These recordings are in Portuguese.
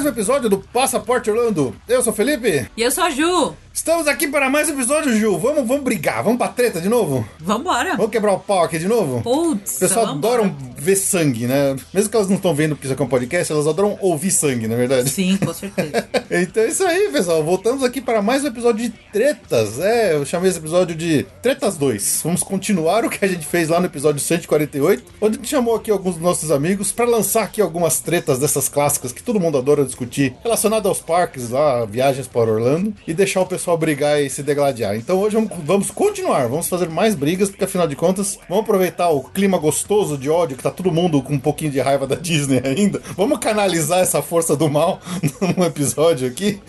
Mais um episódio do Passaporte Orlando. Eu sou o Felipe. E eu sou a Ju. Estamos aqui para mais um episódio, Ju. Vamos, vamos brigar, vamos pra treta de novo? Vambora. Vamos quebrar o pau aqui de novo? Putz, O pessoal vambora. adora ver sangue, né? Mesmo que elas não estão vendo porque isso aqui é um podcast, elas adoram ouvir sangue, na verdade. Sim, com certeza. Então é isso aí, pessoal. Voltamos aqui para mais um episódio de tretas. É, eu chamei esse episódio de Tretas 2. Vamos continuar o que a gente fez lá no episódio 148, onde a gente chamou aqui alguns dos nossos amigos para lançar aqui algumas tretas dessas clássicas que todo mundo adora discutir, relacionadas aos parques lá, viagens para Orlando, e deixar o pessoal brigar e se degladiar. Então hoje vamos, vamos continuar, vamos fazer mais brigas, porque afinal de contas, vamos aproveitar o clima gostoso de ódio que tá todo mundo com um pouquinho de raiva da Disney ainda. Vamos canalizar essa força do mal num episódio aqui.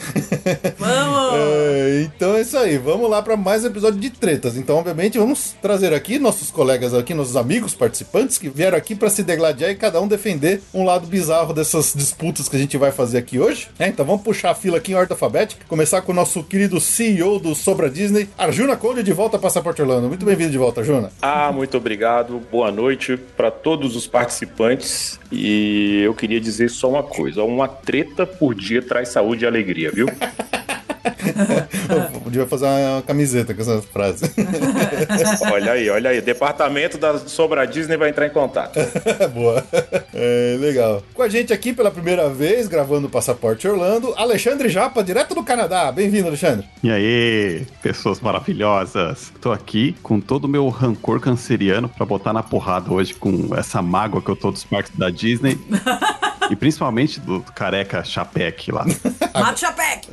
Vamos! É, então é isso aí, vamos lá para mais um episódio de tretas. Então, obviamente, vamos trazer aqui nossos colegas aqui, nossos amigos participantes que vieram aqui para se degladiar e cada um defender um lado bizarro dessas disputas que a gente vai fazer aqui hoje. É, então vamos puxar a fila aqui em ordem alfabética, começar com o nosso querido CEO do Sobra Disney, Arjuna Conde, de volta a Passaporte Orlando. Muito bem-vindo de volta, Arjuna. Ah, muito obrigado. Boa noite para todos os participantes. E eu queria dizer só uma coisa: uma treta por dia traz saúde e alegria, viu? Eu podia fazer uma camiseta com essa frase. olha aí, olha aí. Departamento da Sobra Disney vai entrar em contato. Boa. É, legal. Com a gente aqui pela primeira vez, gravando o Passaporte Orlando, Alexandre Japa, direto do Canadá. Bem-vindo, Alexandre. E aí, pessoas maravilhosas. Tô aqui com todo o meu rancor canceriano pra botar na porrada hoje com essa mágoa que eu tô dos parques da Disney. e principalmente do careca Chapec lá. Mato Chapec!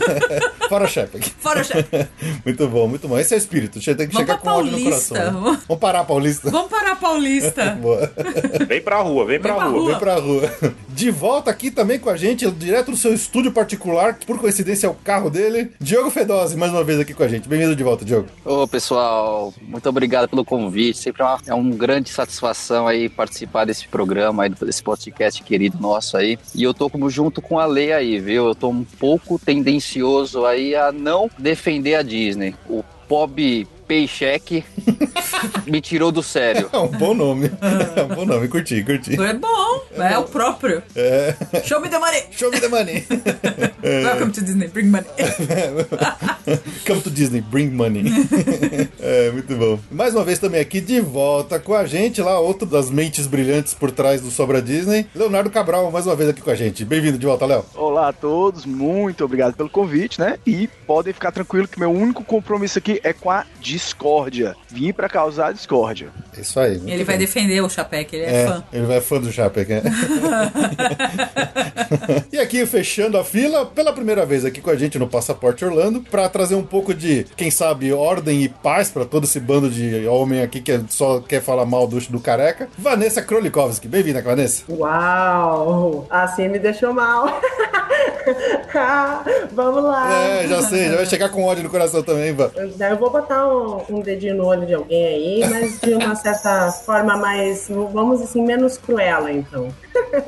Fora o chefe aqui. Fora o chefe. Muito bom, muito bom. Esse é o espírito. Tem que Vamos chegar pra com ódio no Paulista. coração. né? Vamos parar, Paulista. Vamos parar Paulista. Boa. Vem pra rua, vem pra Vem pra rua. rua. Vem pra rua. De volta aqui também com a gente, direto do seu estúdio particular, que por coincidência é o carro dele, Diogo Fedose, mais uma vez aqui com a gente. Bem-vindo de volta, Diogo. Ô pessoal, muito obrigado pelo convite. Sempre é uma, é uma grande satisfação aí participar desse programa aí, desse podcast querido nosso aí. E eu tô como junto com a Lei aí, viu? Eu tô um pouco tendencioso aí a não defender a Disney. O Bob Paycheck me tirou do sério. É um bom nome. É um bom nome, curti, curti. É bom, é, o próprio. Show me the money! Show me the money. Welcome to Disney, bring money. Come to Disney, bring money. é, muito bom. Mais uma vez também aqui de volta com a gente, lá outro das mentes brilhantes por trás do Sobra Disney, Leonardo Cabral, mais uma vez aqui com a gente. Bem-vindo de volta, Léo. Olá a todos, muito obrigado pelo convite, né? E podem ficar tranquilos que meu único compromisso aqui é com a discórdia. Vim pra causar discórdia. É Isso aí. Ele vai bem. defender o Chapec, ele é, É, fã. ele vai fã do Chapek, né? e aqui, fechando a fila, pela primeira vez aqui com a gente no Passaporte Orlando, pra trazer um pouco de, quem sabe, ordem e paz pra todo esse bando de homem aqui que só quer falar mal do, do careca. Vanessa Krolikowski. Bem-vinda, Vanessa. Uau! Assim me deixou mal. Vamos lá. É, já sei, já vai chegar com ódio no coração também, Van. Daí Eu vou botar um, um dedinho no olho de alguém aí, mas de uma certa forma mais, vamos assim, menos cruela, então.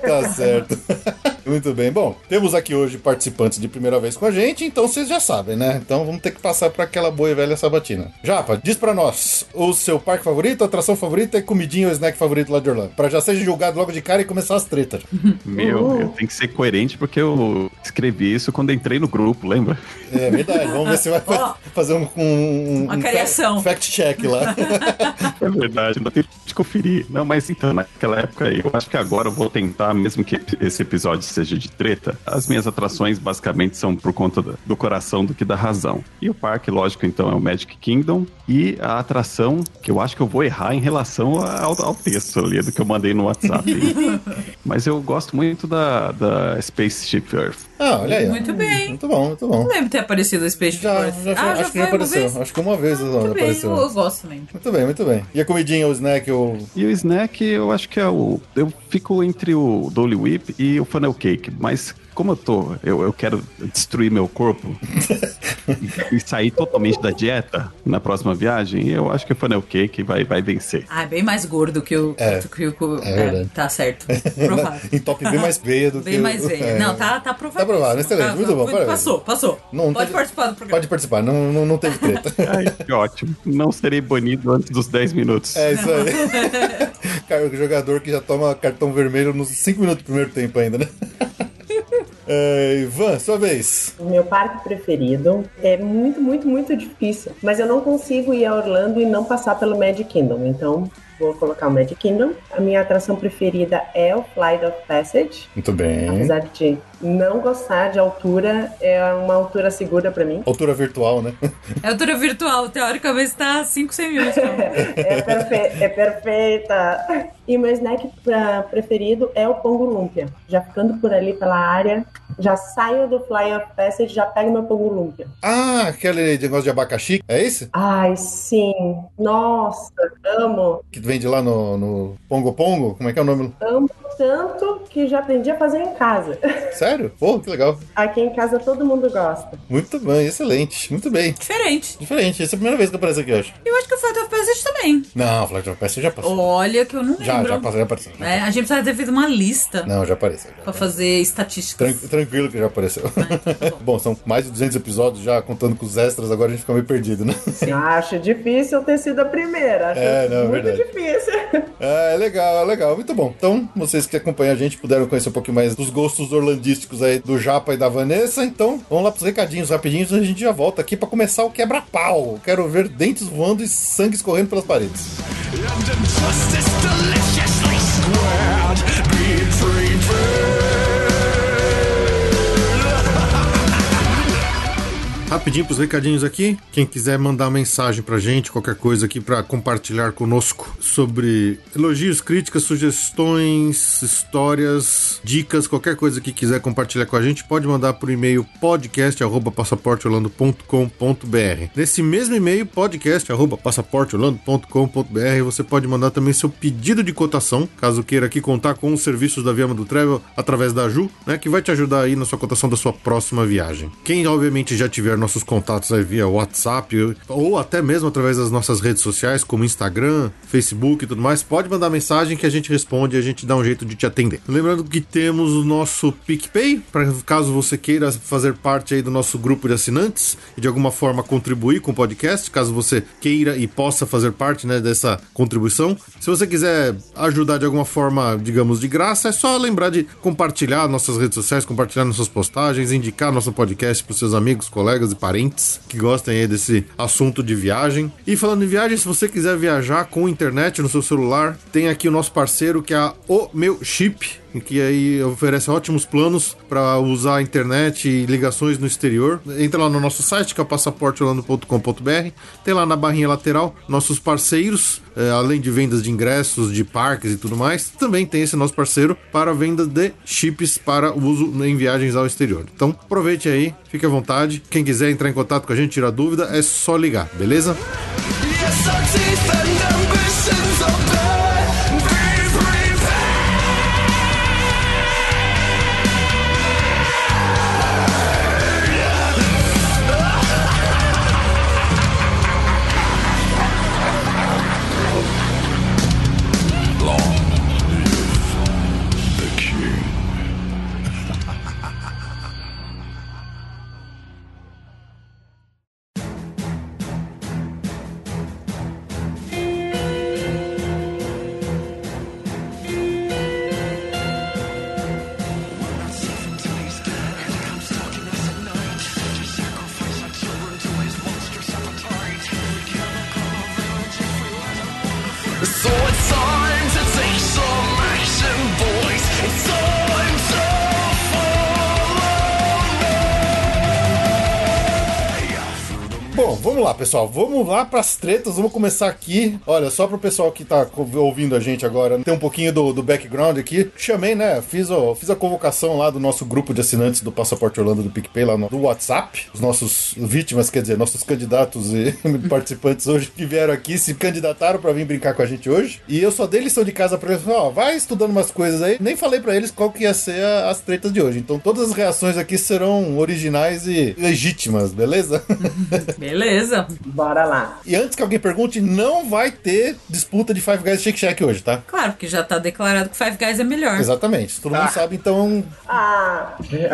Tá certo. Muito bem. Bom, temos aqui hoje participantes de primeira vez com a gente, então vocês já sabem, né? Então vamos ter que passar para aquela boa e velha sabatina. Japa, diz para nós o seu parque favorito, atração favorita e comidinha ou snack favorito lá de Orlando. Pra já seja julgado logo de cara e começar as tretas. Meu, eu tenho que ser coerente porque eu escrevi isso quando entrei no grupo, lembra? É verdade. Vamos ver se vai Ó. fazer um, um, Uma um criação. fact check lá. É verdade, ainda tenho que conferir. Não, mas então, naquela época, eu acho que agora eu vou tentar, mesmo que esse episódio seja de treta, as minhas atrações basicamente são por conta do, coração do que da razão. E o parque, lógico, então, é o Magic Kingdom. E a atração, que eu acho que eu vou errar em relação ao, ao texto ali do que eu mandei no WhatsApp. mas eu gosto muito da, da Spaceship Earth. Ah, olha aí. Muito bem. Muito bom, muito bom. Não lembro de ter aparecido a Space Já, já, ah, acho que já foi uma apareceu. vez? Acho que uma vez Muito bem, apareceu. eu, eu gosto também. Muito bem, muito bem. E a comidinha, o snack, o. E o snack, eu acho que é o. Eu fico entre o Dolly Whip e o Funnel Cake, mas como eu tô, eu, eu quero destruir meu corpo e, e sair totalmente da dieta na próxima viagem, eu acho que o Funnel Cake vai, vai vencer. Ah, é bem mais gordo que o. É, que o- é verdade. tá certo. Provável. em top bem mais veia do que. Bem mais veia. é. Não, tá, tá aprovado. Tá aprovado, excelente, muito bom, parabéns. Passou, passou. Não Pode teve- participar do programa. Pode participar, não, não, não teve treta. Ai, que ótimo. Não serei banido antes dos 10 minutos. É isso aí. Cara, o jogador que já toma cartão vermelho nos 5 minutos do primeiro tempo ainda, né? É, Ivan, sua vez. Meu parque preferido é muito, muito, muito difícil. Mas eu não consigo ir a Orlando e não passar pelo Magic Kingdom. Então, vou colocar o Magic Kingdom. A minha atração preferida é o Flight of Passage. Muito bem. Apesar de não gostar de altura, é uma altura segura pra mim. Altura virtual, né? É altura virtual, teoricamente tá 5, 100 mil. então. É, perfe- é perfeita. E meu snack pra- preferido é o Pongo Lumpia. Já ficando por ali pela área, já saio do Fly of Passage, já pego meu Pongo Lumpia. Ah, aquele negócio de abacaxi, é esse? Ai, sim. Nossa, amo. Que vende lá no, no Pongo Pongo? Como é que é o nome? Amo tanto que já aprendi a fazer em casa. Sério? Pô, que legal. Aqui em casa todo mundo gosta. Muito bem, excelente. Muito bem. Diferente. Diferente, essa é a primeira vez que aparece aqui, eu acho. Eu acho que o Flight of Passage também. Não, Flight of Passage já passou. Olha que eu não lembro. já, já passou, já apareceu. É, a gente precisa ter feito uma lista Não, já apareceu. já pra fazer estatísticas. Tran- tranquilo que já apareceu. tá bom, são mais de 200 episódios já, contando com os extras, agora a gente fica meio perdido, né? Acho difícil ter sido a primeira. Acho É, não, é muito verdade. difícil. É, é legal, é legal, muito bom. Então, vocês que acompanham a gente puderam conhecer um pouquinho mais dos gostos orlandísticos aí do Japa e da Vanessa. Então, vamos lá pros recadinhos rapidinhos e a gente já volta aqui pra começar o quebra-pau. Quero ver dentes voando e sangue escorrendo pelas paredes. Justice Rapidinho pros recadinhos aqui. Quem quiser mandar mensagem pra gente, qualquer coisa aqui pra compartilhar conosco sobre elogios, críticas, sugestões, histórias, dicas, qualquer coisa que quiser compartilhar com a gente, pode mandar por e-mail podcast@passaporteorlando.com.br. Nesse mesmo e-mail podcast@passaporteorlando.com.br, você pode mandar também seu pedido de cotação, caso queira aqui contar com os serviços da Viama do Travel através da Ju, né, que vai te ajudar aí na sua cotação da sua próxima viagem. Quem obviamente já tiver nossos contatos aí via WhatsApp ou até mesmo através das nossas redes sociais, como Instagram, Facebook e tudo mais, pode mandar mensagem que a gente responde e a gente dá um jeito de te atender. Lembrando que temos o nosso PicPay, para caso você queira fazer parte aí do nosso grupo de assinantes e de alguma forma contribuir com o podcast, caso você queira e possa fazer parte né, dessa contribuição. Se você quiser ajudar de alguma forma, digamos, de graça, é só lembrar de compartilhar nossas redes sociais, compartilhar nossas postagens, indicar nosso podcast para seus amigos, colegas e parentes que gostem desse assunto de viagem. E falando em viagem, se você quiser viajar com internet no seu celular, tem aqui o nosso parceiro que é a O Meu Chip, que aí oferece ótimos planos para usar a internet e ligações no exterior. Entra lá no nosso site, que é o passaporteorlando.com.br. Tem lá na barrinha lateral nossos parceiros, eh, além de vendas de ingressos, de parques e tudo mais. Também tem esse nosso parceiro para venda de chips para uso em viagens ao exterior. Então aproveite aí, fique à vontade. Quem quiser entrar em contato com a gente, tirar dúvida, é só ligar, beleza? Pessoal. Vamos lá pras tretas. Vamos começar aqui. Olha, só pro pessoal que tá ouvindo a gente agora, tem um pouquinho do, do background aqui. Chamei, né? Fiz, fiz a convocação lá do nosso grupo de assinantes do Passaporte Orlando do PicPay lá no do WhatsApp. Os nossos vítimas, quer dizer, nossos candidatos e participantes hoje que vieram aqui se candidataram pra vir brincar com a gente hoje. E eu só dei lição de casa pra eles. Ó, vai estudando umas coisas aí. Nem falei pra eles qual que ia ser a- as tretas de hoje. Então todas as reações aqui serão originais e legítimas, beleza? Beleza. Bora lá. E antes que alguém pergunte, não vai ter disputa de Five Guys Shake Shack hoje, tá? Claro, porque já tá declarado que Five Guys é melhor. Exatamente. Todo mundo sabe, então. Ah,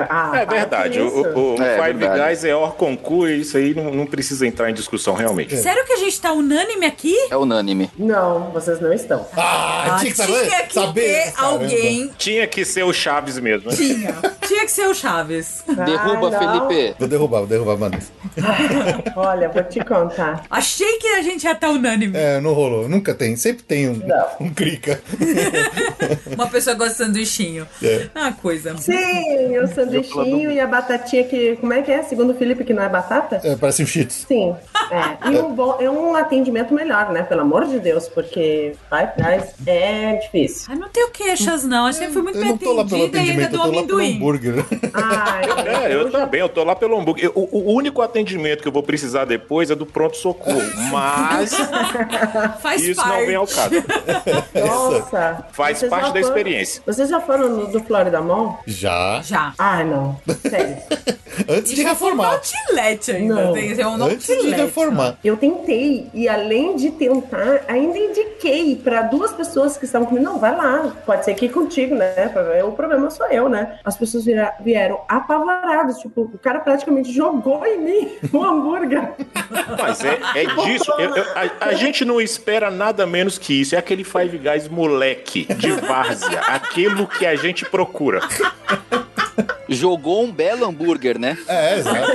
ah É verdade, o, o- o É, Five verdade. Guys é hors concurso e isso aí não, não precisa entrar em discussão realmente. Sério que a gente tá unânime aqui? É unânime. Não, vocês não estão. Ah, tinha que saber. tinha que saber ter caramba. alguém. Tinha que ser o Chaves mesmo, né? Tinha. Tinha que ser o Chaves. Derruba, Ah. Felipe. Vou derrubar, vou derrubar, mano. Olha, vou te contar. Achei que a gente ia estar unânime. É, não rolou. Nunca tem. Sempre tem um, Não. um crica. Uma pessoa gosta de sanduichinho. É. Ah, coisa. Sim, o sanduichinho e a batatinha que. Como é que é? Segundo o Felipe, que não é batata? É, parece um Cheetos. Sim. É. E um, bom, é um atendimento melhor, né? Pelo amor de Deus, porque Five Guys é difícil. Ai, não tenho queixas, não. Eu sempre fui muito Eu bem não tô lá pelo atendida e ainda atendimento, eu do tô lá pelo amendoim. hambúrguer. Ai, É, eu também, eu tô lá pelo hambúrguer. O, o único atendimento que eu vou precisar depois é do pronto-socorro. Mas Faz isso parte. não vem ao caso. Nossa. Faz Vocês parte da foram- experiência. Vocês já foram no do Florida Mall? Já. Já. Ai, não. Sério. Antes E de um reformar. outlet ainda. Não. Tem um Antes de reformar. Eu tentei e além de tentar, ainda indiquei para duas pessoas que estavam comigo, não, vai lá, pode ser que ir contigo, né? O problema sou eu, né? As pessoas vira- vieram apavoradas, tipo, o cara praticamente jogou em mim o hambúrguer. Mas é, é disso. eu- eu- a, a gente não espera nada menos que isso. É aquele Five Guys moleque de várzea. aquilo que a gente procura. Jogou um belo hambúrguer, né? É, exato.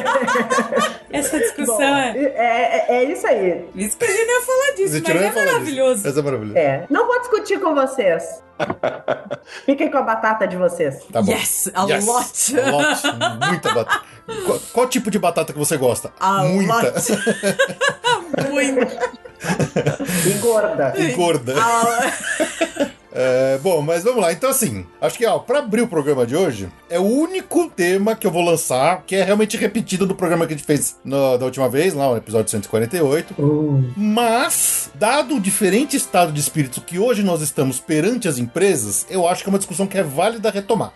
Essa discussão Bom, é. é, é, é isso aí. Isso que a gente não ia falar disso, mas é falou maravilhoso. disso. Essa é maravilhosa. É. Não vou discutir com vocês. Fiquem com a batata de vocês. Tá bom. Yes, a lot. A lot. Muita batata. Qual, qual tipo de batata que você gosta? A Muita. lot. Muito. E gorda. E gorda. A- É, bom, mas vamos lá. Então, assim, acho que, ó, pra abrir o programa de hoje, é o único tema que eu vou lançar que é realmente repetido do programa que a gente fez no- da última vez, lá no episódio 148. Mas, dado o diferente estado de espírito que hoje nós estamos perante as empresas, eu acho que é uma discussão que é válida retomar.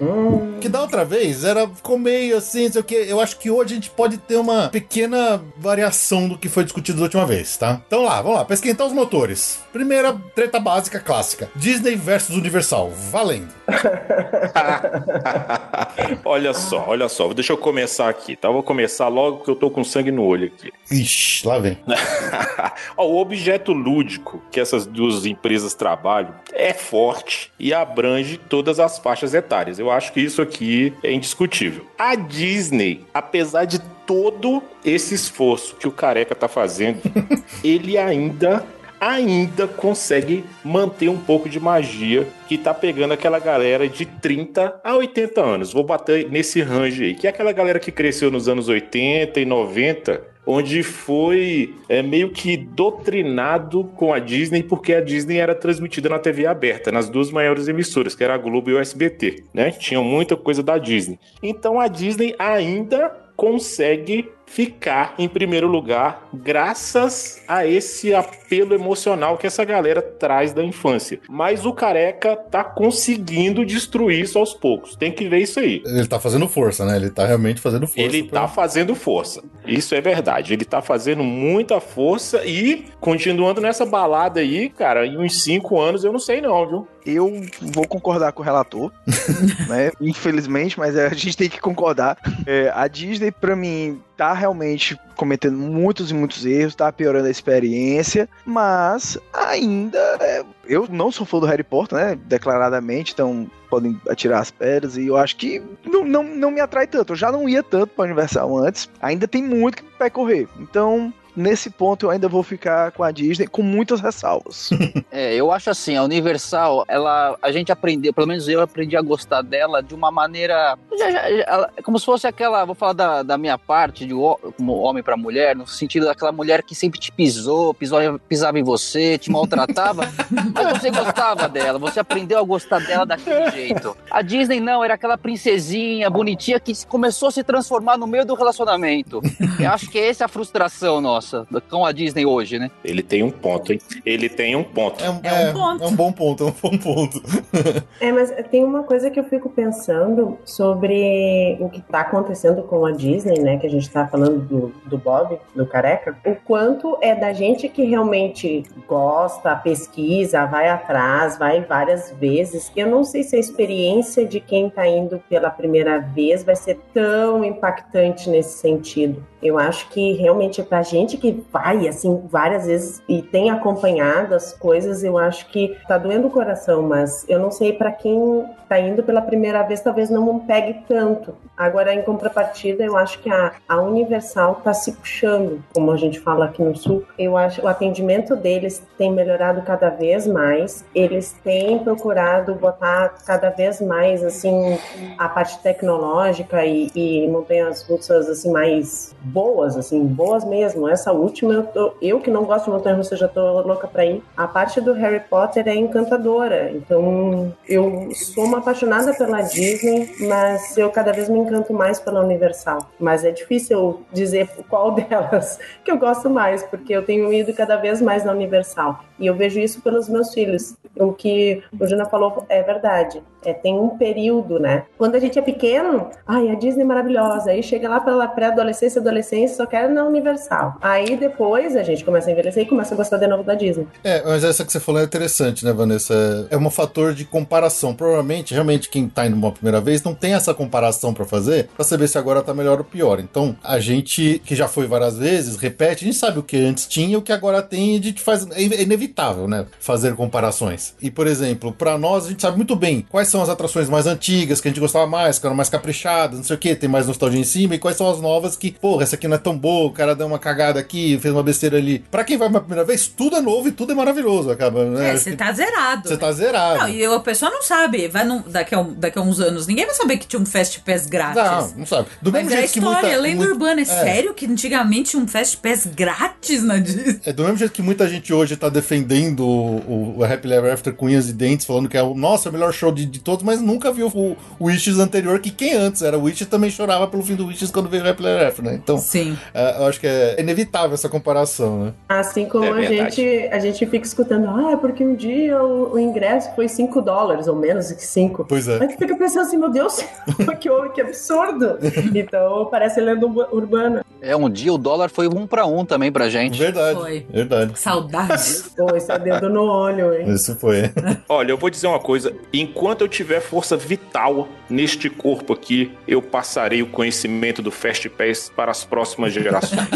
Que da outra vez era ficou meio assim, não sei o que. Eu acho que hoje a gente pode ter uma pequena variação do que foi discutido da última vez, tá? Então lá, vamos lá, pra esquentar os motores. Primeira treta básica clássica: Disney versus Universal. Valendo. olha só, olha só. Deixa eu começar aqui, tá? Eu Vou começar logo porque eu tô com sangue no olho aqui. Ixi, lá vem. Ó, o objeto lúdico que essas duas empresas trabalham é forte e abrange todas as faixas etárias. Eu acho que isso aqui é indiscutível. A Disney, apesar de todo esse esforço que o Careca tá fazendo, ele ainda ainda consegue manter um pouco de magia que tá pegando aquela galera de 30 a 80 anos. Vou bater nesse range aí, que é aquela galera que cresceu nos anos 80 e 90 onde foi é, meio que doutrinado com a Disney, porque a Disney era transmitida na TV aberta, nas duas maiores emissoras, que era a Globo e o SBT, né? Tinham muita coisa da Disney. Então a Disney ainda consegue ficar em primeiro lugar graças a esse apelo emocional que essa galera traz da infância. Mas o Careca tá conseguindo destruir isso aos poucos. Tem que ver isso aí. Ele tá fazendo força, né? Ele tá realmente fazendo força. Ele pra- tá fazendo força. Isso é verdade. Ele tá fazendo muita força e continuando nessa balada aí, cara, em uns cinco anos eu não sei não, viu? Eu vou concordar com o relator, né? Infelizmente, mas a gente tem que concordar. É, a Disney, pra mim, tá realmente cometendo muitos e muitos erros, tá piorando a experiência, mas ainda é, eu não sou fã do Harry Potter, né? Declaradamente, então podem atirar as pedras e eu acho que não, não, não me atrai tanto. Eu já não ia tanto pra Universal antes, ainda tem muito que percorrer. Então, nesse ponto eu ainda vou ficar com a Disney com muitas ressalvas. É, eu acho assim, a Universal, ela, a gente aprendeu, pelo menos eu aprendi a gostar dela de uma maneira, já- já- como se fosse aquela, vou falar da, da minha parte, de como homem pra mulher, no sentido daquela mulher que sempre te pisou, pisou, pisava em você, te maltratava, mas você gostava dela, você aprendeu a gostar dela daquele jeito. A Disney não, era aquela princesinha bonitinha que se- começou a se transformar no meio do relacionamento. Eu acho que essa é a frustração nossa com a Disney hoje, né? Ele tem um ponto, hein? Ele tem um ponto. É um, É um ponto. é um bom ponto, é um bom ponto. É, mas tem uma coisa que eu fico pensando sobre o que está acontecendo com a Disney, né? Que a gente está falando do, do Bob, do Careca. O quanto é da gente que realmente gosta, pesquisa, vai atrás, vai várias vezes. Eu não sei se a experiência de quem está indo pela primeira vez vai ser tão impactante nesse sentido. Eu acho que realmente é pra gente que vai, assim, várias vezes e tem acompanhado as coisas, eu acho que tá doendo o coração, mas eu não sei pra quem tá indo pela primeira vez, talvez não pegue tanto. Agora, em contrapartida, eu acho que a, a Universal tá se puxando, como a gente fala aqui no Sul. Eu acho o atendimento deles tem melhorado cada vez mais, eles têm procurado botar cada vez mais, assim, a parte tecnológica e, e montanhas russas, assim, mais boas, assim, boas mesmo. Essa última, eu, tô- eu que não gosto de montanha russa, já tô louca pra ir. A parte do Harry Potter é encantadora, então eu sou uma apaixonada pela Disney, mas eu cada vez me encanto mais pela Universal. Mas é difícil dizer qual delas que eu gosto mais, porque eu tenho ido cada vez mais na Universal. E eu vejo isso pelos meus filhos. O que o Juna falou é verdade. É, tem um período, né? Quando a gente é pequeno, ai, a Disney é maravilhosa. Aí chega lá pela pré-adolescência, adolescência, só quer na Universal. Aí depois a gente começa a envelhecer e começa a gostar de novo da Disney. É, mas essa que você falou é interessante, né, Vanessa? É um fator de comparação. Provavelmente, realmente, quem tá indo uma primeira vez não tem essa comparação pra fazer, pra saber se agora tá melhor ou pior. Então, a gente que já foi várias vezes, repete, a gente sabe o que antes tinha o que agora tem, a gente faz. É inevitável, né? Fazer comparações. E, por exemplo, pra nós, a gente sabe muito bem quais são as atrações mais antigas, que a gente gostava mais, que eram mais caprichadas, não sei o que, tem mais nostalgia em cima, e quais são as novas que, porra, essa aqui não é tão boa, o cara deu uma cagada aqui, fez uma besteira ali. Pra quem vai uma primeira vez, tudo é novo e tudo é maravilhoso, acaba, né? É, você que tá zerado. Você tá zerado. Não, e a pessoa não sabe. Vai num- daqui, a, daqui a uns anos, ninguém vai saber que tinha um Fast Pass grátis. Não, não sabe. Do Mas mesmo é a jeito que história, muita, é lenda muito- urbana. É, é. sério que antigamente tinha um Fast Pass grátis na Disney? É do mesmo jeito que muita gente hoje tá defendendo o, o Happy Ever After com unhas e dentes, falando que é o nossa, o melhor show de, de todos, mas nunca viu o, o Wishes anterior, que quem antes era o Wishes também chorava pelo fim do Wishes quando veio o Ever After, né? Então, Sim. é, eu acho que é inevitável essa comparação, né? Assim como É a, verdade. gente, a gente fica escutando, ah, é porque um dia o, o ingresso foi 5 dólares, ou menos que 5. Pois é. Aí tu fica pensando assim, meu Deus, que, que absurdo. Então parece lenda urba- urbana. É, um dia o dólar foi um para um também pra gente. Verdade. Foi. Verdade. Saudades. Pô, esse é dedo no olho, hein? Isso foi. Olha, eu vou dizer uma coisa: enquanto eu tiver força vital neste corpo aqui, eu passarei o conhecimento do Fast Pass para as próximas gerações.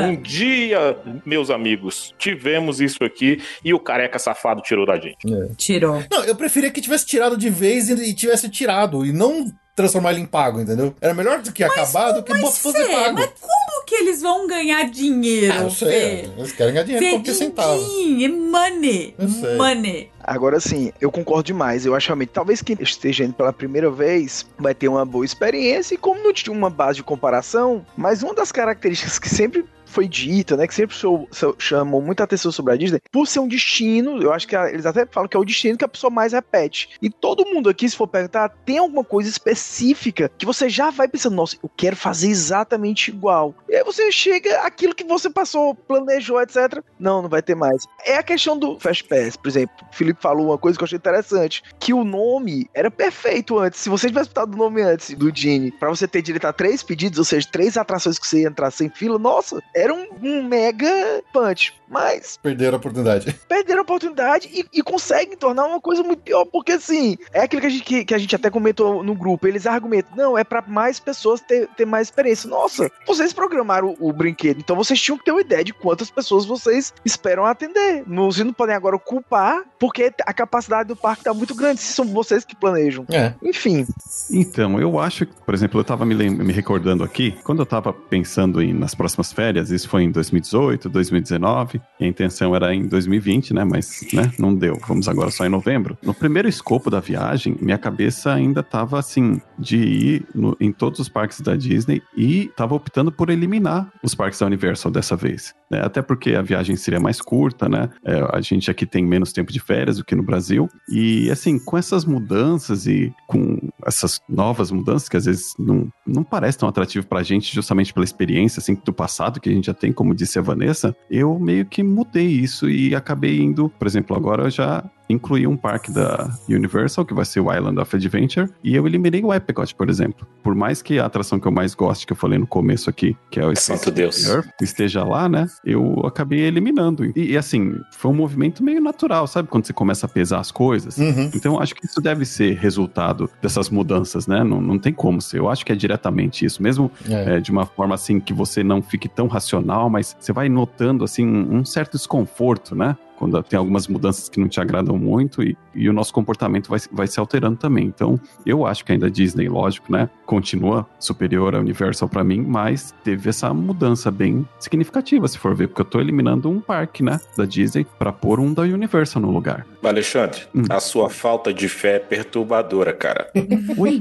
Um dia, meus amigos, tivemos isso aqui e o careca safado tirou da gente. Tirou. Não, eu preferia que tivesse tirado de vez e tivesse tirado, e não transformar ele em pago, entendeu? Era melhor do que acabar do que Mas, fosse Fê, pago. mas como que eles vão ganhar dinheiro, Ah, eu sei, Fê? eles querem ganhar dinheiro com qualquer centavo. din-din, é money. Money. Agora sim, eu concordo demais. Eu acho realmente, talvez quem esteja indo pela primeira vez vai ter uma boa experiência e como não tinha uma base de comparação, mas uma das características que sempre foi dita, né, que sempre sou- sou- chamou muita atenção sobre a Disney, por ser um destino, eu acho que a- eles até falam que é o destino que a pessoa mais repete. E todo mundo aqui, se for perguntar, tem alguma coisa específica que você já vai pensando, nossa, eu quero fazer exatamente igual. E aí você chega, aquilo que você passou, planejou, etc. Não, não vai ter mais. É a questão do Fast Pass, por exemplo. O Felipe falou uma coisa que eu achei interessante, que o nome era perfeito antes. Se você tivesse botado o nome antes do Genie, pra você ter direito a três pedidos, ou seja, três atrações que você ia entrar sem fila, nossa, era um, um mega punch. Mas Perderam a oportunidade. perderam a oportunidade e, e conseguem tornar uma coisa muito pior, porque assim, é aquilo que a gente, que, que a gente até comentou no grupo, eles argumentam, não, é pra mais pessoas ter, ter mais experiência. Nossa, vocês programaram o, o brinquedo, então vocês tinham que ter uma ideia de quantas pessoas vocês esperam atender. Não, vocês não podem agora culpar, porque a capacidade do parque tá muito grande, se são vocês que planejam. É. Enfim, Então, eu acho que, por exemplo, eu tava me, me recordando aqui, quando eu tava pensando em, nas próximas férias mas isso foi em 2018, 2019, e a intenção era em 2020, né? Mas né, não deu. Vamos agora só em novembro. No primeiro escopo da viagem, minha cabeça ainda estava assim, de ir no- em todos os parques da Disney e estava optando por eliminar os parques da Universal dessa vez. né? Até porque a viagem seria mais curta, né? É, a gente aqui tem menos tempo de férias do que no Brasil. E assim, com essas mudanças e com essas novas mudanças que às vezes não, não parece tão atrativo pra gente, justamente pela experiência assim, do passado que a gente já tem, como disse a Vanessa, eu meio que mudei isso e acabei indo, por exemplo, agora eu já incluí um parque da Universal, que vai ser o Island of Adventure, e eu eliminei o Epcot, por exemplo. Por mais que a atração que eu mais gosto, que eu falei no começo aqui, que é o Santo Deus. Earth, esteja lá, né? Eu acabei eliminando. E, e, assim, foi um movimento meio natural, sabe? Quando você começa a pesar as coisas. Uhum. Então, acho que isso deve ser resultado dessas mudanças, né? Não, não tem como ser. Eu acho que é diretamente isso. Mesmo É. é, de uma forma assim que você não fique tão racional, mas você vai notando assim um certo desconforto, né? Quando tem algumas mudanças que não te agradam muito e, e o nosso comportamento vai, se- vai se alterando também. Então, eu acho que ainda a Disney, lógico, né? Continua superior à Universal pra mim, mas teve essa mudança bem significativa, se for ver, porque eu tô eliminando um parque, né? Da Disney pra pôr um da Universal no lugar. Alexandre, Hum. a sua falta de fé é perturbadora, cara. Ui,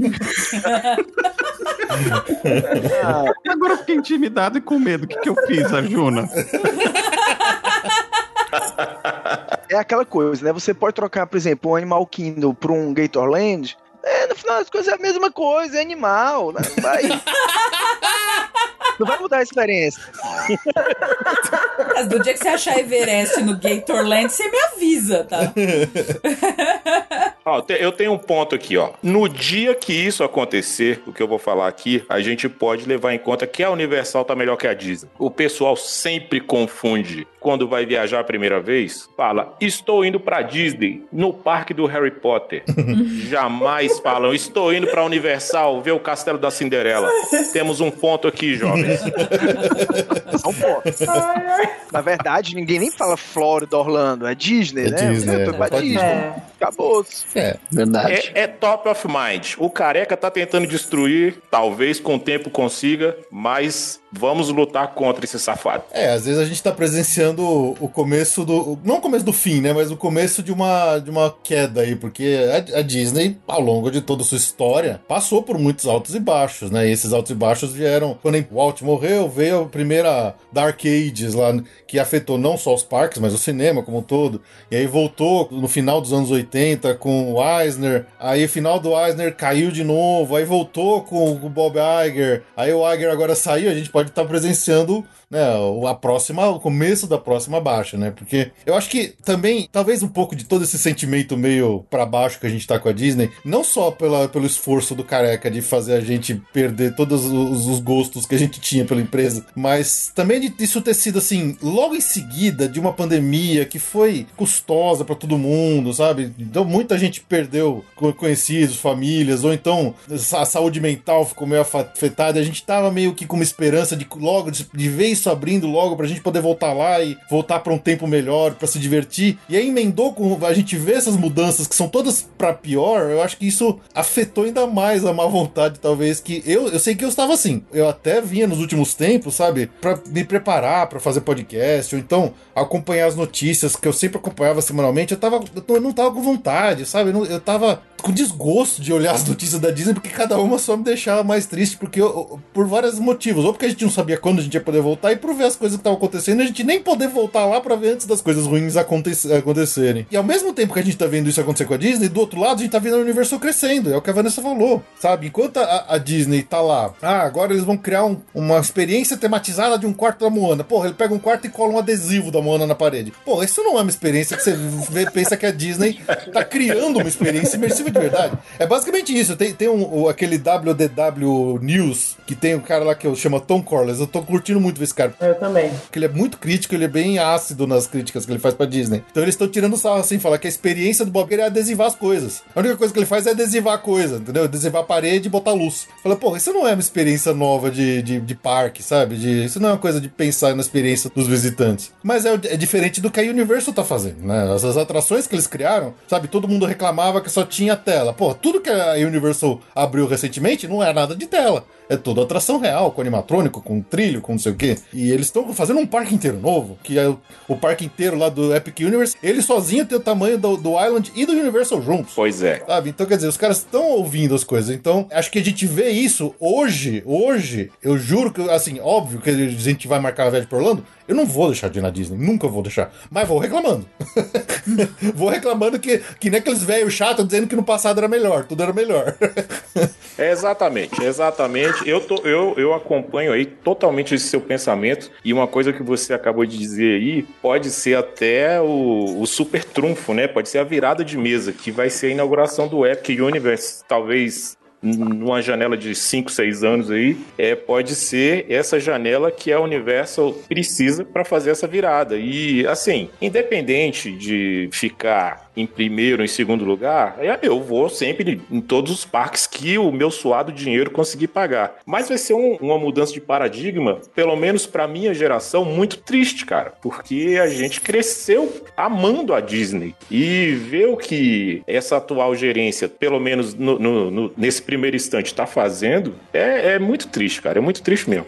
Ah, agora eu fiquei intimidado e com medo. O que, que eu fiz, Arjuna? é aquela coisa, né? Você pode trocar, por exemplo, um Animal Kingdom por um Gatorland. É, no final das contas é a mesma coisa, é animal. Né? Não vai. Não vai mudar a experiência. Mas do dia que você achar Everest no Gatorland, você me avisa, tá? Ó, eu tenho um ponto aqui, ó. No dia que isso acontecer, o que eu vou falar aqui, a gente pode levar em conta que a Universal tá melhor que a Disney. O pessoal sempre confunde quando vai viajar a primeira vez, fala: "Estou indo pra Disney, no parque do Harry Potter". Jamais falam: "Estou indo pra Universal ver o Castelo da Cinderela". Temos um ponto aqui, jovens. Não pode. Na verdade, ninguém nem fala Flórida, Orlando. É Disney, É né? Disney, Eu tô é. Disney. É. Acabou. É. Verdade. É, é top of mind. O careca tá tentando destruir, talvez com o tempo consiga, mas vamos lutar contra esse safado. É, às vezes a gente tá presenciando o o começo do. Não o começo do fim, né? Mas o começo de uma, de uma queda aí, porque a, a Disney, ao longo de toda a sua história, passou por muitos altos e baixos, né? E esses altos e baixos vieram. Quando o Walt morreu, veio a primeira Dark Ages lá, que afetou não só os parques, mas o cinema como um todo. E aí voltou no final dos anos 80 com o Eisner. Aí final do Eisner caiu de novo. Aí voltou com o Bob Iger. Aí o Iger agora saiu. A gente pode estar presenciando né, a próxima, o começo da próxima baixa, né? Porque eu acho que também, talvez um pouco de todo esse sentimento meio pra baixo que a gente tá com a Disney, não só pela, pelo esforço do careca de fazer a gente perder todos os, os gostos que a gente tinha pela empresa, mas também de isso ter sido assim, logo em seguida de uma pandemia que foi custosa pra todo mundo, sabe? Então muita gente perdeu co- conhecidos, famílias, ou então a saúde mental ficou meio afetada, a gente tava meio que com uma esperança de logo de, de ver isso abrindo logo pra gente poder voltar lá e voltar pra um tempo melhor, pra se divertir. E aí emendou com a gente ver essas mudanças que são todas pra pior, eu acho que isso afetou ainda mais a má vontade, talvez que eu, eu sei que eu estava assim. Eu até vinha nos últimos tempos, sabe, Pra me preparar pra fazer podcast, ou então acompanhar as notícias que eu sempre acompanhava semanalmente, eu tava eu não tava com vontade, sabe? Eu, eu tava com desgosto de olhar as notícias da Disney, porque cada uma só me deixava mais triste, porque eu- por vários motivos. Ou porque a gente não sabia quando a gente ia poder voltar, e por ver as coisas que estavam acontecendo, a gente nem poder voltar lá pra ver antes das coisas ruins aconte- acontecerem. E ao mesmo tempo que a gente tá vendo isso acontecer com a Disney, do outro lado a gente tá vendo a Universal crescendo, é o que a Vanessa falou, sabe? Enquanto a, a Disney tá lá, ah, agora eles vão criar um- uma experiência tematizada de um quarto da Moana. Porra, ele pega um quarto e cola um adesivo da Moana na parede. Porra, isso não é uma experiência que você vê- pensa que a Disney tá criando uma experiência imersiva de verdade. É basicamente isso. Tem, tem um, o- aquele WDW News, que tem um cara lá que eu chama Tom Corliss. Eu tô curtindo muito ver esse cara. Eu também. Porque ele é muito crítico, ele é bem ácido nas críticas que ele faz pra Disney. Então eles estão tirando sarro assim, falar que a experiência do Bob Iger é adesivar as coisas. A única coisa que ele faz é adesivar a coisa, entendeu? Adesivar a parede e botar luz. Fala, porra, isso não é uma experiência nova de, de, de parque, sabe? De, isso não é uma coisa de pensar na experiência dos visitantes. Mas é, é diferente do que a Universal tá fazendo, né? As, as atrações que eles criaram, sabe? Todo mundo reclamava que só tinha tela. Pô, tudo que a Universal abriu recentemente não é nada de tela. É toda atração real, com animatrônico, com trilho, com não sei o quê. E eles estão fazendo um parque inteiro novo, que é o, o parque inteiro lá do Epic Universe. Ele sozinho tem o tamanho do, do Island e do Universal juntos. Pois é. Sabe? Então, quer dizer, os caras estão ouvindo as coisas. Então, acho que a gente vê isso hoje, hoje, eu juro que, assim, óbvio que a gente vai marcar a viagem pra Orlando, eu não vou deixar de ir na Disney, nunca vou deixar. Mas vou reclamando. vou reclamando que, que nem aqueles velhos chatos dizendo que no passado era melhor, tudo era melhor. Exatamente, exatamente. Eu, tô, eu, eu acompanho aí totalmente esse seu pensamento. E uma coisa que você acabou de dizer aí pode ser até o, o super trunfo, né? Pode ser a virada de mesa, que vai ser a inauguração do Epic Universe, talvez numa janela de 5, 6 anos aí, é, pode ser essa janela que a Universal precisa para fazer essa virada. E assim, independente de ficar em primeiro, em segundo lugar, é, eu vou sempre em todos os parques que o meu suado dinheiro conseguir pagar. Mas vai ser um- uma mudança de paradigma, pelo menos para minha geração, muito triste, cara, porque a gente cresceu amando a Disney. E ver o que essa atual gerência, pelo menos no- no- no- nesse primeiro instante, está fazendo, é, é muito triste, cara, é muito triste mesmo.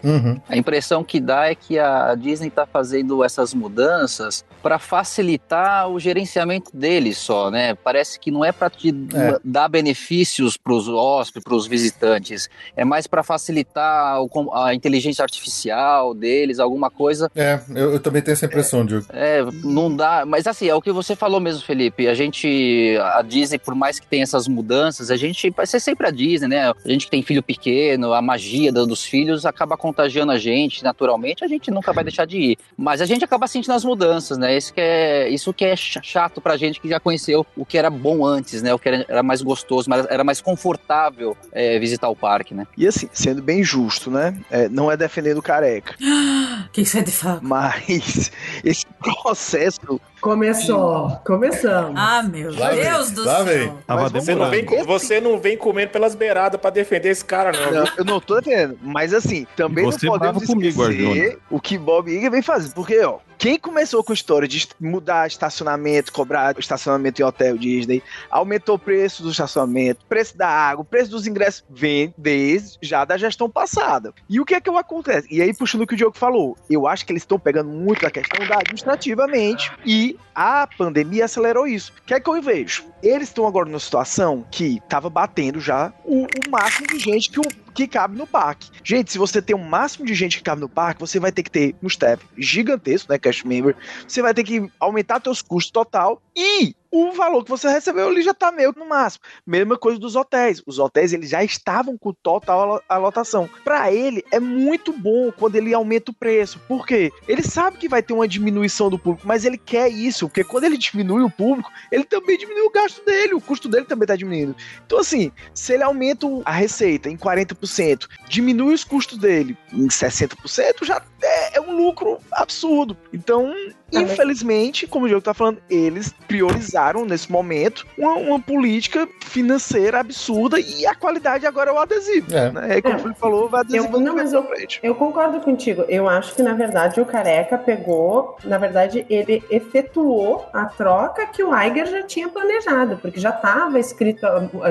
A impressão que dá é que a Disney está fazendo essas mudanças para facilitar o gerenciamento deles só, né? Parece que não é para te É. dar benefícios para os hóspedes, para os visitantes. É mais para facilitar o a inteligência artificial deles, alguma coisa. é, eu, eu também tenho essa impressão, Diogo. É, não dá. Mas assim, é o que você falou mesmo, Felipe. A gente, a Disney, por mais que tenha essas mudanças, a gente vai ser sempre a Disney, né? A gente que tem filho pequeno, a magia do- dos filhos acaba contagiando a gente naturalmente, a gente nunca vai deixar de ir. Mas a gente acaba sentindo as mudanças, né? Isso que é, isso que é ch- chato pra gente que já conheceu o que era bom antes, né? O que era, era mais gostoso, mas era mais confortável é, visitar o parque, né? E assim, sendo bem justo, né? É, não é defendendo o careca, O que, que você é de falar? mas esse processo Começou, começamos. Ah, meu Lá vem, Deus do lá céu. vem. Você não, vem, você não vem comendo pelas beiradas pra defender esse cara, não. Não, eu não tô defendendo, mas assim, também Você não podemos comigo, esquecer Arjuna. o que Bob Iger vem fazendo. Porque, ó, quem começou com a história de mudar estacionamento, cobrar estacionamento em hotel Disney, aumentou o preço do estacionamento, preço da água, preço dos ingressos, vem desde já da gestão passada. E o que é que acontece? E aí, puxando o que o Diogo falou, eu acho que eles estão pegando muito a questão da administrativamente e a pandemia acelerou isso. O que é que eu vejo? Eles estão agora numa situação que tava batendo já o, o máximo de gente que, o- que cabe no parque. Gente, se você tem o máximo de gente que cabe no parque, você vai ter que ter um step gigantesco, né, cash member. Você vai ter que aumentar seus custos total e o valor que você recebeu ali já tá meio no máximo. Mesma coisa dos hotéis. Os hotéis eles já estavam com total alo- alotação. Para ele é muito bom quando ele aumenta o preço. Por quê? Ele sabe que vai ter uma diminuição do público, mas ele quer isso, porque quando ele diminui o público, ele também diminui o gasto dele, o custo dele também tá diminuindo. Então assim, se ele aumenta a receita em 40%, diminui os custos dele em 60%, já é, é um lucro absurdo. Então, infelizmente, como o Diogo tá falando, eles priorizaram nesse momento uma, uma política financeira absurda e a qualidade agora é o adesivo. É. Né? E como É. ele falou, vai adesivo Eu- não, mas eu- frente. Eu concordo contigo. Eu acho que, na verdade, o Careca pegou, na verdade, ele efetuou a troca que o Iger já tinha planejado, porque já estava escrito,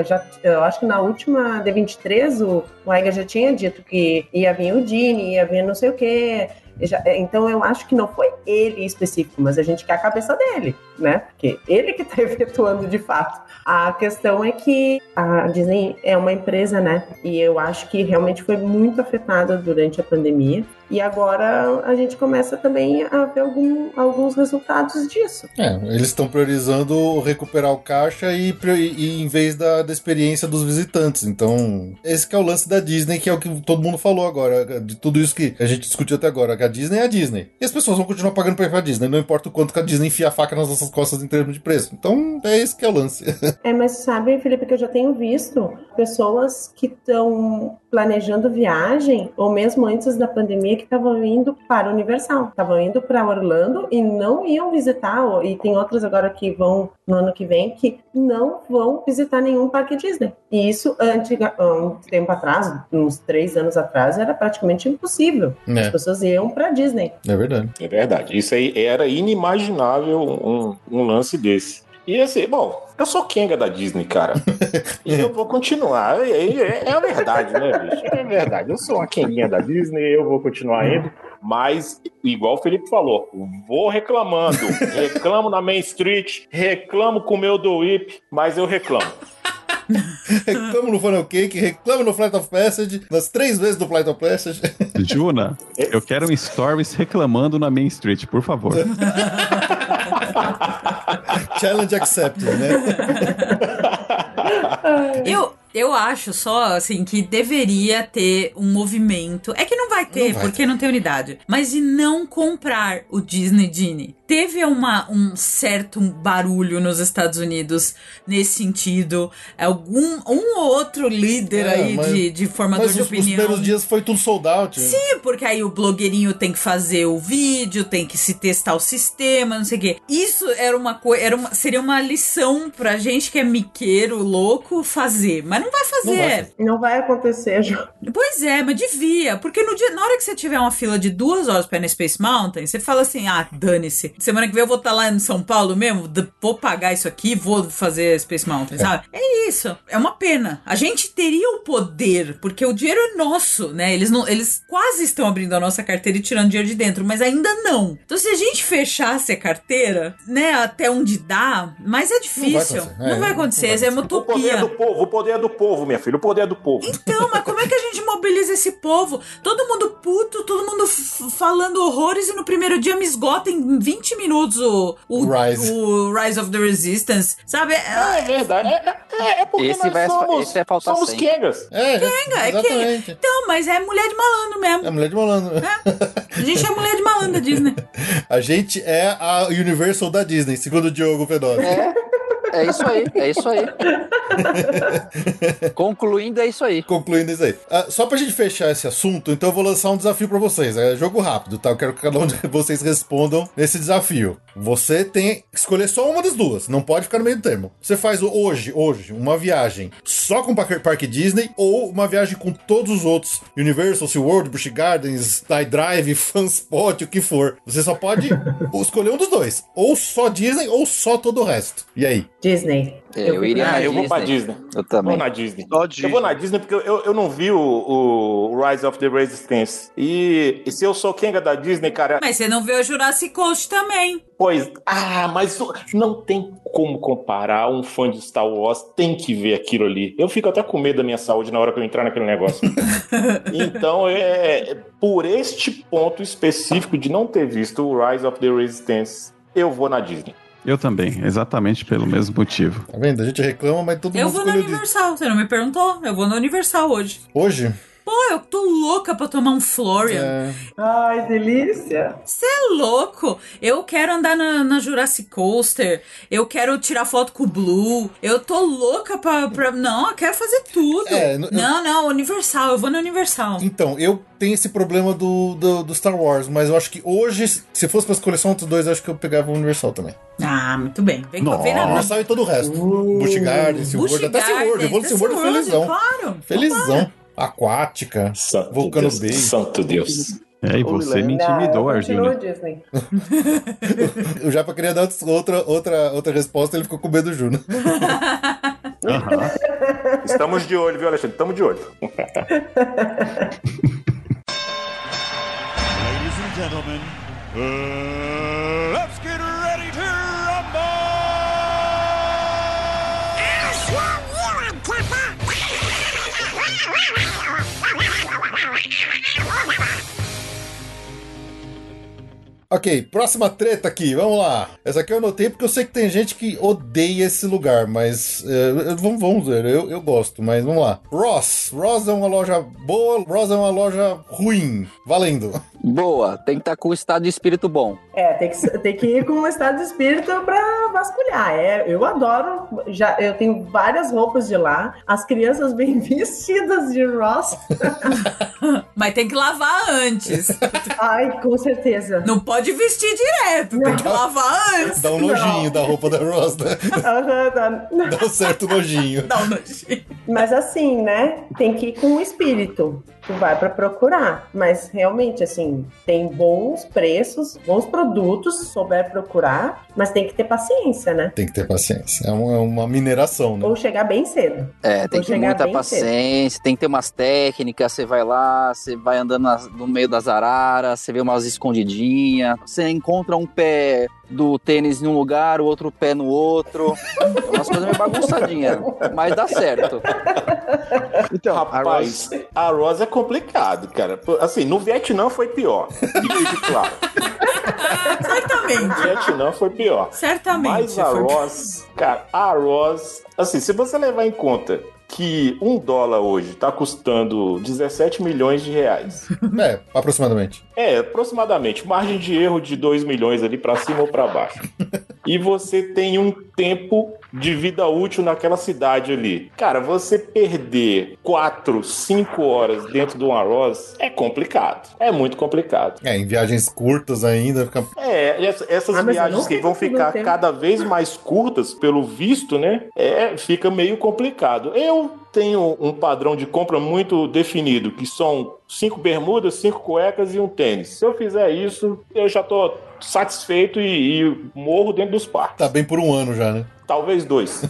já, eu acho que na última D23 o, o Iger já tinha dito que ia vir o Dini, ia vir não sei o quê. Já- então eu acho que não foi ele específico, mas a gente quer a cabeça dele, né? Porque ele que está efetuando de fato. A questão é que a Disney é uma empresa, né? E eu acho que realmente foi muito afetada durante a pandemia. E agora a gente começa também a ver algum- alguns resultados disso. É, eles estão priorizando recuperar o caixa e, e em vez da, da experiência dos visitantes. Então, esse que é o lance da Disney, que é o que todo mundo falou agora, de tudo isso que a gente discutiu até agora, que a Disney é a Disney. E as pessoas vão continuar pagando pra ir pra Disney, não importa o quanto que a Disney enfia a faca nas nossas costas em termos de preço. Então, é esse que é o lance. É, mas sabe, Felipe, que eu já tenho visto pessoas que estão planejando viagem, ou mesmo antes da pandemia, que estavam indo para Universal, estavam indo para Orlando e não iam visitar, e tem outras agora que vão no ano que vem que não vão visitar nenhum parque Disney. E isso, antiga, há um tempo atrás, uns três anos atrás, era praticamente impossível. As É, pessoas iam para Disney. é verdade. É verdade. Isso aí era inimaginável um, um lance desse. E assim, bom, eu sou Kenga da Disney, cara. e eu vou continuar. É, é- é a verdade, né, bicho? É a verdade. Eu sou uma Kenguinha da Disney, eu vou continuar indo. Mas, igual o Felipe falou, vou reclamando. Reclamo na Main Street, reclamo com o meu do Whip, mas eu reclamo. reclamo no Funnel Cake, reclamo no Flight of Passage, nas três vezes do Flight of Passage. Juna, eu quero um stories reclamando na Main Street, por favor. Challenge accepted, né? Eu, eu acho só, assim, que deveria ter um movimento. É que não vai ter, Não vai porque não tem unidade. Mas de não comprar o Disney Genie. Teve uma, um certo barulho nos Estados Unidos nesse sentido. Algum um ou outro líder É, aí mas- de, de formador Mas de os, os opinião. primeiros dias foi tudo sold out. Sim, porque aí o blogueirinho tem que fazer o vídeo, tem que se testar o sistema, não sei o quê. Isso era uma coisa, era uma, seria uma lição pra gente que é miqueiro, louco, fazer. Mas não vai fazer. Não vai fazer. Não vai acontecer, Ju. Pois é, mas devia. Porque no dia, na hora que você tiver uma fila de duas horas pra ir na Space Mountain, você fala assim: ah, dane-se. Semana que vem eu vou estar lá em São Paulo mesmo, vou pagar isso aqui, vou fazer Space Mountain, sabe? É isso. É uma pena. A gente teria o poder, porque o dinheiro é nosso, né? Eles, não, eles quase estão abrindo a nossa carteira e tirando dinheiro de dentro, mas ainda não. Então, se a gente fechasse a carteira, né, até onde dá, mas é difícil. acontecer. Não É, vai não acontecer, vai é uma O poder utopia. do povo, o poder do povo, minha filha, o poder do povo. Então, mas como é que a gente mobiliza esse povo? Todo mundo puto, todo mundo falando horrores e no primeiro dia me esgota em 20 minutos o, o, Rise. o Rise of the Resistance, sabe? É É, verdade. É, é, é porque Esse nós vai- somos, esse vai somos sempre. Kengas. É, é que- exatamente. então, mas é mulher de malandro mesmo. É mulher de malandro. A gente é mulher de malandro da Disney. A gente é a Universal da Disney, segundo o Diogo Fedora. É, é isso aí, é isso aí. Concluindo, é isso aí. Concluindo isso aí. Ah, só pra gente fechar esse assunto, então eu vou lançar um desafio pra vocês. É jogo rápido, tá? Eu quero que cada um de vocês respondam nesse desafio. Você tem que escolher só uma das duas, não pode ficar no meio termo. Você faz o- hoje, hoje, uma viagem só com o Parque Parque Disney ou uma viagem com todos os outros Universal, SeaWorld, Busch Gardens, Night Drive, Fanspot, o que for. Você só pode escolher um dos dois. Ou só Disney ou só todo o resto. E aí? Disney. É, eu iria Ah, na eu vou pra Disney. Disney. Eu Vou também. na Disney. Só Disney. Eu vou na Disney porque eu, eu não vi o, o Rise of the Resistance. E, e se eu sou Kenga da Disney, cara, Mas você não vê o Jurassic Coast também. pois. Ah, mas não tem como comparar um fã de Star Wars. Tem que ver aquilo ali. Eu fico até com medo da minha saúde na hora que eu entrar naquele negócio. então, é, por este ponto específico de não ter visto o Rise of the Resistance, eu vou na Disney. Eu também, exatamente pelo mesmo motivo. Tá vendo? A gente reclama, mas todo Eu mundo vou na. Universal. Você não me perguntou? Eu vou na Universal hoje. Hoje? Pô, eu tô louca pra tomar um Florian. É, Ai, delícia. Você é louco? Eu quero andar na, na Jurassic Coaster. Eu quero tirar foto com o Blue. Eu tô louca pra. pra- não, eu quero fazer tudo. É, não, não, Universal. Eu vou na Universal. Então, eu tenho esse problema do, do, do Star Wars, mas eu acho que hoje, se fosse pra escolher só um dos dois, eu acho que eu pegava o Universal também. Ah, muito bem. Vem, Nossa. vem na. Universal e todo o resto. Busch Gardens, SeaWorld, até SeaWorld. Eu vou no Busch Gardens, felizão. Claro. Felizão. Aquática. Santo Vulcano Deus, Bay. Santo Deus. É, e você me intimidou, Arjuna. Disney. Eu já queria dar outra, outra, outra resposta, ele ficou com medo do Juno. Aham. Estamos de olho, viu, Alexandre? Estamos de olho. Ladies and gentlemen, uh, Ok, próxima treta aqui, vamos lá. Essa aqui eu anotei porque eu sei que tem gente que odeia esse lugar, mas é, vamos, vamos ver, eu, eu gosto, mas vamos lá. Ross, Ross é uma loja boa, Ross é uma loja ruim, valendo. Boa, tem que estar com o estado de espírito bom. É, tem que, tem que ir com um estado de espírito pra vasculhar. É, eu adoro. Já, eu tenho várias roupas de lá. As crianças bem vestidas de Ross. Mas tem que lavar antes. Ai, com certeza. Não pode vestir direto. Tem que lavar antes. Dá um nojinho da roupa da Ross, né? Tá. Dá um certo nojinho. Dá um nojinho. Mas assim, né? Tem que ir com o espírito. Tu vai pra procurar. Mas realmente, assim, tem bons preços, bons produtos, se souber procurar, mas tem que ter paciência, né? Tem que ter paciência. É uma, é uma mineração, né? Ou chegar bem cedo. É, tem Vou que ter muita paciência, tem que ter umas técnicas, você vai lá, você vai andando nas- no meio das araras, você vê umas escondidinhas, você encontra um pé do tênis em um lugar, o outro pé no outro. É umas coisas meio bagunçadinhas, mas dá certo. Então, a Rapaz, a Ross é complicado, cara. Assim, no Vietnã foi pior. Fique claro. No Certamente. Vietnã foi pior. Certamente. Mas a Ross, cara, a Ross, assim, se você levar em conta que um dólar hoje tá custando 17 milhões de reais. É, aproximadamente. É, aproximadamente, margem de erro de 2 milhões ali pra cima ou pra baixo. E você tem um tempo de vida útil naquela cidade ali. Cara, você perder 4, 5 horas dentro de uma Ross é complicado. É muito complicado. É, em viagens curtas ainda fica. É, essa- essas Ah, viagens que vão ficar cada vez mais curtas, pelo visto, né? É, fica meio complicado. Eu tenho um padrão de compra muito definido, que são cinco bermudas, cinco cuecas e um tênis. Se eu fizer isso, eu já tô satisfeito e, e morro dentro dos parques. Tá bem por um ano já, né? Talvez dois.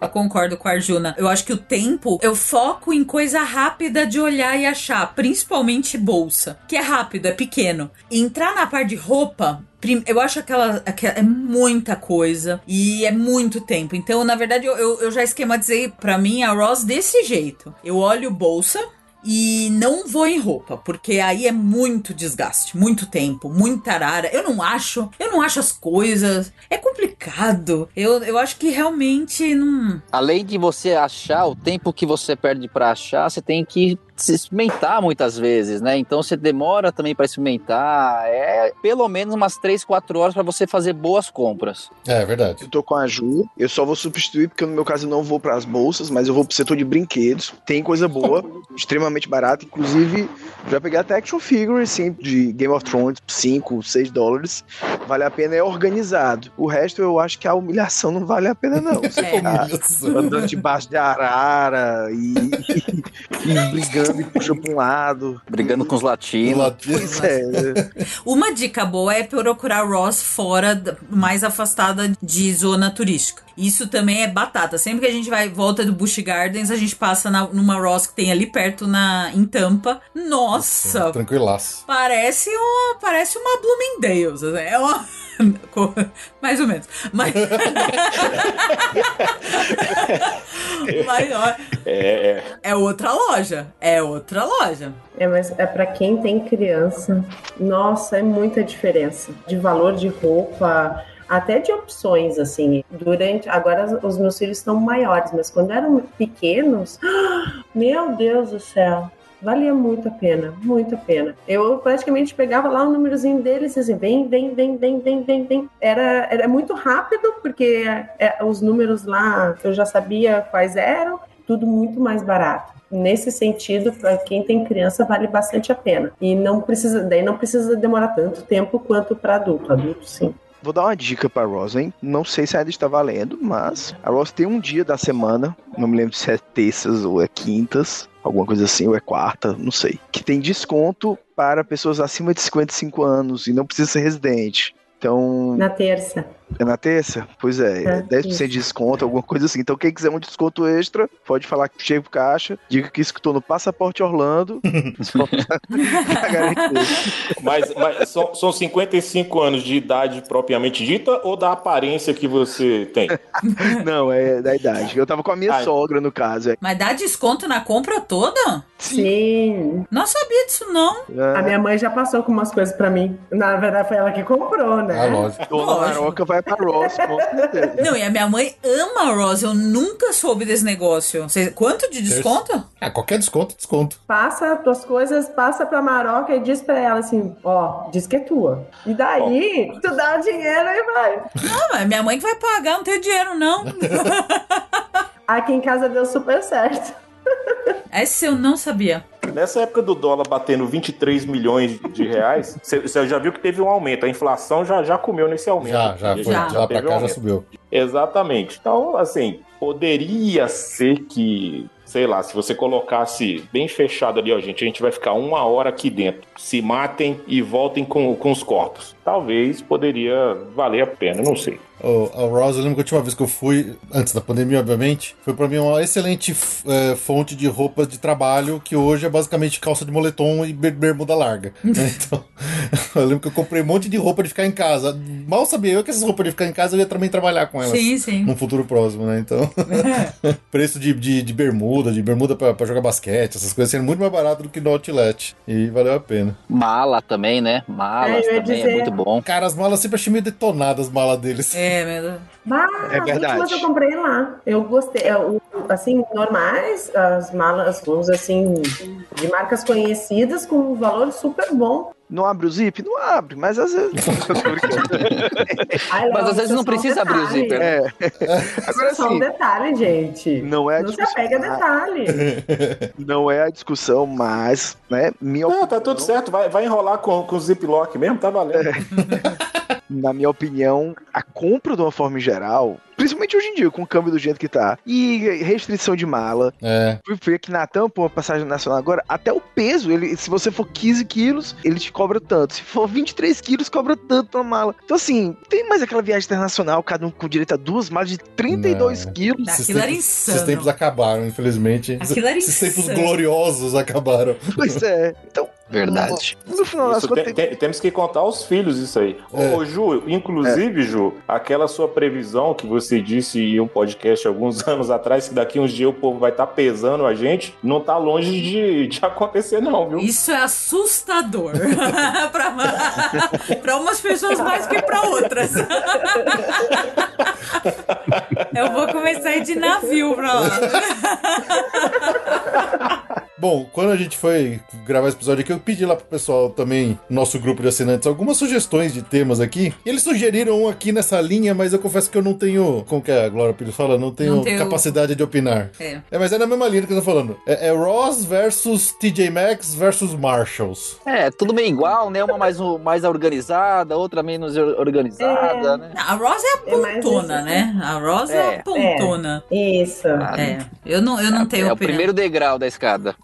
Eu concordo com a Arjuna. Eu acho que o tempo, eu foco em coisa rápida de olhar e achar, principalmente bolsa, que é rápido, é pequeno. Entrar na parte de roupa, eu acho aquela, aquela é muita coisa e é muito tempo. Então, na verdade, eu, eu, eu já esquematizei pra mim a Ross desse jeito. Eu olho bolsa, e não vou em roupa, porque aí é muito desgaste, muito tempo, muita arara. Eu não acho, eu não acho as coisas. É complicado. Eu, eu acho que realmente não. Além de você achar, o tempo que você perde pra achar, você tem que se experimentar muitas vezes, né? Então você demora também pra experimentar. É pelo menos umas 3, 4 horas pra você fazer boas compras. É, é verdade. Eu tô com a Ju, eu só vou substituir, porque no meu caso eu não vou pras bolsas, mas eu vou pro setor de brinquedos. Tem coisa boa, extremamente barata. Inclusive, já peguei até action figure, assim, de Game of Thrones, 5, 6 dólares. Vale a pena, é organizado. O resto eu acho que a humilhação não vale a pena, não. Você É. ficar andando debaixo de arara e, e brigando e puxa pra um lado. Brigando com os latinos. Latino. Pois é? Uma dica boa é procurar Ross fora, da- mais afastada de zona turística. Isso também é batata. Sempre que a gente vai volta do Busch Gardens, a gente passa na- numa Ross que tem ali perto na em Tampa. Nossa, Tranquilaço. Parece uma, parece uma Bloomingdale's. assim, É uma. Mais ou menos. Mas. Mas ó, É, é. é outra loja. É outra loja. É, mas é para quem tem criança. Nossa, é muita diferença de valor de roupa, até de opções assim. Durante agora os meus filhos estão maiores, mas quando eram pequenos, meu Deus do céu. Valia muito a pena, muito a pena. Eu praticamente pegava lá o númerozinho deles e assim, vem, vem, vem, vem, vem, vem, vem. Era, era muito rápido, porque é, os números lá eu já sabia quais eram, tudo muito mais barato nesse sentido, para quem tem criança, vale bastante a pena. E não precisa, daí não precisa demorar tanto tempo quanto para adulto. Adulto, sim. Vou dar uma dica pra Ross, hein? Não sei se ainda está valendo, mas a Ross tem um dia da semana, não me lembro se é terças ou é quintas, alguma coisa assim, ou é quarta, não sei, que tem desconto para pessoas acima de 55 anos e não precisa ser residente. Então, Na terça. É na terça? Pois é, É, 10% isso. de desconto, alguma coisa assim. Então, quem quiser um desconto extra, pode falar que chega pro caixa, diga que escutou no Passaporte Orlando. só pra garantir. Mas, mas são, são 55 anos de idade propriamente dita ou da aparência que você tem? Não, é da idade. Eu tava com a minha Ai. sogra, no caso. É. Mas dá desconto na compra toda? Sim. Não sabia disso, não. A minha mãe já passou com umas coisas para mim. Na verdade, foi ela que comprou, né? Ah, lógico. Dona Lógico. Maroca vai pra Ross, com certeza. Não, e a minha mãe ama a Ross. Eu nunca soube desse negócio. Você- quanto de desconto? Ah, qualquer desconto, desconto. Passa as tuas coisas, passa pra Maroca e diz pra ela assim: ó, diz que é tua. E daí, tu dá o dinheiro e vai. Não, mas minha mãe que vai pagar, não tem dinheiro, não. Aqui em casa deu super certo. Essa eu não sabia. Nessa época do dólar batendo 23 milhões de reais, você já viu que teve um aumento. A inflação já, já comeu nesse aumento. Já, já, foi. Já. De lá pra teve um cá já subiu. Exatamente. Então, assim, poderia ser que, sei lá, se você colocasse bem fechado ali, ó, gente, a gente vai ficar uma hora aqui dentro. Se matem e voltem com, com os corpos. Talvez poderia valer a pena, não sei. O, a Ross, eu lembro que a última vez que eu fui, antes da pandemia, obviamente, foi pra mim uma excelente eh, fonte de roupas de trabalho, que hoje é basicamente calça de moletom e ber- bermuda larga. né? Então, eu lembro que eu comprei um monte de roupa de ficar em casa. Mal sabia eu que essas roupas de ficar em casa eu ia também trabalhar com elas. Sim, sim. Num futuro próximo, né? Então, preço de, de, de bermuda, de bermuda pra, pra jogar basquete, essas coisas sendo muito mais barato do que no outlet. E valeu a pena. Mala também, né? Malas É, também dizer- é muito bom. Cara, as malas sempre achei meio detonadas, as malas deles. É, meu... Bah, É verdade. Mas eu comprei lá. Eu gostei. É, o- Assim, normais, as malas, vamos assim, de marcas conhecidas com um valor super bom. Não abre o zip? Não abre, mas às vezes. Ai, Mas às vezes é não um precisa abrir o zíper, né? É. Agora é só um detalhe, gente. não é a Não se discussão. apega a detalhe. Não é a discussão, mas, né, minha Não, tá tudo certo. Vai, vai enrolar com, com o ziplock mesmo, tá valendo. na minha opinião, a compra de uma forma geral, principalmente hoje em dia, com o câmbio do jeito que tá, e restrição de mala. É. Fui ver aqui na tampa, uma passagem nacional agora, até o peso, ele, se você for 15 quilos, ele te cobra tanto. Se for 23 quilos, cobra tanto na mala. Então, assim, tem mais aquela viagem internacional, cada um com direito a duas malas de 32 Não. quilos. Esses Aquilo era tempos- insano. Esses tempos acabaram, infelizmente. Aquilo era Esses tempos insano. gloriosos acabaram. Pois é. Então, Verdade. no final das Isso contas, tem- tem- tem- temos que contar aos filhos isso aí. É. Ô, Ju, inclusive, Ju, aquela sua previsão que você disse em um podcast alguns anos atrás, que daqui uns dias o povo vai estar pesando a gente, não tá longe de, de acontecer, não, viu? Isso é assustador. pra, pra umas pessoas mais que pra outras. Eu vou começar a ir de navio pra lá. Bom, quando a gente foi gravar esse episódio aqui, eu pedi lá pro pessoal também, nosso grupo de assinantes, algumas sugestões de temas aqui. E eles sugeriram um aqui nessa linha, mas eu confesso que eu não tenho, como que a Glória Pires fala, não tenho Não tenho- capacidade de opinar. É. É, mas é na mesma linha que eu tô falando. É, é Ross versus TJ Maxx versus Marshalls. É, tudo meio igual, né? Uma mais, mais organizada, outra menos or- organizada, né? A Ross é a É mais pontona, né? A Ross é, a É. pontona. Isso. É. Eu não, eu não tenho É o opinião. primeiro degrau da escada.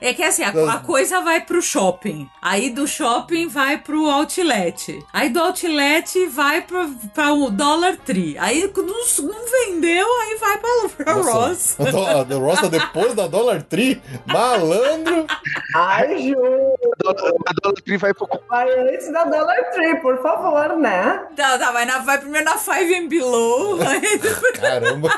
É que assim, a, a coisa vai pro shopping. Aí do shopping vai pro outlet. Aí do outlet vai pra, pra o Dollar Tree. Aí não, não vendeu, aí vai pra, pra Ross. A, do- a do Ross tá depois da Dollar Tree? Malandro! Ai, Ju, a Dollar Tree vai pro vai antes da Dollar Tree, por favor, né? Tá, tá, vai, na, vai primeiro na Five and Below. Aí. Caramba!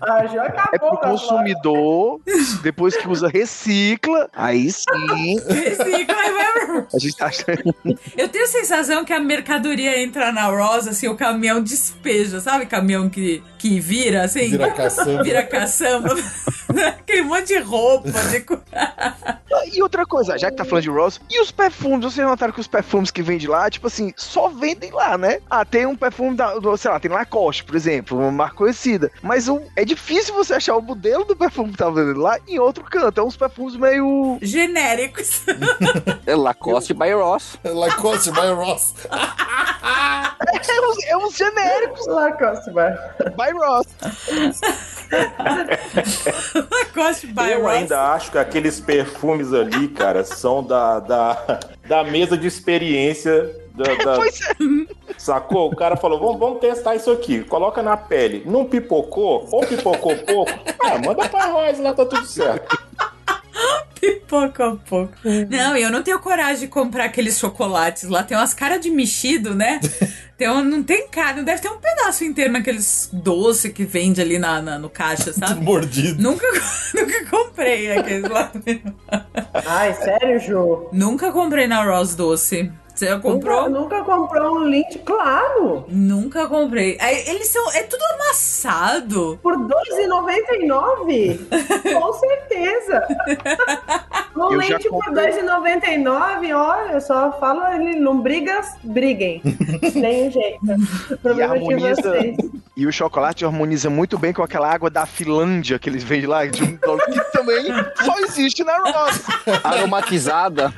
A Ju acabou. É pro consumidor, depois que usa, recicla. Aí sim. recicla, aí vai pra A gente tá achando. Eu tenho a sensação que a mercadoria entra na Rosa, assim, o caminhão despeja, sabe? Caminhão que, que vira, assim. Vira caçamba. Vira caçamba. Aquele monte de roupa, de... E outra coisa, já que tá falando de Ross, e os perfumes? Vocês notaram que os perfumes que vendem lá, tipo assim, só vendem lá, né? Ah, tem um perfume da, do, sei lá, tem Lacoste, por exemplo, uma marca conhecida. Mas o, é difícil você achar o modelo do perfume que tá vendendo lá em outro canto. É uns perfumes meio. genéricos. É Lacoste by Ross. Lacoste by Ross. É uns, é uns genéricos Lacoste, vai. by Ross. Lacoste by Eu Ross. ainda acho que aqueles perfumes ali, cara, são da, da, da mesa de experiência. Da, da- Pois é. Sacou? O cara falou: vamos, vamos testar isso aqui. Coloca na pele. Não pipocou? Ou pipocou pouco? Ah, manda pra Ross lá, tá tudo certo. Pipoca a pouco. Não, eu não tenho coragem de comprar aqueles chocolates lá. Tem umas caras de mexido, né? Tem um- não tem cara, deve ter um pedaço inteiro naqueles doce que vende ali na, na- no caixa, sabe? Mordido. Nunca, nunca comprei aqueles lá. Ai, sério, Ju? Nunca comprei na Ross doce. Você já comprou? Nunca, nunca comprou um lint? Claro! Nunca comprei. Aí, eles são. É tudo amassado. Por R$2,99? Com certeza! Um Eu lente por comprei. R$2,99, olha, eu só falo ele, não brigas, briguem. Um jeito. O problema é de vocês. E o chocolate harmoniza muito bem com aquela água da Finlândia que eles vendem lá, de um dólar, que também só existe na Ross. Aromatizada.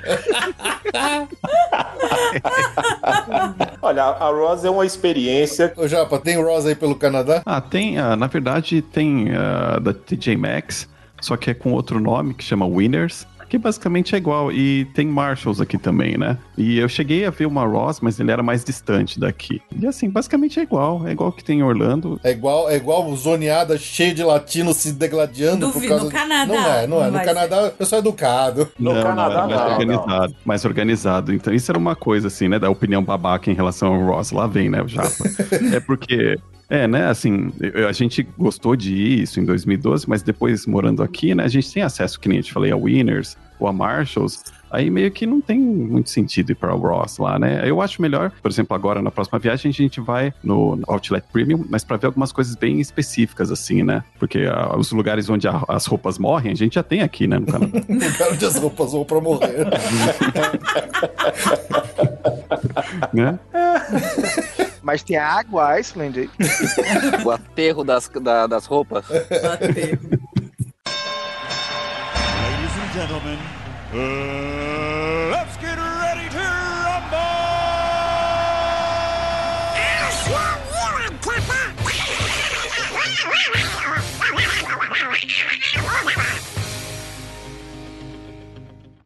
Olha, a Ross é uma experiência. Ô, Japa, tem Rosa aí pelo Canadá? Ah, tem, ah, na verdade, tem ah, da TJ Maxx, só que é com outro nome que chama Winners, que basicamente é igual. E tem Marshalls aqui também, né? E eu cheguei a ver uma Ross, mas ele era mais distante daqui. E assim, basicamente é igual. É igual que tem em Orlando. É igual, é igual zoneada cheia de latinos se degladiando por Duvido, causa no Canadá Não é, não é. No Canadá o pessoal é educado. No não, Canadá, não, é mais não, organizado. Mais organizado. Então, isso era uma coisa, assim, né? Da opinião babaca em relação ao Ross. Lá vem, né, o Japa. é porque. É, né, assim, eu- a gente gostou de ir isso em 2012, mas depois, morando aqui, né, a gente tem acesso, que nem eu te falei, a Winners ou a Marshalls, aí meio que não tem muito sentido ir para o Ross lá, né? Eu acho melhor, por exemplo, agora na próxima viagem a gente vai no Outlet Premium, mas para ver algumas coisas bem específicas, assim, né? Porque ah, os lugares onde a- as roupas morrem, a gente já tem aqui, né, no Canadá. Cara onde as roupas vão pra morrer. né? Mas tem a água Iceland aí. O aterro das, da- das roupas. Bater. Ladies and gentlemen, uh,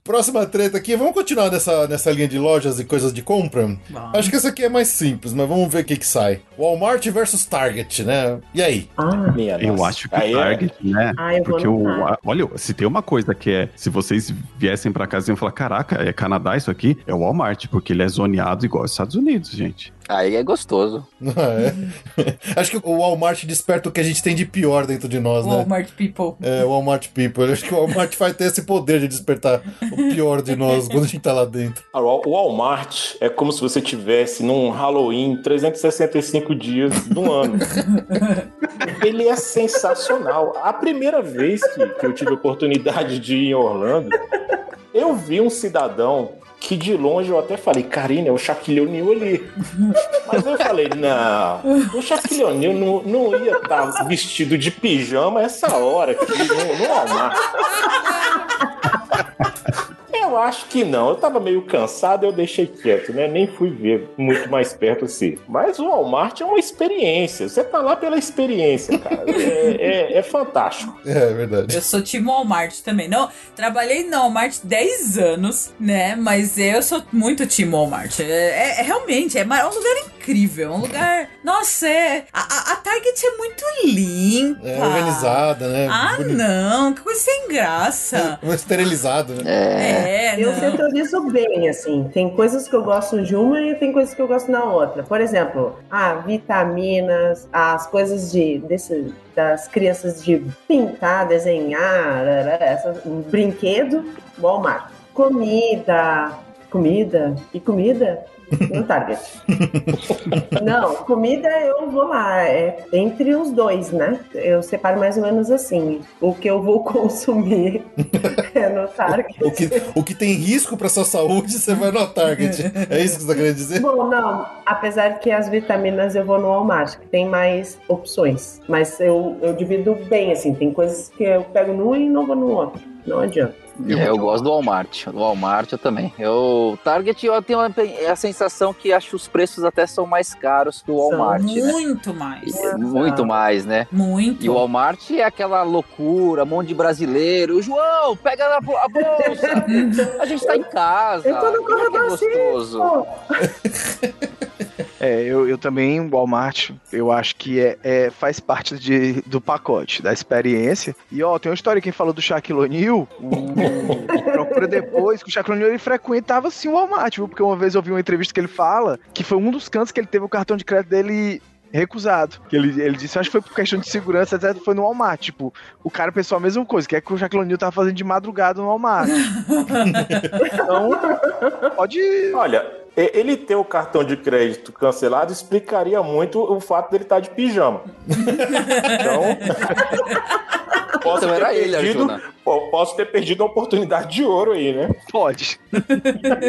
Próxima treta aqui, vamos continuar nessa, nessa linha de lojas e coisas de compra? Acho que essa aqui é mais simples, mas vamos ver o que que sai. Walmart versus Target, né? E aí? Ah, Minha Eu nossa. acho que Aí é- Target, né? Ah, Porque o. Olha, se tem uma coisa que é. Se vocês viessem pra casa e iam falar: caraca, é Canadá isso aqui? É o Walmart, porque ele é zoneado igual aos Estados Unidos, gente. Aí é gostoso. É. Acho que o Walmart desperta o que a gente tem de pior dentro de nós, né? Walmart People. É, Walmart People. Acho que o Walmart vai ter esse poder de despertar o pior de nós quando a gente tá lá dentro. Ah, O Walmart é como se você tivesse num Halloween 365 dias do ano. Ele é sensacional. A primeira vez que, que eu tive a oportunidade de ir em Orlando, eu vi um cidadão que de longe eu até falei, Karine, é o Shaquille O'Neal ali. Mas eu falei, não, o Shaquille O'Neal não, não ia estar vestido de pijama essa hora aqui no, no Walmart. Eu acho que não. Eu tava meio cansado, eu deixei quieto, né? Nem fui ver muito mais perto assim. Mas o Walmart é uma experiência. Você tá lá pela experiência, cara. É, é- é fantástico. É, é verdade. Eu sou time Walmart também. Não, trabalhei no Walmart 10 anos, né? Mas eu sou muito time Walmart. É, é- é realmente, é é um lugar incrível. É um lugar. Nossa, é. A, a- a Target é muito limpa. É organizada, né? Ah, Bonito. não, que coisa sem graça. É esterilizado, né? É, Eu não. setorizo bem, assim. Tem coisas que eu gosto de uma e tem coisas que eu gosto na outra. Por exemplo, ah, vitaminas, as coisas de desse, das crianças de pintar, desenhar, essas, um brinquedo, Walmart. Comida, comida e comida no Target. Não, comida eu vou lá, é entre os dois, né? Eu separo mais ou menos assim. O que eu vou consumir é no Target. O que, o que tem risco pra sua saúde, você vai no Target. É isso que você tá querendo dizer? Bom, não, apesar que as vitaminas eu vou no Walmart, que tem mais opções. Mas eu, eu divido bem, assim, tem coisas que eu pego num e não vou no outro. Não adianta. É, eu gosto do Walmart. Do Walmart eu também. Eu, Target eu tenho a, a sensação que acho os preços até são mais caros que o São Walmart, né? Muito mais. E- Muito mais, né? Muito. E o Walmart é aquela loucura, um monte de brasileiro. João, pega a, a bolsa. A gente tá em casa. Eu tô no é corredor gostoso. Pô, É, eu, eu também, Walmart, eu acho que é, é- faz parte de, do pacote, da experiência. E ó, tem uma história quem falou do Shaquille O'Neal, o- procura depois, que o Shaquille O'Neal ele frequentava sim o Walmart, viu? Porque uma vez eu vi uma entrevista que ele fala que foi um dos cantos que ele teve o cartão de crédito dele recusado. Que ele, ele disse, acho que foi por questão de segurança, etc. Foi no Walmart. Tipo, o cara pensou a mesma coisa, que é que o Shaquille O'Neal tava fazendo de madrugada no Walmart. então, pode. Olha, e- ele ter o cartão de crédito cancelado explicaria muito o fato dele estar de pijama. Então, posso Então ter era ele, perdido, Arjuna. pô, posso ter perdido uma oportunidade de ouro aí, né? Pode.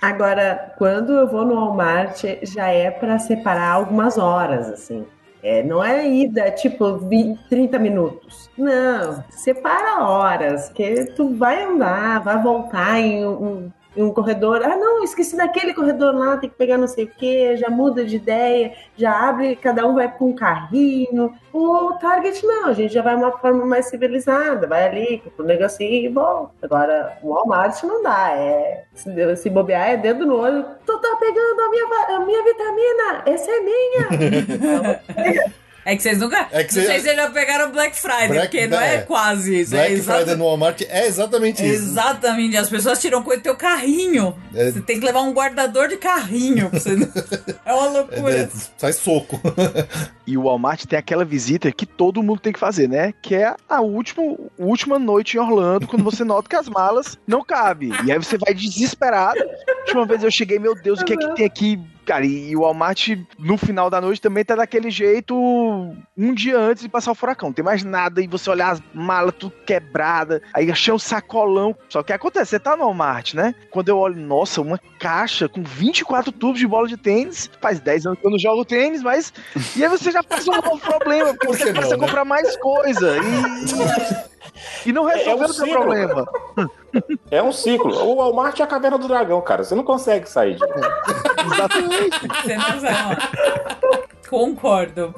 Agora, quando eu vou no Walmart, já é pra separar algumas horas, assim. É, não é ida, tipo, 20, 30 minutos. Não, separa horas, que tu vai andar, vai voltar em um, em um corredor. Ah, não, esqueci daquele corredor lá, tem que pegar não sei o quê, já muda de ideia, já abre, cada um vai para um carrinho. O Target não, a gente já vai uma forma mais civilizada, vai ali, compra um negocinho e volta. Agora, o Walmart não dá, é. Se, se bobear, é dedo no olho. Tu tá pegando a minha, a minha vitamina, essa é minha. É que vocês nunca. É que não cê- sei se eles já pegaram Black Friday, Black- porque não é, é. quase isso. é Black exata- Friday no Walmart é exatamente isso. Exatamente, as pessoas tiram coisa do teu carrinho. É. Você tem que levar um guardador de carrinho. pra você É uma É, loucura. é, sai soco. E o Walmart tem aquela visita que todo mundo tem que fazer, né? Que é a última, última noite em Orlando, quando você nota que as malas não cabem. E aí você vai desesperado. A última vez eu cheguei, meu Deus, o que é que tem aqui? Cara, e o Walmart, no final da noite, também tá daquele jeito um dia antes de passar o furacão. Não tem mais nada, e você olhar as malas tudo quebrada, aí achei um sacolão. Só que o que acontece? Você tá no Walmart, né? Quando eu olho, nossa, uma caixa com 24 tubos de bola de tênis. Faz 10 anos que eu não jogo tênis, mas. E aí você já passa um novo problema, porque Por que você começa não, a comprar mais coisa. E, e não É- é resolveu um o seu ciclo. problema. É um ciclo. O Walmart é a caverna do dragão, cara. Você não consegue sair de Exatamente. Você não sabe. Concordo.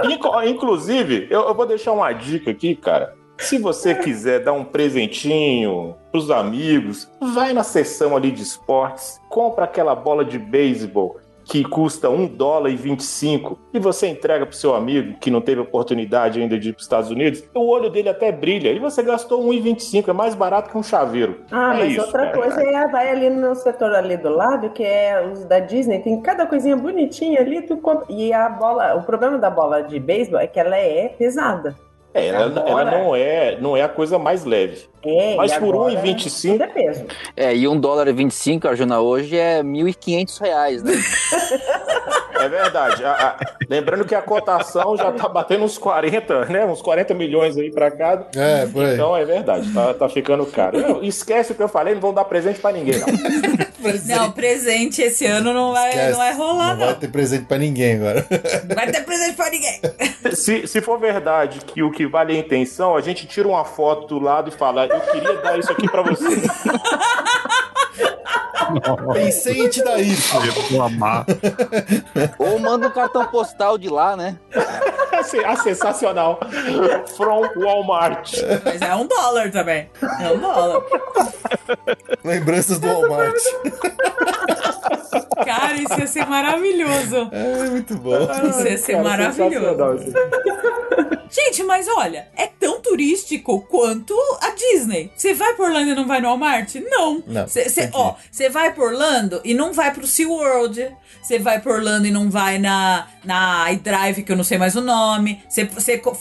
Inclusive, eu, eu vou deixar uma dica aqui, cara. Se você quiser dar um presentinho pros amigos, vai na seção ali de esportes, compra aquela bola de beisebol que custa um dólar e 25 e você entrega pro seu amigo que não teve oportunidade ainda de ir pros Estados Unidos, o olho dele até brilha e você gastou 1,25, é mais barato que um chaveiro. Ah, é mas isso, outra cara. coisa é vai ali no setor ali do lado, que é os da Disney, tem cada coisinha bonitinha ali, tu compra. E a bola, o problema da bola de beisebol é que ela é pesada. É, ela, Agora- ela não é, não é a coisa mais leve. É, Mas e por agora 1,25? tudo é peso. É, e um dólar e 25, Arjuna, hoje é 1.500 reais, né? É verdade. A- a- lembrando que a cotação já tá batendo uns 40, né? Uns 40 milhões aí pra cada. É, por aí. Então é verdade, tá, tá ficando caro. Não, esquece o que eu falei, não vão dar presente pra ninguém, não. Presente. Não, presente esse ano não vai, Esquece. não vai rolar, Não não. vai ter presente pra ninguém agora. Não vai ter presente pra ninguém. Se, se for verdade que o que vale é a intenção, a gente tira uma foto do lado e fala: Eu queria dar isso aqui pra você. Pensei em te dar isso. Reclamar. Ou manda um cartão postal de lá, né? Ah, sensacional. From Walmart. Mas é um dólar também. É um dólar. Lembranças do Walmart. Cara, isso ia ser maravilhoso. É muito bom. Isso ia ser Cara, maravilhoso. Gente, mas olha, é tão turístico quanto a Disney. Você vai por Orlando e não vai no Walmart? Não. Não, Cê, cê- tem ó, você vai por Orlando e não vai pro SeaWorld. Você vai por Orlando e não vai na, na iDrive, que eu não sei mais o nome. Você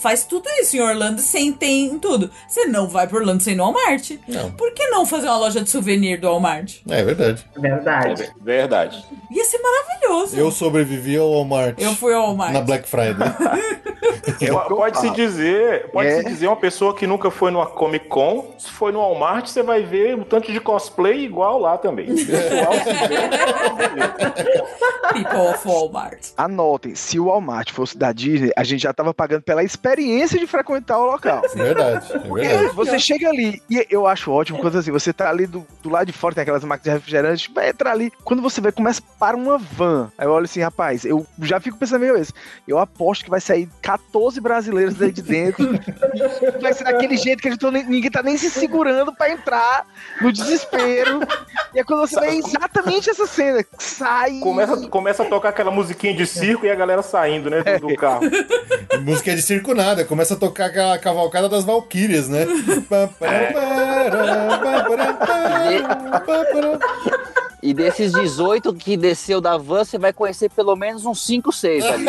faz tudo isso em Orlando sem ter em tudo. Você não vai por Orlando sem no Walmart. Não. Por que não fazer uma loja de souvenir do Walmart? É verdade. Verdade. É verdade. Ia ser maravilhoso. Eu sobrevivi ao Walmart. Eu fui ao Walmart. Na Black Friday. É o que eu pode se falo. dizer, pode É. se dizer uma pessoa que nunca foi numa Comic Con, se foi no Walmart, você vai ver um tanto de cosplay igual lá também. People of Walmart. Anotem, se o Walmart fosse da Disney, a gente já tava pagando pela experiência de frequentar o local. verdade. É verdade. você chega ali, e eu acho ótimo quando assim, você tá ali do, do lado de fora, tem aquelas máquinas de refrigerante, vai entrar ali. Quando você vê, começa para uma van. Aí eu olho assim, rapaz, eu já fico pensando meio isso. Eu aposto que vai sair 14 brasileiros daí de dentro. vai ser daquele jeito que a gente não- ninguém tá nem se segurando pra entrar no desespero. E é quando você vê exatamente essa cena. que Sai. Começa, começa a tocar aquela musiquinha de circo e a galera saindo, né, do, do carro. Música de circo nada. Começa a tocar aquela cavalcada das Valkyrias, né? Pá, E desses 18 que desceu da van, você vai conhecer pelo menos uns 5, 6 ali.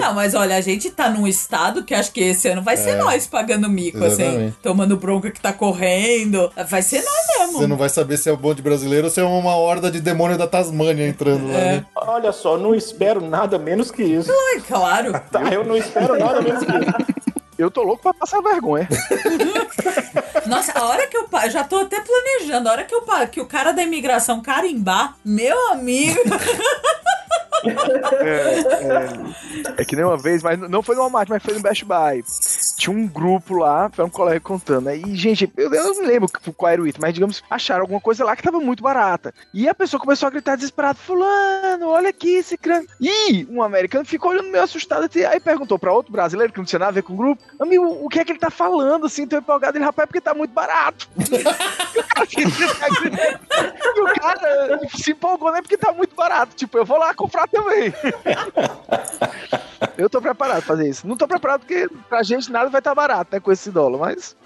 Não, mas olha, a gente tá num estado que acho que esse ano vai ser nós pagando mico, assim. Exatamente. Tomando bronca que tá correndo. Vai ser nós mesmo. Você não vai saber se é o bonde brasileiro ou se é uma horda de demônio da Tasmânia entrando lá, É. né? Olha só, não espero nada menos que isso. Ai, claro. Tá, eu não espero nada menos que isso. Eu tô louco pra passar vergonha. Nossa, a hora que eu. Já tô até planejando. A hora que, eu, que o cara da imigração carimbar, meu amigo. É, é, é que nem uma vez, mas não foi no Walmart, mas foi no Best Buy. Tinha um grupo lá, foi um colega contando. Aí, gente, eu, eu não lembro qual era o item, mas digamos, acharam alguma coisa lá que tava muito barata. E a pessoa começou a gritar desesperado: Fulano, olha aqui esse crânio. E um americano ficou olhando meio assustado. assim, Aí perguntou pra outro brasileiro que não tinha nada a ver com o grupo: Amigo, o que é que ele tá falando assim, tão empolgado? Ele, rapaz, é porque tá muito barato. e o cara se empolgou, né? Porque tá muito barato. Tipo, eu vou lá comprar também. Eu tô preparado pra fazer isso. Não tô preparado porque pra gente nada vai estar barato, né, com esse dólar, mas.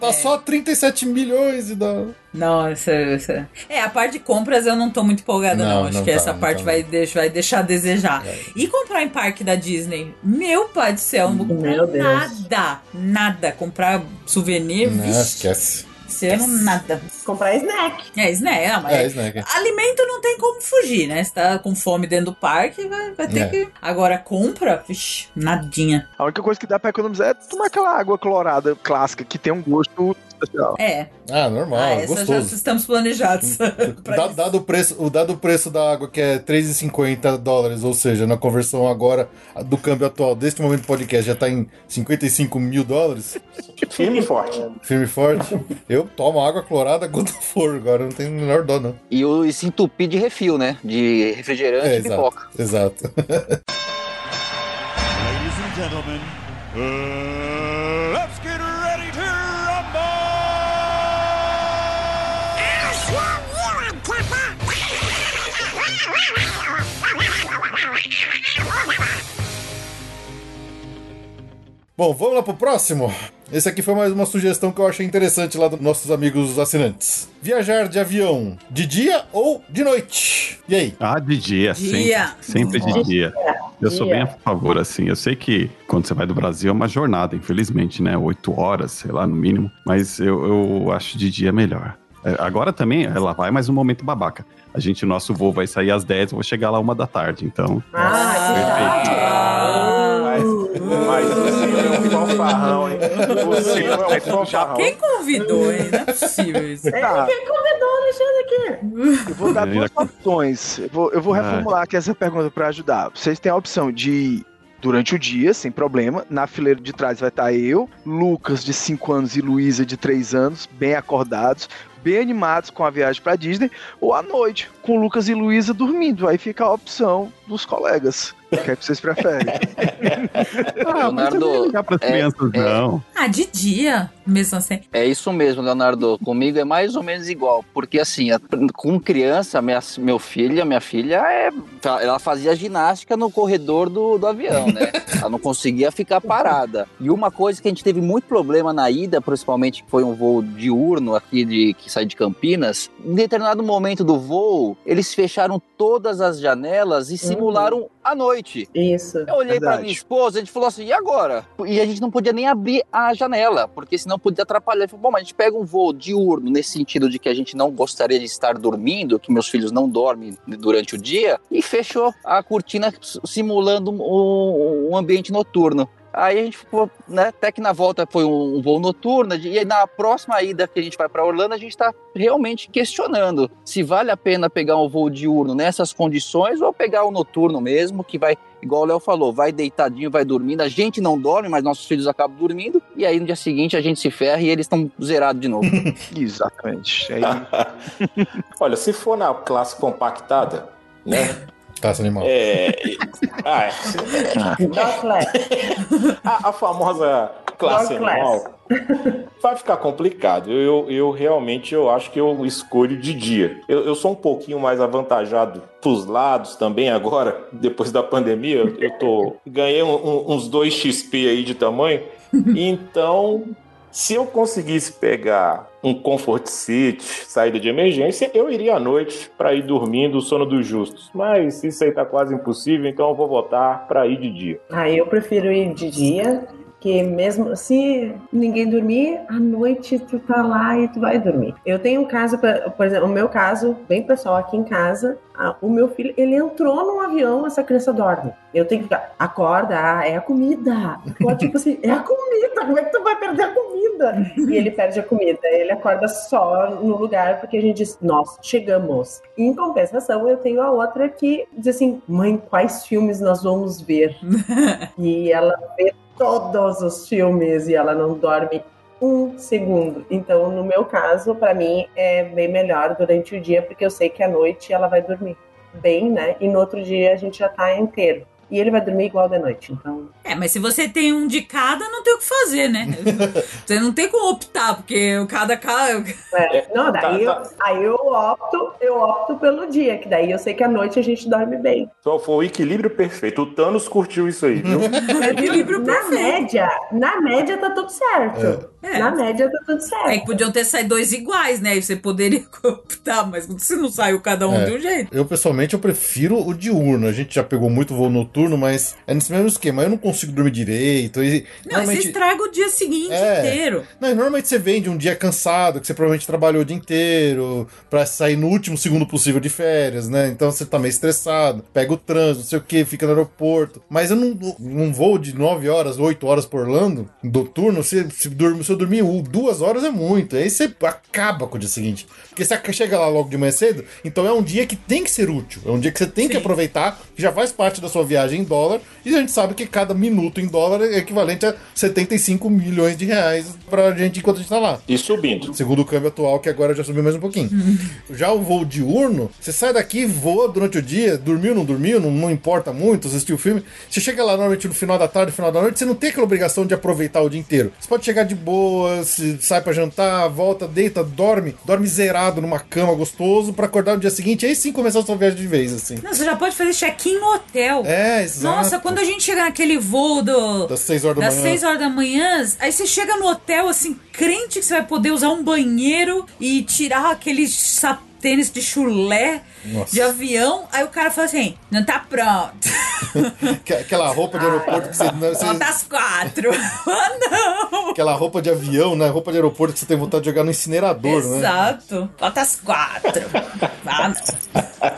Tá só 37 milhões de dólares. Não, essa, essa- É, a parte de compras eu não tô muito empolgada, não. Não, Acho não que tá, essa parte tá. vai, deixar, vai deixar a desejar. E comprar em parque da Disney? Meu pai do céu, não vou comprar Meu Deus. nada. Nada. Comprar souvenir, Não, vixe, esquece. esse ano nada. Comprar snack. É, snack, não, mas É, snack. Alimento não tem como fugir, né? Se tá com fome dentro do parque, vai, vai ter É. que. Agora, compra, vixi, nadinha. A única coisa que dá pra economizar é tomar aquela água clorada clássica que tem um gosto especial. É, Ah, normal, ah, essa já estamos planejados. pra Da- isso. dado, o preço, o dado o preço da água, que é 3,50 dólares, ou seja, na conversão agora do câmbio atual, deste momento do podcast, já tá em 55 mil dólares, Firme e forte. firme e forte. Eu tomo água clorada quando for, agora não tem o menor dó, não. E o e se entupir de refil, né? De refrigerante É, e pipoca. exato. Ladies and gentlemen, uh, let's get ready to rumble! Bom, vamos lá pro próximo. Esse aqui foi mais uma sugestão que eu achei interessante lá dos nossos amigos assinantes. Viajar de avião de dia ou de noite? E aí? Ah, de dia, Dia. sempre. Sempre de dia. Eu sou bem a favor, assim. Eu sei que quando você vai do Brasil é uma jornada, infelizmente, né? Oito horas, sei lá, no mínimo. Mas eu, eu acho de dia melhor. É, Agora também, ela vai mais um momento babaca. A gente, o nosso voo vai sair às 10, eu vou chegar lá uma da tarde, então. Ah, Mas, mas você é um fanfarrão, hein? Você é um fanfarrão. Quem convidou, hein? Não é possível isso. que Tá, Quem convidou o Alexandre aqui? eu vou dar Eu duas opções. Eu vou, eu vou Ah. reformular aqui essa pergunta pra ajudar. Vocês têm a opção de ir durante o dia, sem problema. Na fileira de trás vai estar eu, Lucas, de 5 anos, e Luísa, de 3 anos, bem acordados, bem animados com a viagem pra Disney, ou à noite, com Lucas e Luísa dormindo. Aí fica a opção dos colegas. O que é que vocês preferem? Ah, mas Leonardo, não dá pras é- crianças, é- não. Ah, de dia, mesmo assim. É isso mesmo, Leonardo. Comigo é mais ou menos igual. Porque assim, a- com criança, minha, meu filho, minha filha, é, ela fazia ginástica no corredor do, do avião, né? Ela não conseguia ficar parada. E uma coisa que a gente teve muito problema na ida, principalmente que foi um voo diurno aqui de que sai de Campinas, em determinado momento do voo, eles fecharam todas as janelas e simularam a noite. Isso. Eu olhei pra Verdade. minha esposa, a gente falou assim, e agora? E a gente não podia nem abrir a janela, porque senão podia atrapalhar. Bom, mas a gente pega um voo diurno, nesse sentido de que a gente não gostaria de estar dormindo, que meus filhos não dormem durante o dia, e fechou a cortina simulando um, um ambiente noturno. Aí a gente ficou, né? Até que na volta foi um, um voo noturno, e aí na próxima ida que a gente vai para Orlando, a gente está realmente questionando se vale a pena pegar um voo diurno nessas condições ou pegar o noturno mesmo, que vai, igual o Léo falou, vai deitadinho, vai dormindo. A gente não dorme, mas nossos filhos acabam dormindo, e aí no dia seguinte a gente se ferra e eles estão zerados de novo. Exatamente. Aí, Olha, se for na classe compactada, né? Caça animal. É. Ah, é. Dog class. A, a famosa classe Dog class. animal vai ficar complicado. Eu, eu realmente eu acho que eu escolho de dia. Eu, eu sou um pouquinho mais avantajado pros lados também agora, depois da pandemia. Eu, eu tô ganhei um- um- uns 2 XP aí de tamanho. Então, se eu conseguisse pegar um comfort seat, saída de emergência, eu iria à noite para ir dormindo o sono dos justos. Mas isso aí tá quase impossível, então eu vou votar para ir de dia. Ah, eu prefiro ir de dia, que mesmo se ninguém dormir, à noite tu tá lá e tu vai dormir. Eu tenho um caso, pra- por exemplo, o meu caso, bem pessoal aqui em casa, ah, o meu filho, ele entrou num avião, essa criança dorme. Eu tenho que ficar, acorda, ah, é a comida. Ficou tipo assim, é a comida. como é que tu vai perder a comida? E ele perde a comida. Ele acorda só no lugar porque a gente diz, nós chegamos. Em compensação, eu tenho a outra que diz assim, mãe, quais filmes nós vamos ver? e ela vê todos os filmes e ela não dorme um segundo. Então, no meu caso, pra mim é bem melhor durante o dia, porque eu sei que à noite ela vai dormir bem, né? E no outro dia a gente já tá inteiro. E ele vai dormir igual de noite. Então, É, mas se você tem um de cada, não tem o que fazer, né? Você não tem como optar, porque o cada cada. é, não, daí, tá, eu, aí eu opto, eu opto pelo dia, que daí eu sei que à noite a gente dorme bem. Só foi o equilíbrio perfeito. O Thanos curtiu isso aí, viu? Equilíbrio na perfeito. média, na média tá tudo certo. É. Na média tá tudo certo. É que podiam ter saído dois iguais, né? E você poderia optar, mas se não saiu cada um É. de um jeito. Eu, pessoalmente, eu prefiro o diurno. A gente já pegou muito voo noturno, mas é nesse mesmo esquema. Eu não consigo dormir direito. E, Não, você estraga o dia seguinte É. inteiro. Não, e normalmente você vem de um dia cansado, que você provavelmente trabalhou o dia inteiro, pra sair no último segundo possível de férias, né? Então você tá meio estressado, pega o trânsito, não sei o que, fica no aeroporto. Mas eu não, não vou de 9 horas, 8 horas por Orlando, do turno, se, se, dorme- se eu dormir duas horas é muito. Aí você acaba com o dia seguinte. Porque você chega lá logo de manhã cedo, então é um dia que tem que ser útil. É um dia que você tem que Sim. aproveitar, que já faz parte da sua viagem em dólar, e a gente sabe que cada minuto em dólar é equivalente a 75 milhões de reais pra gente enquanto a gente tá lá. E subindo. Segundo o câmbio atual, que agora já subiu mais um pouquinho. já o voo diurno, você sai daqui, voa durante o dia, dormiu, não dormiu, não, não importa muito, assistiu o filme. Você chega lá normalmente no final da tarde, no final da noite, você não tem aquela obrigação de aproveitar o dia inteiro. Você pode chegar de boa, se sai pra jantar, volta, deita, dorme, dorme zerado numa cama gostoso pra acordar no dia seguinte, aí sim começar a sua viagem de vez, assim. Não, você já pode fazer check-in no hotel. É, exato. Nossa, quando a gente chega naquele voo do. Das 6 horas da das manhã. 6 horas da manhã, aí você chega no hotel, assim, crente que você vai poder usar um banheiro e tirar aqueles sapatênis de chulé Nossa. de avião. Aí o cara fala assim: não tá pronto. Que- Aquela roupa de aeroporto que você, não, você- às quatro. ah, não! Aquela roupa de avião, né? Roupa de aeroporto que você tem vontade de jogar no incinerador, né? Exato. Volta às quatro. Ah, não.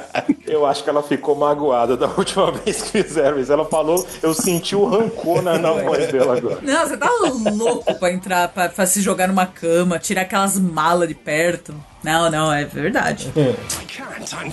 Eu acho que ela ficou magoada da última vez que fizeram isso. Ela falou, eu senti o rancor na, na voz dela agora. Não, você tá louco pra entrar, pra, pra se jogar numa cama, tirar aquelas malas de perto. Não, não, é verdade. Can't, I'm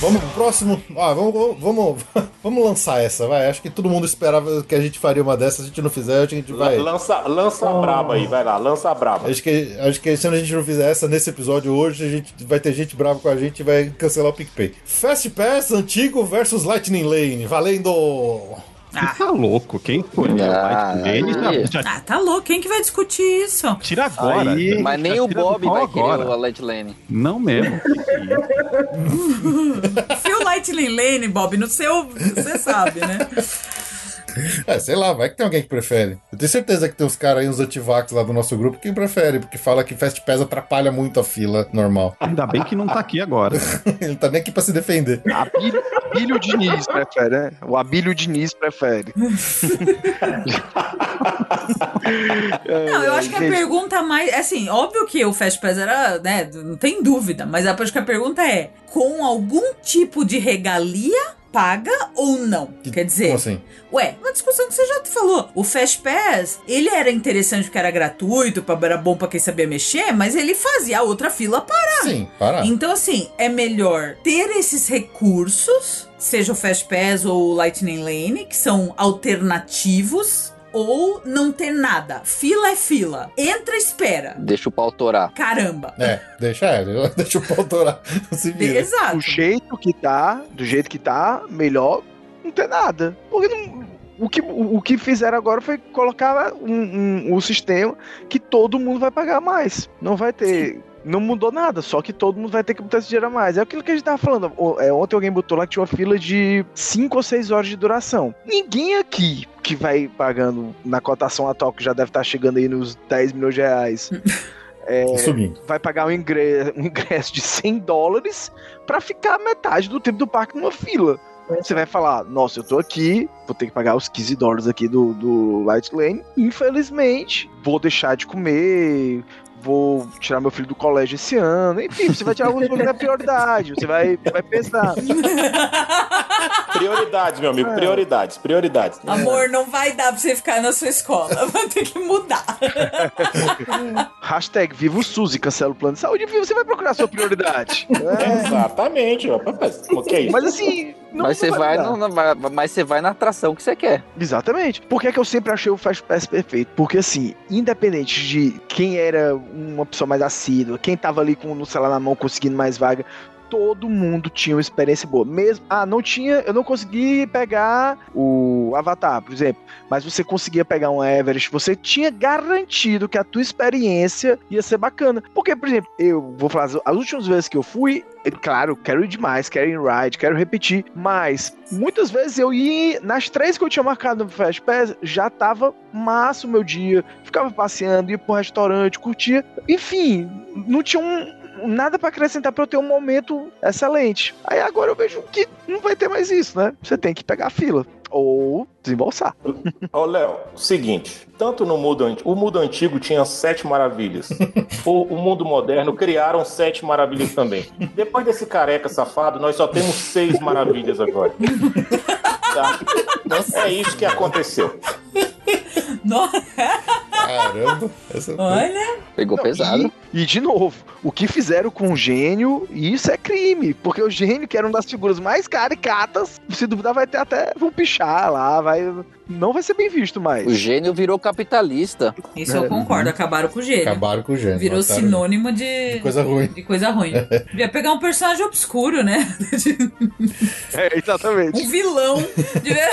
Vamos pro próximo. Ah, vamos, vamos, vamos lançar essa, vai. Acho que todo mundo esperava que a gente faria uma dessas. Se a gente não fizer, a gente vai. Lança, lança a braba aí, vai lá, lança a braba. Acho que, acho que se a gente não fizer essa nesse episódio hoje, a gente vai ter gente brava com a gente e vai cancelar o PicPay. Fast Pass antigo versus Lightning Lane. Valendo! Tá louco, quem foi? Ah, Ele já, aí. já Ah, tá louco, quem que vai discutir isso? tira agora. Aí- Mas nem o Bob vai querer agora. o Led Lane. Não mesmo. Fio Lightning Lane, Bob, no seu. Você sabe, né? É, sei lá, vai que tem alguém que prefere. Eu tenho certeza que tem uns caras aí, uns antivax lá do nosso grupo que prefere, porque fala que Fast Pass atrapalha muito a fila normal. Ainda bem que não tá aqui agora. Ele tá nem aqui pra se defender. Abílio, Abílio Diniz prefere, né? O Abílio Diniz prefere. Não, eu acho que a pergunta mais. Assim, óbvio que o Fast Pass era, né? Não tem dúvida. Mas eu acho que a pergunta é: com algum tipo de regalia, paga ou não? Quer dizer. Como assim? Ué, uma discussão que você já falou. O Fast Pass, ele era interessante porque era gratuito, era bom pra quem sabia mexer, mas ele fazia a outra fila parar. Sim, para. Então, assim, é melhor ter esses recursos, seja o Fast Pass ou o Lightning Lane, que são alternativos, ou não ter nada. Fila é fila. Entra, espera. Deixa o pau torar. Caramba. É, deixa ele, deixa o pau torar. Se vira. Exato. do jeito que tá, do jeito que tá, melhor não ter nada. Porque não- o, que, o, o que fizeram agora foi colocar um, um- o sistema que todo mundo vai pagar mais. Não vai ter não mudou nada, só que todo mundo vai ter que botar esse dinheiro a mais. É aquilo que a gente tava falando. É, ontem alguém botou lá que tinha uma fila de 5 ou 6 horas de duração. Ninguém aqui que vai pagando na cotação atual, que já deve estar chegando aí nos 10 milhões de reais. é, vai pagar um ingresso, um ingresso de 100 dólares pra ficar metade do tempo do parque numa fila. Você vai falar, nossa, eu tô aqui, vou ter que pagar os 15 dólares aqui do, do Light Lane. Infelizmente, vou deixar de comer, vou tirar meu filho do colégio esse ano. Enfim, você vai tirar alguns coisas da prioridade. Você vai, vai pensar. Prioridades, meu amigo, prioridades, prioridades. Amor, não vai dar pra você ficar na sua escola. Vai ter que mudar. Hashtag Viva o SUS e cancela o plano de saúde. Você vai procurar a sua prioridade. É, Exatamente, ó. Mas, o que é isso? Mas assim. Não, mas você vai, no- na- vai- mas você vai na atração que você quer. Exatamente. Por que, é que eu sempre achei o Fast Pass perfeito? Porque, assim, independente de quem era uma pessoa mais assídua, quem tava ali com o celular na mão conseguindo mais vaga, todo mundo tinha uma experiência boa. Mesmo, ah, não tinha, eu não consegui pegar o Avatar, por exemplo, mas você conseguia pegar um Everest, você tinha garantido que a tua experiência ia ser bacana. Porque, por exemplo, eu vou falar, as- as últimas vezes que eu fui, eu, claro, quero ir demais, quero ir ride, quero repetir, mas muitas vezes eu ia, nas três que eu tinha marcado no Fast Pass, já tava massa o meu dia, ficava passeando, ia pro restaurante, curtia, enfim, não tinha um, nada pra acrescentar pra eu ter um momento excelente. Aí agora eu vejo que não vai ter mais isso, né? Você tem que pegar a fila. Ou desembolsar. Ô, Léo, seguinte, tanto no mundo antigo, o mundo antigo tinha sete maravilhas. o, o mundo moderno criaram sete maravilhas também. Depois desse careca safado, nós só temos seis maravilhas agora. Tá? É isso que aconteceu. Nossa, Caramba. Essa... olha. Pegou Não, pesado. E, e, de novo, o que fizeram com o gênio, isso é crime. Porque o gênio, que era uma das figuras mais caricatas, se duvidar, vai ter até. Vão pichar lá, vai. Não vai ser bem visto mais. O gênio virou capitalista. Isso eu concordo. Acabaram com o gênio. Acabaram com o gênio. Virou botaram sinônimo de, de coisa ruim. de coisa ruim. Devia pegar um personagem obscuro, né? É, exatamente. Um vilão. Devia...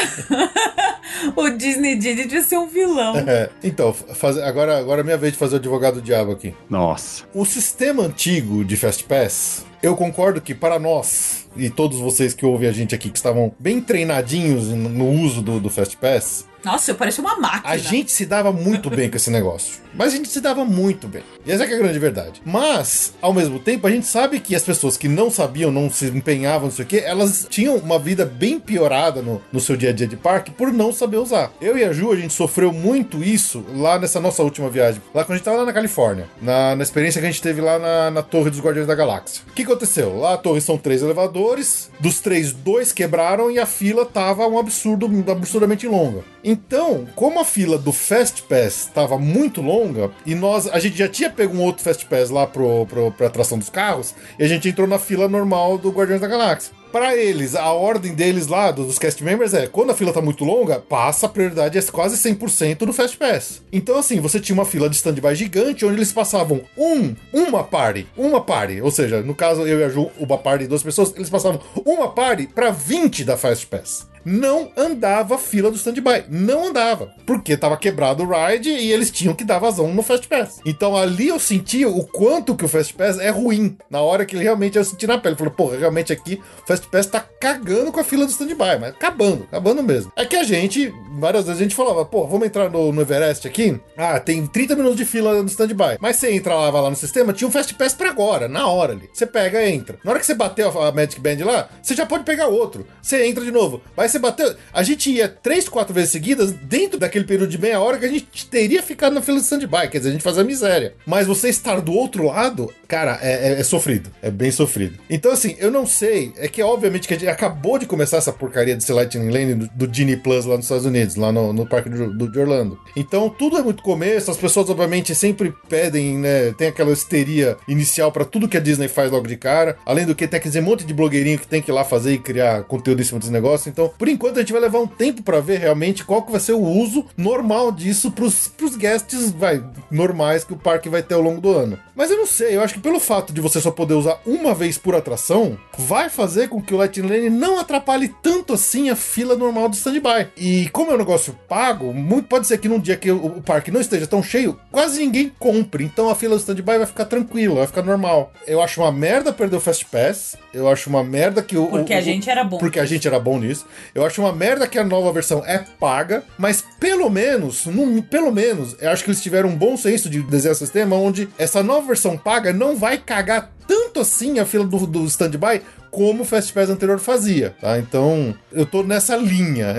o Disney Disney devia ser um vilão. É, então, faz- agora, agora é minha vez de fazer o advogado do diabo aqui. Nossa. O sistema antigo de Fast Pass, eu concordo que para nós e todos vocês que ouvem a gente aqui que estavam bem treinadinhos no no uso do, do Fast Pass, Nossa, eu pareço uma máquina. a gente se dava muito bem com esse negócio. Mas a gente se dava muito bem. E essa que é a grande verdade. Mas, ao mesmo tempo, a gente sabe que as pessoas que não sabiam, não se empenhavam, não sei o quê, elas tinham uma vida bem piorada no, no seu dia a dia de parque por não saber usar. Eu e a Ju, a gente sofreu muito isso lá nessa nossa última viagem. Lá quando a gente tava lá na Califórnia. Na, na experiência que a gente teve lá na, na Torre dos Guardiões da Galáxia. O que aconteceu? Lá a torre são três elevadores. Dos três, dois quebraram e a fila tava um absurdo, absurdamente longa. Então, como a fila do Fast Pass tava muito longa e nós a gente já tinha pego um outro Fast Pass lá pro, pro, pra atração dos carros e a gente entrou na fila normal do Guardiões da Galáxia. Pra eles, a ordem deles lá, do- dos cast members, é quando a fila tá muito longa, passa a prioridade é quase 100% do Fast Pass. Então, assim, você tinha uma fila de stand-by gigante onde eles passavam um, uma party, uma party. Ou seja, no caso, eu e a Ju, uma party de duas pessoas, eles passavam uma party pra 20 da Fast Pass não andava a fila do stand-by. Não andava. Porque tava quebrado o ride e eles tinham que dar vazão no Fast Pass. Então ali eu senti o quanto que o Fast Pass é ruim. Na hora que ele realmente eu senti na pele. Falei, porra, realmente aqui o Fast Pass tá cagando com a fila do stand-by. Mas acabando, acabando mesmo. É que a gente, várias vezes a gente falava, pô, vamos entrar no, no Everest aqui? Ah, tem 30 minutos de fila no stand-by. Mas você entra lá, vai lá no sistema, tinha um Fast Pass pra agora, na hora ali. Você pega entra. Na hora que você bateu a, Magic Band lá, você já pode pegar outro. Você entra de novo. Mas você bateu. A gente ia três, quatro vezes seguidas dentro daquele período de meia hora que a gente teria ficado na fila de stand-by. Quer dizer, a gente fazia miséria. Mas você estar do outro lado, cara, é, é- é sofrido. É bem sofrido. Então, assim, eu não sei. É que, obviamente, que a gente acabou de começar essa porcaria desse Lightning Lane do, do Genie Plus lá nos Estados Unidos, lá no, no parque do, do- de Orlando. Então, tudo é muito começo. As pessoas, obviamente, sempre pedem, né? Tem aquela histeria inicial pra tudo que a Disney faz logo de cara. Além do que, tem que dizer um monte de blogueirinho que tem que ir lá fazer e criar conteúdo em cima desse negócio. Então, por enquanto a gente vai levar um tempo pra ver realmente qual que vai ser o uso normal disso pros, pros guests, vai, normais que o parque vai ter ao longo do ano. Mas eu não sei, eu acho que pelo fato de você só poder usar uma vez por atração, vai fazer com que o Lightning Lane não atrapalhe tanto assim a fila normal do stand-by. E como é um negócio pago, muito pode ser que num dia que o, o parque não esteja tão cheio, quase ninguém compre. Então a fila do stand-by vai ficar tranquila, vai ficar normal. Eu acho uma merda perder o Fast Pass. Eu acho uma merda que o. Porque o- a gente era bom. Porque a gente era bom nisso. Eu acho uma merda que a nova versão é paga, mas pelo menos, num- pelo menos, eu acho que eles tiveram um bom senso de desenhar um sistema onde essa nova versão paga não vai cagar tanto assim a fila do, do stand-by como o Fast Pass anterior fazia, tá? Então, eu tô nessa linha.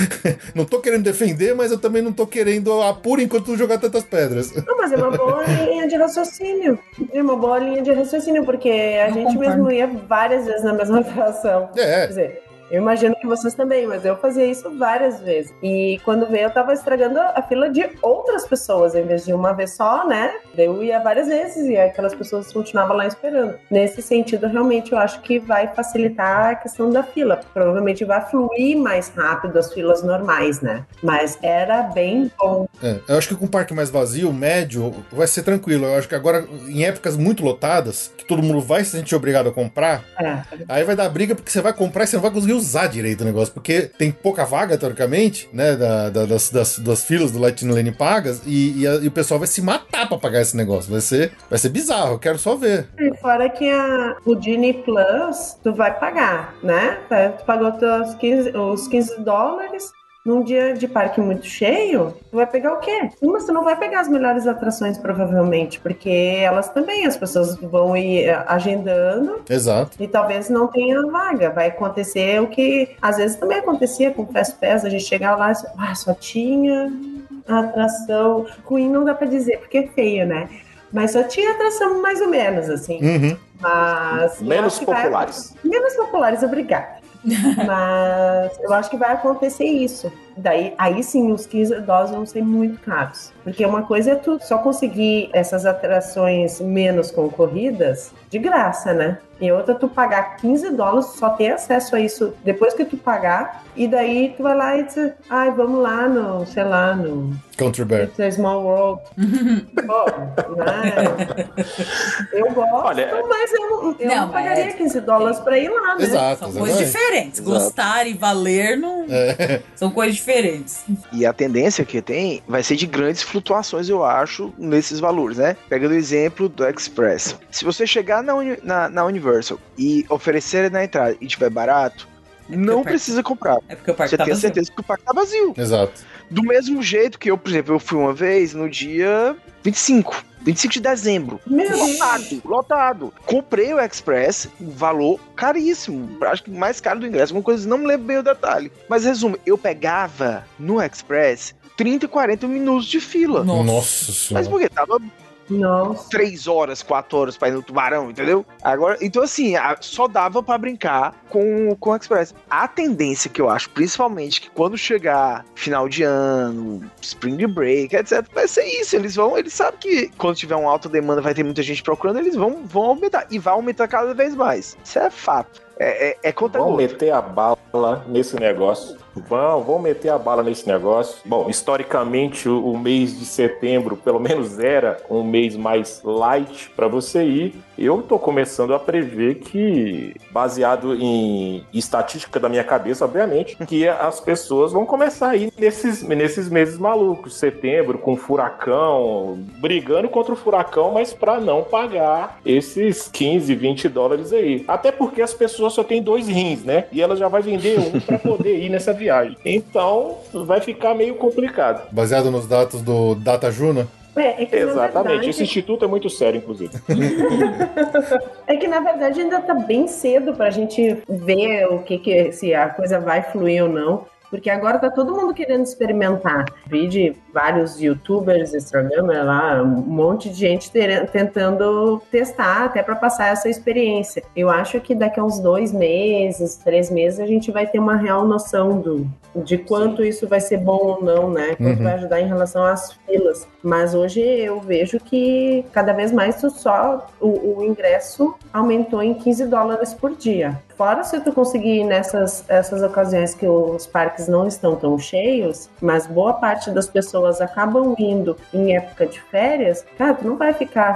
não tô querendo defender, mas eu também não tô querendo, ah, por enquanto, jogar tantas pedras. Não, mas é uma boa linha de raciocínio. É uma boa linha de raciocínio, porque a Eu gente concordo. mesmo ia várias vezes na mesma atração. É. Quer dizer, eu imagino que vocês também, mas eu fazia isso várias vezes. E quando veio, eu tava estragando a fila de outras pessoas, em vez de uma vez só, né? Eu ia várias vezes e aquelas pessoas continuavam lá esperando. Nesse sentido, realmente, eu acho que vai facilitar a questão da fila. Provavelmente vai fluir mais rápido as filas normais, né? Mas era bem bom. É, eu acho que com o parque mais vazio, médio, vai ser tranquilo. Eu acho que agora, em épocas muito lotadas, que todo mundo vai se sentir obrigado a comprar, É. aí vai dar briga porque você vai comprar e você não vai conseguir usar direito o negócio, porque tem pouca vaga, teoricamente, né, da- da- das, das, das filas do Lightning Lane pagas, e, e a- e o pessoal vai se matar pra pagar esse negócio. Vai ser, vai ser bizarro, eu quero só ver. E fora que a, Disney Plus, tu vai pagar, né? Tu pagou teus 15, os 15 dólares. Num dia de parque muito cheio, tu vai pegar o quê? Mas tu não vai pegar as melhores atrações, provavelmente, porque elas também, as pessoas vão ir eh, agendando Exato. e talvez não tenha vaga. Vai acontecer o que às vezes também acontecia com o Fast Pass, a gente chegava lá e só, ah, só tinha atração. Ruim não dá pra dizer, porque é feio, né? Mas só tinha atração mais ou menos, assim. Uhum. Mas. Menos que vai- populares. Menos populares, obrigada. Mas eu acho que vai acontecer isso. Daí, aí sim, os 15 dólares vão ser muito caros. Porque uma coisa é tu só conseguir essas atrações menos concorridas de graça, né? E outra, tu pagar 15 dólares, só ter acesso a isso depois que tu pagar. E daí tu vai lá e diz, ai, vamos lá no, sei lá, no Country Bear. It's a Small World. Pô, né? Eu gosto, Olha, mas eu, eu Não, não, pagaria é- 15 dólares pra ir lá, né? Exato. São coisas diferentes. Exato. Gostar e valer não. É. São coisas diferentes. E a tendência que tem vai ser de grandes flutuações, eu acho, nesses valores, né? Pegando o exemplo do Express. Se você chegar na, Uni- na, na Universal e oferecer na entrada e tiver barato, É não parque- precisa comprar. É porque o parque Você tá tem vazio. certeza que o parque tá vazio. Exato. Do mesmo jeito que eu, por exemplo, eu fui uma vez no dia 25. 25 de dezembro. Meu Deus. Lotado, lotado. Comprei o Express, um valor caríssimo. Acho que mais caro do ingresso. Uma coisa, não me lembro bem o detalhe. Mas resumo, eu pegava no Express 30 e 40 minutos de fila. Nossa. Nossa Mas por quê? Tava Nossa. 3 horas, 4 horas pra ir no tubarão, entendeu? Agora, então assim, a- só dava pra brincar com, com o Express. A tendência que eu acho, principalmente, que quando chegar final de ano, Spring Break, etc, vai ser isso. Eles vão, eles sabem que quando tiver uma alta demanda, vai ter muita gente procurando, eles vão, vão aumentar. E vai aumentar cada vez mais. Isso é fato. É, é, é conta Vão meter a bala nesse negócio. Vão, vão meter a bala nesse negócio. Bom, historicamente, o, o mês de setembro, pelo menos, era um mês mais light para você ir. Eu tô começando a prever que, baseado em estatística da minha cabeça, obviamente, que as pessoas vão começar a ir nesses, nesses meses malucos. Setembro, com furacão, brigando contra o furacão, mas para não pagar esses 15, 20 dólares aí. Até porque as pessoas só têm dois rins, né? E ela já vai vender um para poder ir nessa viagem. Então, vai ficar meio complicado. Baseado nos dados do Data Juno. É, é que, Exatamente. verdade- Esse instituto é muito sério, inclusive. É que na verdade ainda tá bem cedo pra gente ver o que, que se a coisa vai fluir ou não. Porque agora tá todo mundo querendo experimentar. Vi de vários youtubers, Instagram, lá, um monte de gente ter- tentando testar até para passar essa experiência. Eu acho que daqui a uns dois meses, três meses, a gente vai ter uma real noção do, de quanto isso vai ser bom ou não, né? Quanto Uhum. vai ajudar em relação às filas. Mas hoje eu vejo que cada vez mais tu só o, o ingresso aumentou em 15 dólares por dia. fora se tu conseguir ir nessas essas ocasiões que os parques não estão tão cheios, mas boa parte das pessoas acabam indo em época de férias, cara, tu não vai ficar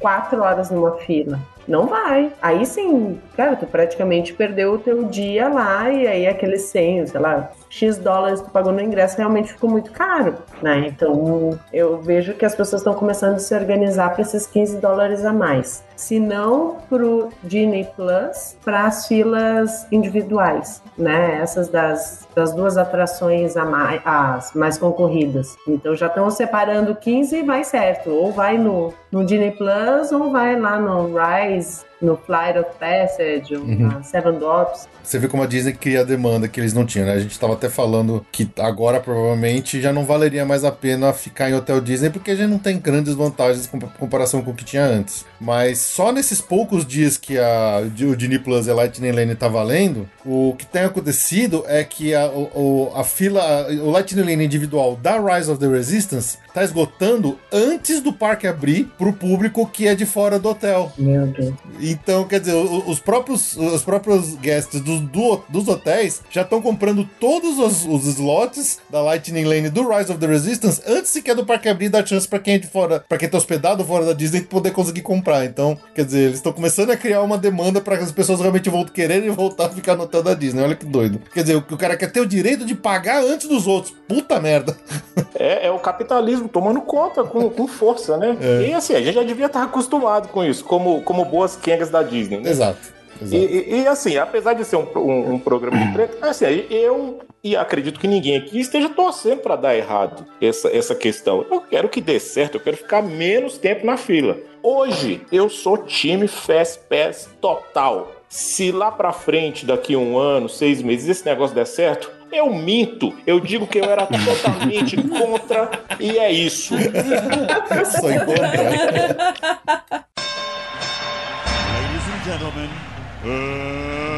quatro horas numa fila. Não vai. Aí sim, cara, tu praticamente perdeu o teu dia lá e aí aquele 100, sei lá, X dólares que tu pagou no ingresso realmente ficou muito caro, né? Então eu vejo que as pessoas estão começando a se organizar para esses 15 dólares a mais. Se não pro Disney Plus, para as filas individuais, né? Essas das, das duas atrações a mais, as mais concorridas. Então já estão separando 15 e vai certo. Ou vai no, no Disney Plus ou vai lá no Rise, no Flight of Passage, ou Uhum. na Seven Dwarfs. Você vê como a Disney cria a demanda que eles não tinham, né? A gente tava até falando que agora provavelmente já não valeria mais a pena ficar em hotel Disney porque já não tem grandes vantagens em comparação com o que tinha antes. Mas só nesses poucos dias que a, o Disney Plus e a Lightning Lane tá valendo, o que tem acontecido é que a, o, a fila, o Lightning Lane individual da Rise of the Resistance tá esgotando antes do parque abrir pro público que é de fora do hotel. Meu Deus. Então, quer dizer, os próprios, os próprios guests do- do- dos hotéis já estão comprando todos os, os slots da Lightning Lane do Rise of the Resistance antes sequer do parque abrir e dar chance pra quem é de fora, para quem tá hospedado fora da Disney poder conseguir comprar. Então, quer dizer, eles estão começando a criar uma demanda para que as pessoas realmente voltem quererem voltar a ficar no hotel da Disney. Olha que doido. Quer dizer, o, o cara quer ter o direito de pagar antes dos outros. Puta merda. É, é o capitalismo tomando conta com, com força, né? É. E assim, a gente já devia estar acostumado com isso, como, como boas quengas da Disney, né? Exato. E, e- e, assim, apesar de ser um, um- um programa de treta, assim, eu e acredito que ninguém aqui esteja torcendo para dar errado essa, essa questão. Eu quero que dê certo, eu quero ficar menos tempo na fila. Hoje eu sou time Fast Pass total. Se lá pra frente, daqui a um ano, seis meses, esse negócio der certo, eu minto. Eu digo que eu era totalmente contra e é isso. Só encontrar. Ladies and gentlemen, uh,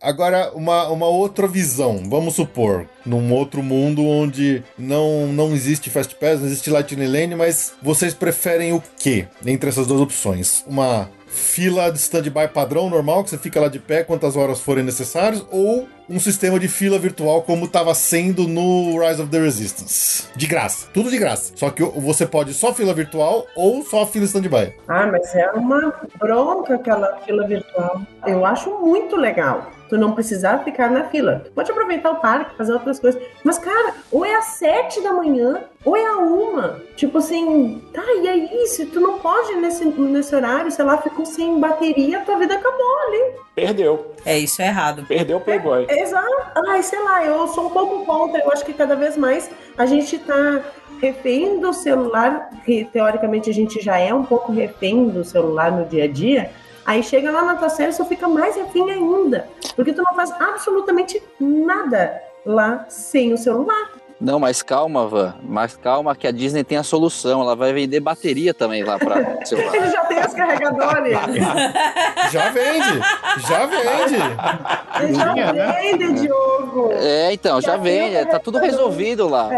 Agora, uma, uma outra visão. Vamos supor, num outro mundo onde não, não existe Fast Pass, não existe Lightning Lane, mas vocês preferem o quê entre essas duas opções? Uma fila de stand-by padrão normal, que você fica lá de pé quantas horas forem necessárias, ou um sistema de fila virtual como estava sendo no Rise of the Resistance? De graça, tudo de graça. Só que você pode só fila virtual ou só fila stand-by. Ah, mas é uma bronca aquela fila virtual. Eu acho muito legal. Tu não precisar ficar na fila. Tu pode aproveitar o parque, fazer outras coisas. Mas, cara, ou é às sete da manhã, ou é a uma. Tipo assim, tá, e aí? Se tu não pode nesse, nesse horário, sei lá, ficou sem bateria, tua vida acabou ali. Perdeu. É, isso é errado. Perdeu o Playboy. Exato. Ai, sei lá, eu sou um pouco contra. Eu acho que cada vez mais a gente tá refém do celular, que teoricamente a gente já é um pouco refém do celular no dia a dia. Aí chega lá na tua série, você fica mais refém ainda. Porque tu não faz absolutamente nada lá sem o celular. Não, mas calma, Van. Mas calma que a Disney tem a solução. Ela vai vender bateria também lá para celular. Ele já tem os carregadores. Já vende! Já vende! Já vende, Diogo. É, então, já Já tem o Tá tudo resolvido lá.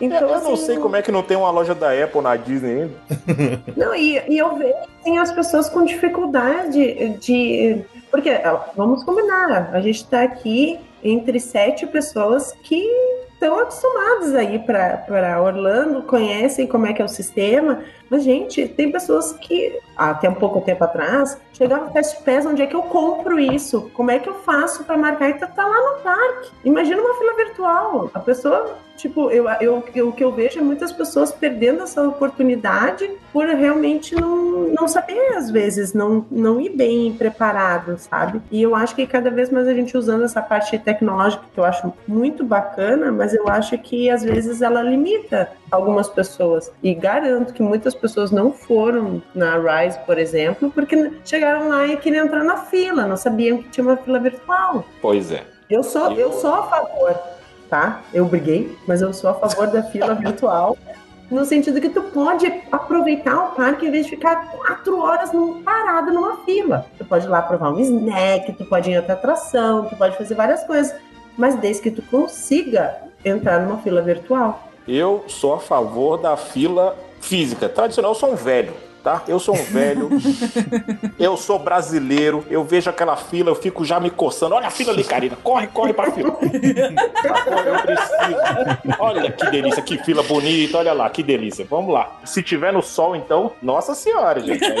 Então, eu não assim, sei como é que não tem uma loja da Apple na Disney ainda. Não, e, e eu vejo assim, as pessoas com dificuldade de. Porque, vamos combinar, a gente está aqui entre sete pessoas que estão acostumadas a ir para Orlando, conhecem como é que é o sistema. Mas, gente, tem pessoas que, até um pouco tempo atrás, chegavam no Fast Pass, onde é que eu compro isso? Como é que eu faço para marcar e tá, tá lá no parque? Imagina uma fila virtual. A pessoa, tipo, eu, eu, eu- o que eu vejo é muitas pessoas perdendo essa oportunidade por realmente não, não saber, às vezes, não, não ir bem preparado, sabe? E eu acho que cada vez mais a gente usando essa parte tecnológica, que eu acho muito bacana, mas eu acho que às vezes ela limita algumas pessoas. E garanto que muitas pessoas não foram na Rise, por exemplo, porque chegaram lá e queriam entrar na fila, não sabiam que tinha uma fila virtual. Pois é. Eu sou, eu sou a favor, tá? Eu briguei, mas eu sou a favor da fila virtual. no sentido que tu pode aproveitar o parque em vez de ficar quatro horas parado numa fila. Tu pode ir lá provar um snack, tu pode ir em outra atração, tu pode fazer várias coisas, mas desde que tu consiga entrar numa fila virtual. Eu sou a favor da fila física. Tradicional, eu sou um velho, tá? Eu sou um velho. eu sou brasileiro. Eu vejo aquela fila, eu fico já me coçando. Olha a fila ali, Karina. Corre, corre pra fila. Agora eu preciso. Olha que delícia, que fila bonita. Olha lá, que delícia. Vamos lá. Se tiver no sol, então, nossa senhora, gente. Aí-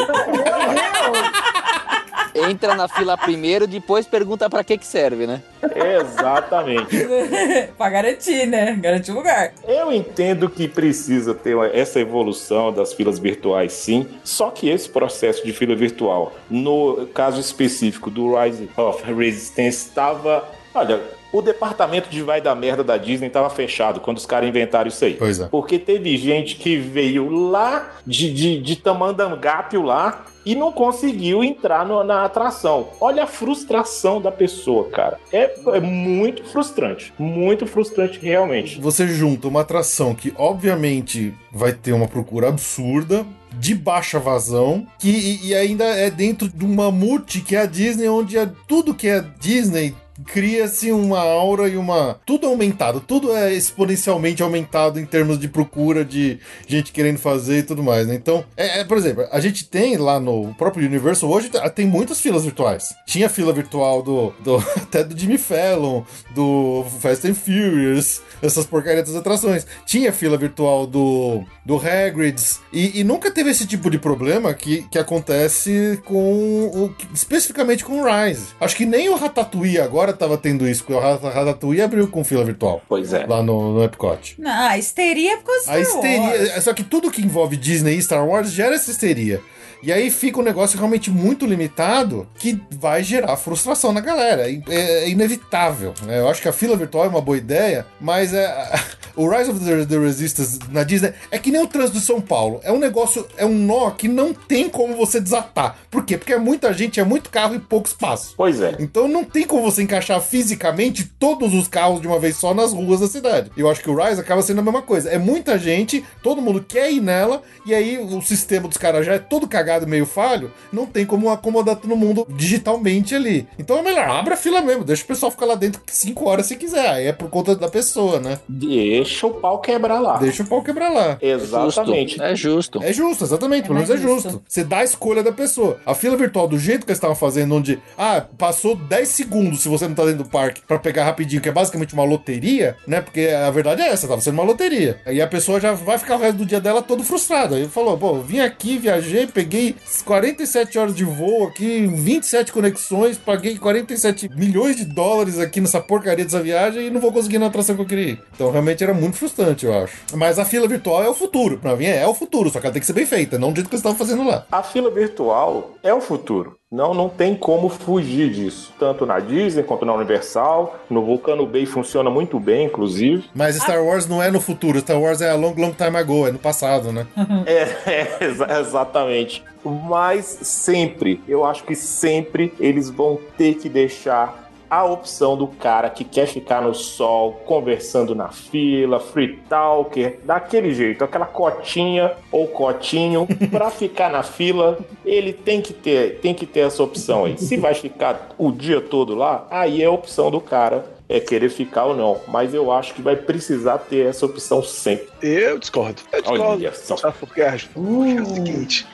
Entra na fila primeiro, depois pergunta pra que que serve, né? Exatamente. pra garantir, né? Garantir o lugar. Eu entendo que precisa ter essa evolução das filas virtuais, sim. Só que esse processo de fila virtual, no caso específico do Rise of Resistance, estava. Olha, o departamento de vai da merda da Disney estava fechado quando os caras inventaram isso aí. Pois é. Porque teve gente que veio lá de, de, de Tamandangápio lá e não conseguiu entrar no- na atração. Olha a frustração da pessoa, cara. É, é muito frustrante. Muito frustrante, realmente. Você junta uma atração que, obviamente, vai ter uma procura absurda, de baixa vazão, que, e, e ainda é dentro de um mamute que é a Disney, onde é, tudo que é Disney cria-se uma aura e uma. Tudo aumentado, tudo é exponencialmente aumentado em termos de procura de gente querendo fazer e tudo mais, né? Então, é, é, por exemplo, a gente tem lá no próprio Universal hoje, tem muitas filas virtuais. Tinha fila virtual do, do até do Jimmy Fallon, do Fast and Furious, essas porcarias das atrações. Tinha fila virtual do, do Hagrid's. E, e nunca teve esse tipo de problema que, que acontece com o. especificamente com o Rise. Acho que nem o Ratatouille agora tava tendo isso, porque o Rat- Ratatouille abriu com fila virtual. Pois é. Lá no, no Epcot. Não, a histeria é por causa A Star Wars. histeria. Só que tudo que envolve Disney e Star Wars gera essa histeria. E aí fica um negócio realmente muito limitado que vai gerar frustração na galera. É, é inevitável. né? Eu acho que a fila virtual é uma boa ideia, mas é, o Rise of the, the Resistance na Disney é que nem o trânsito de São Paulo. É um negócio, é um nó que não tem como você desatar. Por quê? Porque é muita gente, é muito carro e pouco espaço. Pois é. Então não tem como você encaixar fisicamente todos os carros de uma vez só nas ruas da cidade. Eu acho que o Rise acaba sendo a mesma coisa. É muita gente, todo mundo quer ir nela, e aí o sistema dos caras já é todo cagado, meio falho, não tem como acomodar todo mundo digitalmente ali. Então é melhor, abre a fila mesmo, deixa o pessoal ficar lá dentro 5 horas se quiser. Aí é por conta da pessoa, né? Deixa o pau quebrar lá. Deixa o pau quebrar lá. Exatamente. É justo. É justo, exatamente. Pelo mais menos é justo. justo. Você dá a escolha da pessoa. A fila virtual, do jeito que eles estavam fazendo, onde, ah, passou 10 segundos se você não tá dentro do parque pra pegar rapidinho, que é basicamente uma loteria, né? Porque a verdade é essa, tava sendo uma loteria. Aí a pessoa já vai ficar o resto do dia dela todo frustrada. Aí falou, pô, vim aqui, viajei, peguei 47 horas de voo aqui, 27 conexões, paguei 47 milhões de dólares aqui nessa porcaria dessa viagem e não vou conseguir na atração que eu queria. ir. Então realmente era muito frustrante, eu acho. Mas a fila virtual é o futuro. Pra mim é, é o futuro, só que ela tem que ser bem feita, não do jeito que eles estavam fazendo lá. A fila virtual é o futuro. Não, não tem como fugir disso. Tanto na Disney quanto na Universal. No Vulcano Bay funciona muito bem, inclusive. Mas Star Wars não é no futuro, Star Wars é a long, long time ago, é no passado, né? É, é, exa- exatamente. Mas sempre, eu acho que sempre eles vão ter que deixar a opção do cara que quer ficar no sol, conversando na fila, free talker, daquele jeito, aquela cotinha ou cotinho pra ficar na fila, ele tem que ter, tem que ter essa opção aí. Se vai ficar o dia todo lá, aí é a opção do cara é querer ficar ou não, mas eu acho que vai precisar ter essa opção sempre. Eu discordo. Eu discordo. Olha só. Sabe por quê? Porque é o seguinte.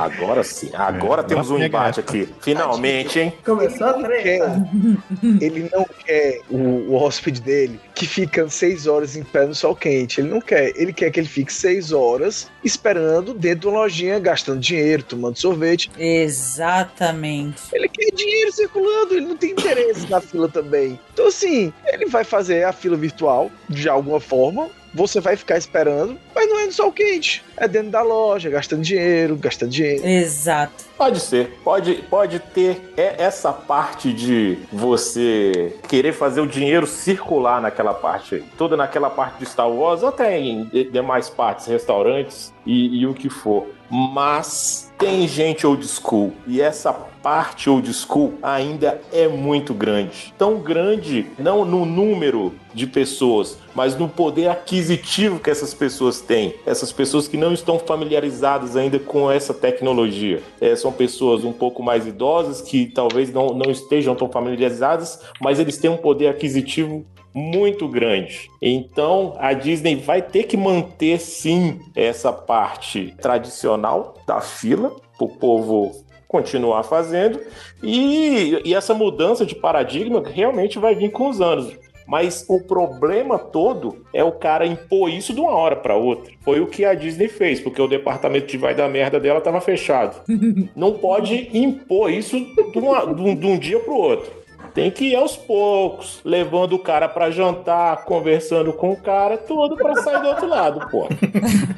Agora sim, agora É, temos um embate aqui. Finalmente, hein? Começou a treta. quer- ele não quer o, o hóspede dele que fica seis horas em pé no sol quente. Ele não quer. Ele quer que ele fique seis horas esperando dentro de uma lojinha, gastando dinheiro, tomando sorvete. Exatamente. Ele quer dinheiro circulando, ele não tem interesse na fila também. Então, assim, ele vai fazer a fila virtual de alguma forma. Você vai ficar esperando, mas não é no sol quente. é dentro da loja, gastando dinheiro, gastando dinheiro. Exato. Pode ser. Pode, pode ter é- essa parte de você querer fazer o dinheiro circular naquela parte aí. Toda naquela parte de Star Wars, ou até em de- demais partes, restaurantes e, e o que for. Mas tem gente old school. E essa parte old school ainda é muito grande. Tão grande, não no número de pessoas, mas no poder aquisitivo que essas pessoas têm. Essas pessoas que não estão familiarizadas ainda com essa tecnologia. É, são pessoas um pouco mais idosas que talvez não, não estejam tão familiarizadas, mas eles têm um poder aquisitivo muito grande. Então a Disney vai ter que manter sim essa parte tradicional da fila, o povo continuar fazendo, e, e essa mudança de paradigma realmente vai vir com os anos. Mas o problema todo é o cara impor isso de uma hora para outra. Foi o que a Disney fez, porque o departamento de vai da merda dela estava fechado. Não pode impor isso de, uma- de um, de um dia pro outro. Tem que ir aos poucos, levando o cara pra jantar, conversando com o cara, tudo pra sair do outro lado, pô.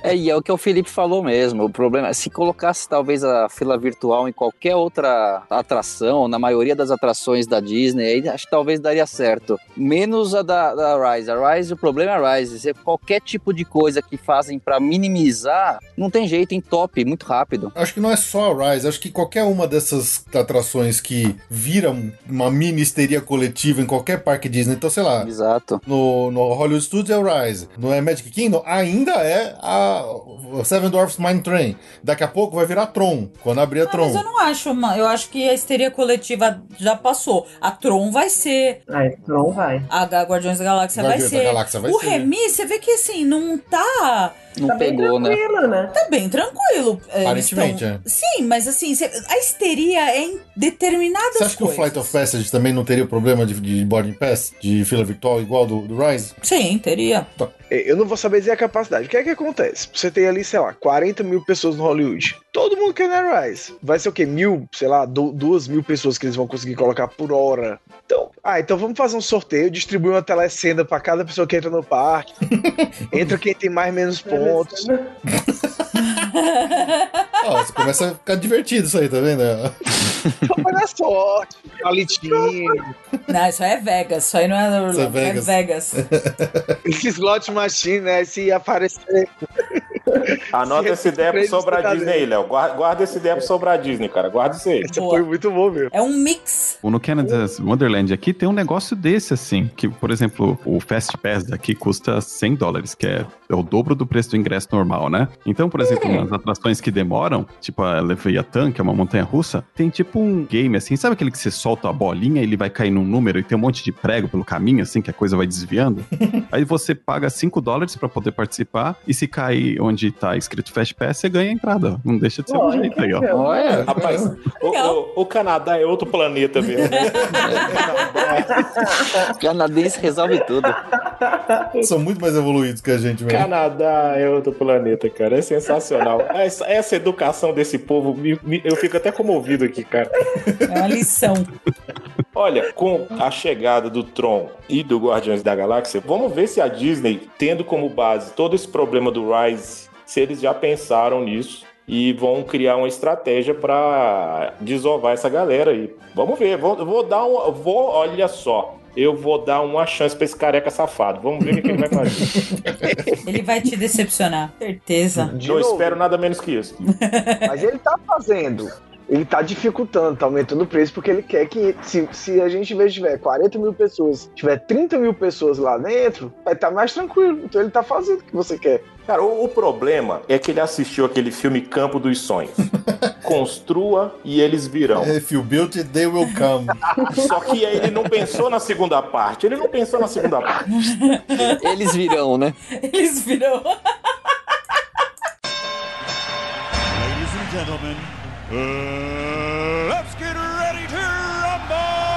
É, e é o que o Felipe falou mesmo. O problema é se colocasse talvez a fila virtual em qualquer outra atração, na maioria das atrações da Disney, aí acho que talvez daria certo. Menos a da, da Rise. A Rise, o problema é a Rise. Se qualquer tipo de coisa que fazem pra minimizar, não tem jeito, entope muito rápido. Acho que não é só a Rise, acho que qualquer uma dessas atrações que viram uma mini histeria coletiva em qualquer parque Disney, então sei lá, Exato. no, no Hollywood Studios é o Rise, no é Magic Kingdom ainda é a o Seven Dwarfs Mine Train. Daqui a pouco vai virar Tron, quando abrir a Ah, mas Tron. eu não acho, uma- eu acho que a histeria coletiva já passou. A Tron vai ser, Ai, Tron vai. a Guardiões da Galáxia Guardiões vai da ser. Galáxia vai o ser. Remy, você vê que assim, não tá. Não Tá bem pegou, né? tranquilo, né? Tá bem tranquilo. É, Aparentemente, tão- é. Sim, mas assim, cê- a histeria é em determinadas Você acha que o coisas. Flight of Passage também não teria problema de, de boarding pass, de fila virtual igual do, do Rise? Sim, teria. É, Eu não vou saber dizer a capacidade. O que é que acontece? Você tem ali, sei lá, 40 mil pessoas no Hollywood. Todo mundo quer na Rise. Vai ser o quê? Mil, sei lá, du- duas mil pessoas que eles vão conseguir colocar por hora. Então, ah, então vamos fazer um sorteio, distribuir uma telecena pra cada pessoa que entra no parque. entra quem tem mais menos pontos. Ó, você começa a ficar divertido isso aí, tá vendo? Só vai na sorte, palitinho. Não, isso aí é Vegas. Isso aí não é Isso é é Vegas. Vegas. Esse slot machine, né? Se aparecer. Anota essa ideia pro sobre a Disney aí, Léo. Guarda, guarda essa ideia pro sobre a Disney, cara. Guarda isso aí. Essa foi muito bom, meu. É um mix. No Canada's Wonderland aqui tem um negócio desse, assim, que, por exemplo, o Fast Pass daqui custa 100 dólares, que é, é o dobro do preço do ingresso normal, né? Então, por exemplo, nas atrações que demoram, tipo a Leviathan, que é uma montanha russa, tem tipo um game, assim, sabe aquele que você solta a bolinha e ele vai cair num número e tem um monte de prego pelo caminho, assim, que a coisa vai desviando? Aí você paga 5 dólares pra poder participar e se cair onde tá escrito Fast Pass, você ganha a entrada. Não deixa de ser um Ó, jeito aí, ó. Olha, Rapaz, o, o- o Canadá é outro planeta mesmo. canadense resolve tudo. São muito mais evoluídos que a gente mesmo. Canadá é outro planeta, cara. É sensacional. Essa, essa educação desse povo, me- me- eu fico até comovido aqui, cara. É uma lição. Olha, com a chegada do Tron e do Guardiões da Galáxia, vamos ver se a Disney, tendo como base todo esse problema do Rise, se eles já pensaram nisso e vão criar uma estratégia pra desovar essa galera aí. Vamos ver, vou, vou dar um. Vou, olha só. Eu vou dar uma chance pra esse careca safado. Vamos ver o que, que ele vai fazer. Ele vai te decepcionar. Certeza. De Não novo. espero nada menos que isso. Mas ele tá fazendo. Ele tá dificultando, tá aumentando o preço, porque ele quer que, se, se a gente, em vez de tiver 40 mil pessoas, tiver 30 mil pessoas lá dentro, vai estar mais tranquilo. Então ele tá fazendo o que você quer. Cara, o, o problema é que ele assistiu aquele filme Campo dos Sonhos. Construa e eles virão. If you build it, they will come. Só que aí ele não pensou na segunda parte. Ele não pensou na segunda parte. Eles virão, né? Eles viram. Ladies and gentlemen, let's get ready to rumble!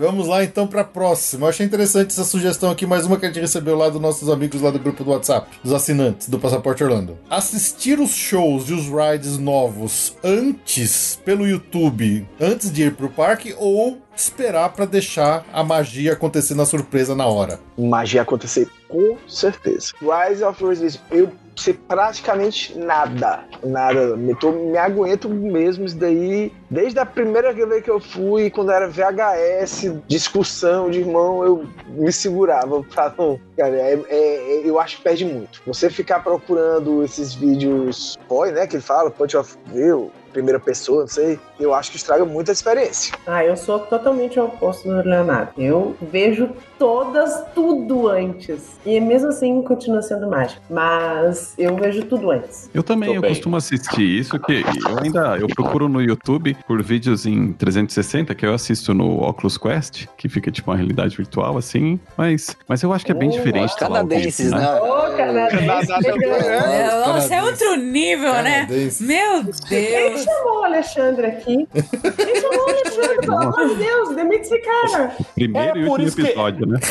Vamos lá então pra próxima. Eu achei interessante essa sugestão aqui, mais uma que a gente recebeu lá dos nossos amigos lá do grupo do WhatsApp, dos assinantes do Passaporte Orlando. Assistir os shows e os rides novos antes pelo YouTube, antes de ir pro parque, ou esperar pra deixar a magia acontecer na surpresa na hora. Magia acontecer com certeza. Rise of Resistance, eu sei praticamente nada. Nada. Me, tô, me aguento mesmo isso daí. Desde a primeira vez que eu fui, quando era VHS, discussão de irmão, eu me segurava pra não. Cara, é, é- é- eu acho que perde muito. Você ficar procurando esses vídeos boy, né? Que ele fala, punch of view, primeira pessoa, não sei. Eu acho que estraga muito a experiência. Ah, eu sou totalmente o oposto do Leonardo. Eu vejo todas, tudo antes. E mesmo assim continua sendo mágico. Mas eu vejo tudo antes. Eu também, Tô eu bem. costumo assistir isso, que eu ainda eu procuro no YouTube por vídeos em 360, que eu assisto no Oculus Quest, que fica tipo uma realidade virtual, assim, mas, mas eu acho que é bem Oh, diferente. o Canadenses, vídeo, né? Ô, canadense. É, nossa, é outro nível, né? Meu Deus. Chamou o Alexandre aqui? Quem chamou o Alexandre? Pelo amor de Deus, demite esse cara. Primeiro É e por último isso que- episódio, né?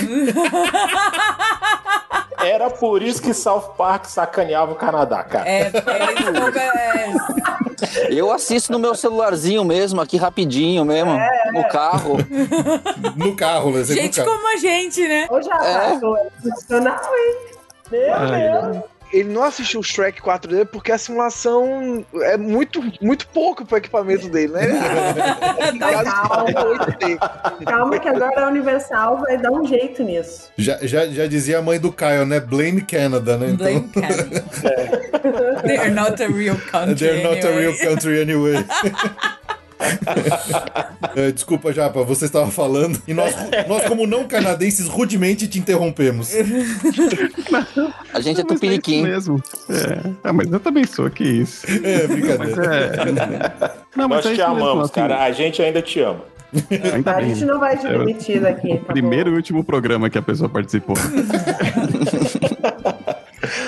Era por isso que South Park sacaneava o Canadá, cara. É, é isso, é, Eu assisto no meu celularzinho mesmo, aqui rapidinho mesmo, no carro. No carro, né? Gente carro. como a gente, né? Ô, já É. passou, é profissional, hein? Meu Ai, Deus. Ele não assistiu o Shrek 4D porque a simulação é muito, muito pouco pro equipamento dele, né? Caso, Calma. é 8D. Calma que agora a Universal vai dar um jeito nisso. Já, já, já dizia a mãe do Caio, né? Blame Canada, né? Então, Blame Canada. They're not a real country. They're not a anyway. real country anyway. É, Desculpa, Japa, você estava falando e nós, nós, como não canadenses, rudemente te interrompemos. A gente é Mas é tupiniquim. mesmo. É. Ah, mas eu também sou, que isso. É, Mas brincadeira. é. Não, mas Nós é te mesmo, amamos, assim, cara. A gente ainda te ama. Ainda A gente não vai te Eu- demitir daqui. Tá Primeiro e bom? último programa que a pessoa participou.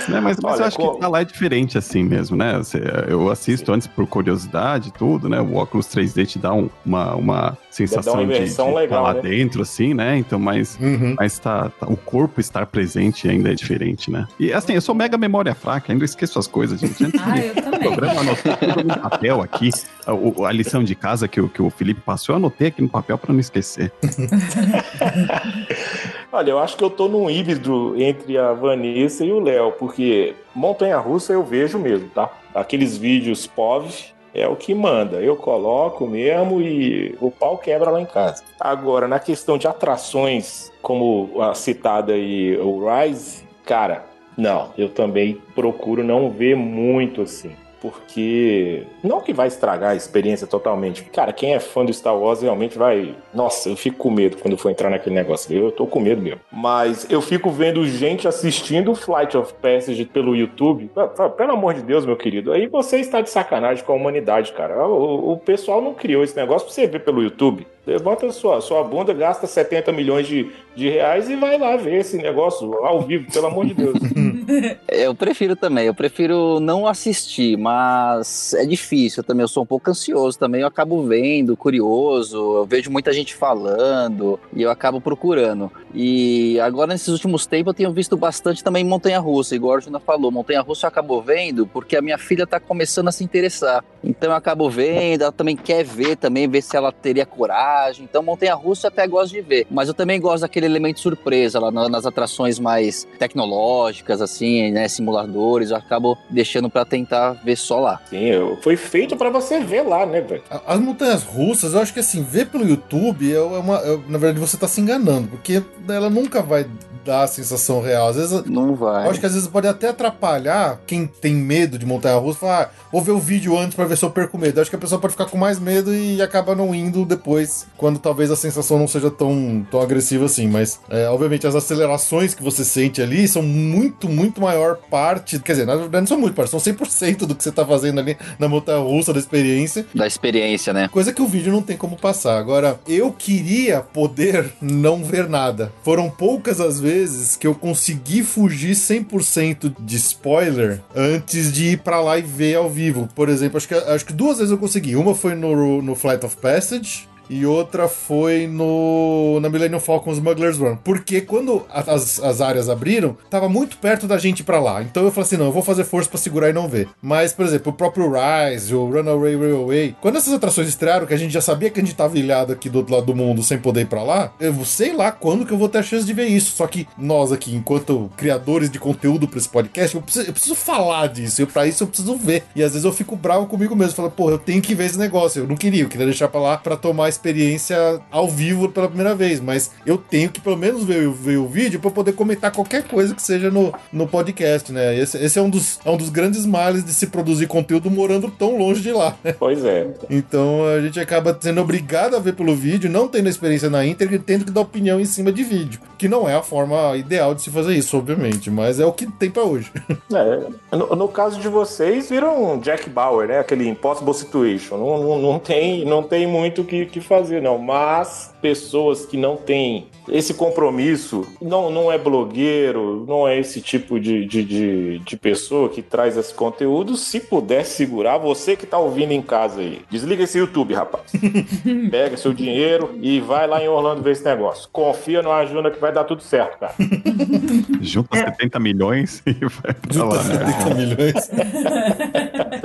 Né, mas mas Olha, eu acho co- que tá lá é diferente assim mesmo, né? Você- eu assisto antes por curiosidade e tudo, né? O óculos 3D te dá um- uma, uma sensação de, de tá legal, lá né? dentro, assim, né? Então, mas, Uhum. mas tá, tá- o corpo estar presente ainda é diferente, né? E assim, eu sou mega memória fraca, ainda esqueço as coisas, gente. Antes Ah, de- eu também. programa, eu anotei tudo no papel aqui. A, o- a lição de casa que o, que o Felipe passou, eu anotei aqui no papel pra não esquecer. Olha, eu acho que eu tô num híbrido entre a Vanessa e o Léo, porque montanha-russa eu vejo mesmo, tá? Aqueles vídeos POV é o que manda. Eu coloco mesmo e o pau quebra lá em casa. Agora, na questão de atrações, como a citada aí, o Rise, cara, não, eu também procuro não ver muito assim. Porque não que vai estragar a experiência totalmente. Cara, quem é fã do Star Wars realmente vai. Nossa, eu fico com medo quando for entrar naquele negócio. Eu tô com medo mesmo. Mas eu fico vendo gente assistindo Flight of Passage pelo YouTube. Pelo amor de Deus, meu querido. Aí você está de sacanagem com a humanidade, cara. O, o pessoal não criou esse negócio pra você ver pelo YouTube. Levanta sua, sua bunda, gasta 70 milhões de, de reais e vai lá ver esse negócio ao vivo, pelo amor de Deus. Eu prefiro também, eu prefiro não assistir, mas é difícil também. Eu sou um pouco ansioso também, eu acabo vendo, curioso, eu vejo muita gente falando e eu acabo procurando. E agora, nesses últimos tempos, eu tenho visto bastante também Montanha Russa, igual a Juna falou. Montanha Russa eu acabo vendo porque a minha filha tá começando a se interessar. Então eu acabo vendo, ela também quer ver, também ver se ela teria coragem. Então, Montanha Russa eu até gosto de ver. Mas eu também gosto daquele elemento surpresa lá na- nas atrações mais tecnológicas, assim, né? Simuladores, eu acabo deixando pra tentar ver só lá. Sim, eu- foi feito pra você ver lá, né, velho? As montanhas russas, eu acho que assim, ver pelo YouTube é uma. é- na verdade, você tá se enganando, porque ela nunca vai dar a sensação real. Às vezes. Não vai. Eu acho que às vezes pode até atrapalhar quem tem medo de montanha russa, falar, ah, vou ver o vídeo antes pra ver se eu perco medo. Eu acho que a pessoa pode ficar com mais medo e acaba não indo depois, quando talvez a sensação não seja tão, tão agressiva assim. Mas, é, obviamente, as acelerações que você sente ali são muito, muito maior parte. Quer dizer, na verdade, não são muito parte, são 100% do que você tá fazendo ali na montanha russa da experiência. Da experiência, né? Coisa que o vídeo não tem como passar. Agora, eu queria poder não ver nada. Foram poucas as vezes que eu consegui fugir 100% de spoiler antes de ir pra lá e ver ao vivo. Por exemplo, acho que, acho que duas vezes eu consegui. Uma foi no, no Flight of Passage. E outra foi no na Millennium Falcon Smuggler's Run. Porque quando as, as áreas abriram, tava muito perto da gente pra lá. Então eu falei assim, não, eu vou fazer força pra segurar e não ver. Mas, por exemplo, o próprio Rise, o Runaway Railway, quando essas atrações estrearam, que a gente já sabia que a gente tava ilhado aqui do outro lado do mundo sem poder ir pra lá, eu sei lá quando que eu vou ter a chance de ver isso. Só que nós aqui, enquanto criadores de conteúdo pra esse podcast, eu preciso, eu preciso falar disso. E pra isso eu preciso ver. E às vezes eu fico bravo comigo mesmo. Falo, porra, eu tenho que ver esse negócio. Eu não queria, eu queria deixar pra lá pra tomar a experiência ao vivo pela primeira vez. Mas eu tenho que pelo menos ver, o- ver o vídeo pra poder comentar qualquer coisa que seja no, no podcast, né? Esse, esse é, um dos, é um dos grandes males de se produzir conteúdo morando tão longe de lá. né? Pois é. Então a gente acaba sendo obrigado a ver pelo vídeo, não tendo a experiência na íntegra e tendo que dar opinião em cima de vídeo. Que não é a forma ideal de se fazer isso, obviamente, mas é o que tem pra hoje. É, no, no caso de vocês, viram Jack Bauer, né? Aquele Impossible Situation. Não, não, não tem, não tem muito o que, que fazer, não. Mas pessoas que não têm esse compromisso, não, não é blogueiro, não é esse tipo de, de, de, de pessoa que traz esse conteúdo, se puder segurar, você que tá ouvindo em casa aí, desliga esse YouTube, rapaz. Pega seu dinheiro e vai lá em Orlando ver esse negócio. Confia no Ajuna que vai dar tudo certo, cara. Junta 70 milhões e vai pra Junta lá. né? 70 milhões.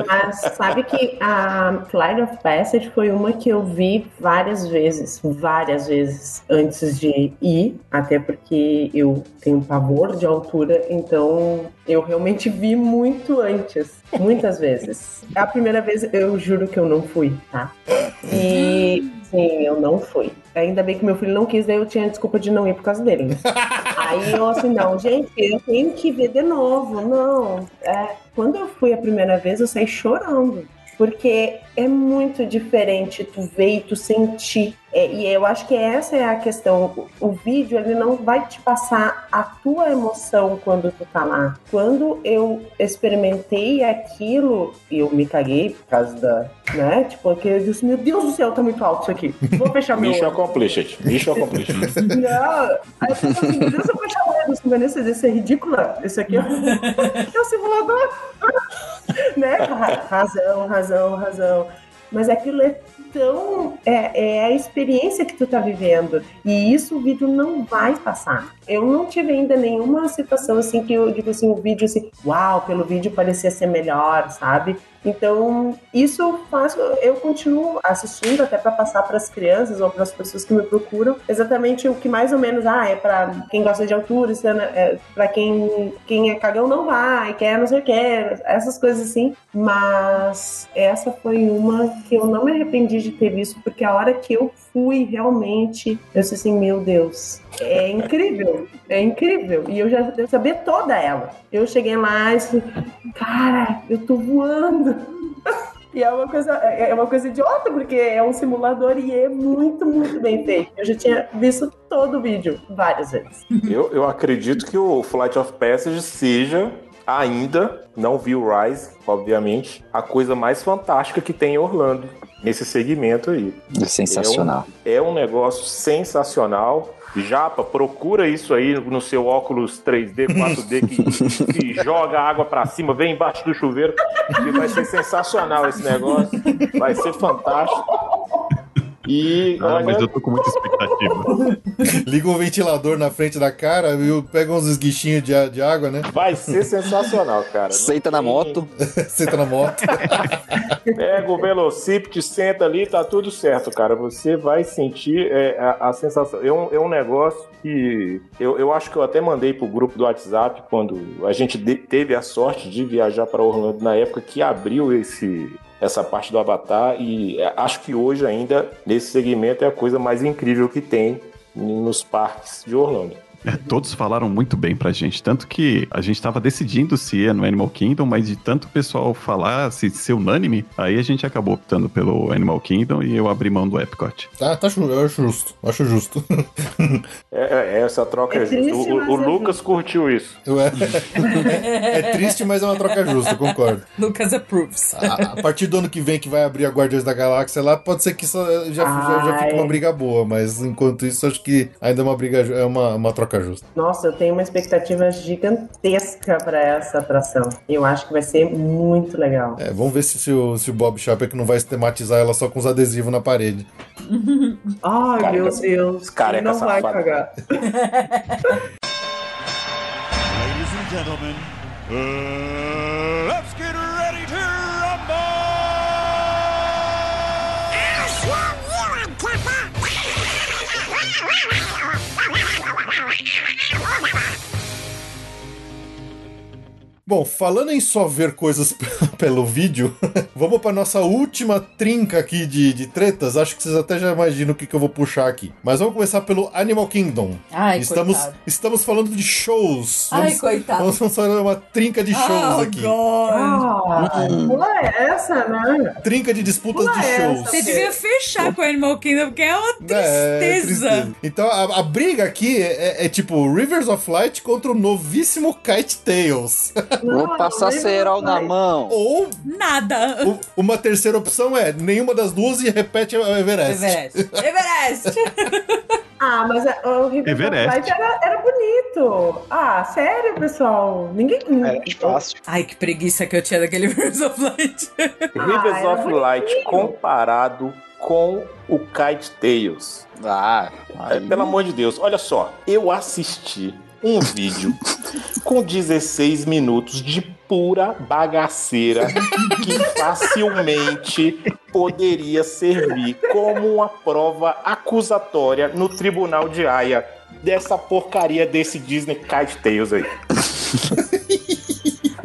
Mas sabe que a Flight of Passage foi uma que eu vi várias vezes, várias vezes antes de ir, até porque eu tenho pavor de altura, então eu realmente vi muito antes, muitas vezes. A primeira vez eu juro que eu não fui, tá? E sim, eu não fui. Ainda bem que meu filho não quis, daí eu tinha desculpa de não ir por causa dele. Aí eu assim, não, gente, eu tenho que ver de novo. Não. É, quando eu fui a primeira vez, eu saí chorando. Porque é muito diferente tu ver e tu sentir. É, e eu acho que essa é a questão. O, o vídeo, ele não vai te passar a tua emoção quando tu tá lá. Quando eu experimentei aquilo, e eu me caguei por causa da. Né? Tipo, porque eu disse, meu Deus do céu, tá muito alto isso aqui. Vou fechar meu Mission olho. accomplished. Mission accomplished. Não, aí eu falei assim, meu Deus, eu vou chamar isso, Vanessa, isso é ridícula. Isso aqui é, é um simulador. né? Ra- Razão, razão, razão. Mas aquilo é tão. É, é a experiência que tu tá vivendo. E isso o vídeo não vai passar. Eu não tive ainda nenhuma situação assim que eu digo assim, o vídeo assim, uau, pelo vídeo parecia ser melhor, sabe? Então, isso faz. Eu continuo assistindo até para passar para as crianças ou para as pessoas que me procuram exatamente o que mais ou menos, ah, é para quem gosta de altura, isso é, é para quem, quem é cagão não vai, quer não sei o que, essas coisas assim. Mas essa foi uma que eu não me arrependi de ter visto, porque a hora que eu fui realmente, eu disse assim, meu Deus, é incrível, é incrível. E eu já eu sabia toda ela. Eu cheguei lá e disse, cara, eu tô voando. E é uma coisa, é uma coisa idiota, porque é um simulador e é muito, muito bem feito. Eu já tinha visto todo o vídeo várias vezes. Eu, eu acredito que o Flight of Passage seja ainda, não vi o Rise, obviamente, a coisa mais fantástica que tem em Orlando, nesse segmento aí. Sensacional. É um negócio sensacional. Japa, procura isso aí no seu óculos 3D, 4D que, que joga água pra cima, vem embaixo do chuveiro, que vai ser sensacional esse negócio. Vai ser fantástico. E Ah, mas eu tô com muita expectativa. Liga um ventilador na frente da cara e pega uns esguichinhos de, de água, né? vai ser sensacional, cara. Senta na moto. Senta na moto. Pega o Velocipede, senta ali, tá tudo certo, cara. Você vai sentir é, a, a sensação. É um, é um negócio que eu, eu acho que eu até mandei pro grupo do WhatsApp quando a gente de- teve a sorte de viajar para Orlando na época que abriu esse essa parte do Avatar e é, acho que hoje ainda nesse segmento é a coisa mais incrível que tem nos parques de Orlando. É, todos falaram muito bem pra gente, tanto que a gente tava decidindo se ia no Animal Kingdom, mas de tanto o pessoal falar, se ser unânime, aí a gente acabou optando pelo Animal Kingdom e eu abri mão do Epcot. Tá, tá eu acho justo. eu Acho justo. É, é, essa troca é, É justa. O, o é Lucas curtiu isso. É, é triste, mas é uma troca justa, eu concordo. Lucas approves. A, a partir do ano que vem que vai abrir a Guardiões da Galáxia lá, pode ser que isso já, já, já fique uma briga boa, mas enquanto isso, acho que ainda é uma briga, é uma, uma troca troca justa. Nossa, eu tenho uma expectativa gigantesca pra essa atração. Eu acho que vai ser muito legal. É, vamos ver se, se o, se o Bob Chapek não vai sistematizar ela só com os adesivos na parede. Ai, Careca- meu Deus. careca não vai cagar? Ladies and gentlemen, uh, let's get Shoot. Bom, falando em só ver coisas pelo vídeo, vamos pra nossa última trinca aqui de, de tretas. Acho que vocês até já imaginam o que, que eu vou puxar aqui. Mas vamos começar pelo Animal Kingdom. Ai, estamos, coitado. estamos falando de shows. Ai, vamos, coitado. Vamos fazer uma trinca de shows oh, aqui. God. Ah, pula essa, né? Trinca de disputas Pula de essa. shows. Você devia fechar com o Animal Kingdom, porque é uma É, tristeza. tristeza. Então a, a briga aqui é, é tipo Rivers of Light contra o novíssimo Kite Tales. Vou Não, passar cerol na mão. Ou Nada. u- uma terceira opção é nenhuma das duas e repete o Everest. Everest. Everest. Ah, mas é- o Everest. Era, era bonito. Ah, sério, pessoal? Ninguém. Era fácil. Ai, que preguiça que eu tinha daquele Rivers of Light. Rivers era of Light comparado com o Kite Tales. Ah, É, aí- pelo amor de Deus, olha só, eu assisti um vídeo com 16 minutos de pura bagaceira que facilmente poderia servir como uma prova acusatória no tribunal de Haia dessa porcaria desse Disney Kite Tales aí.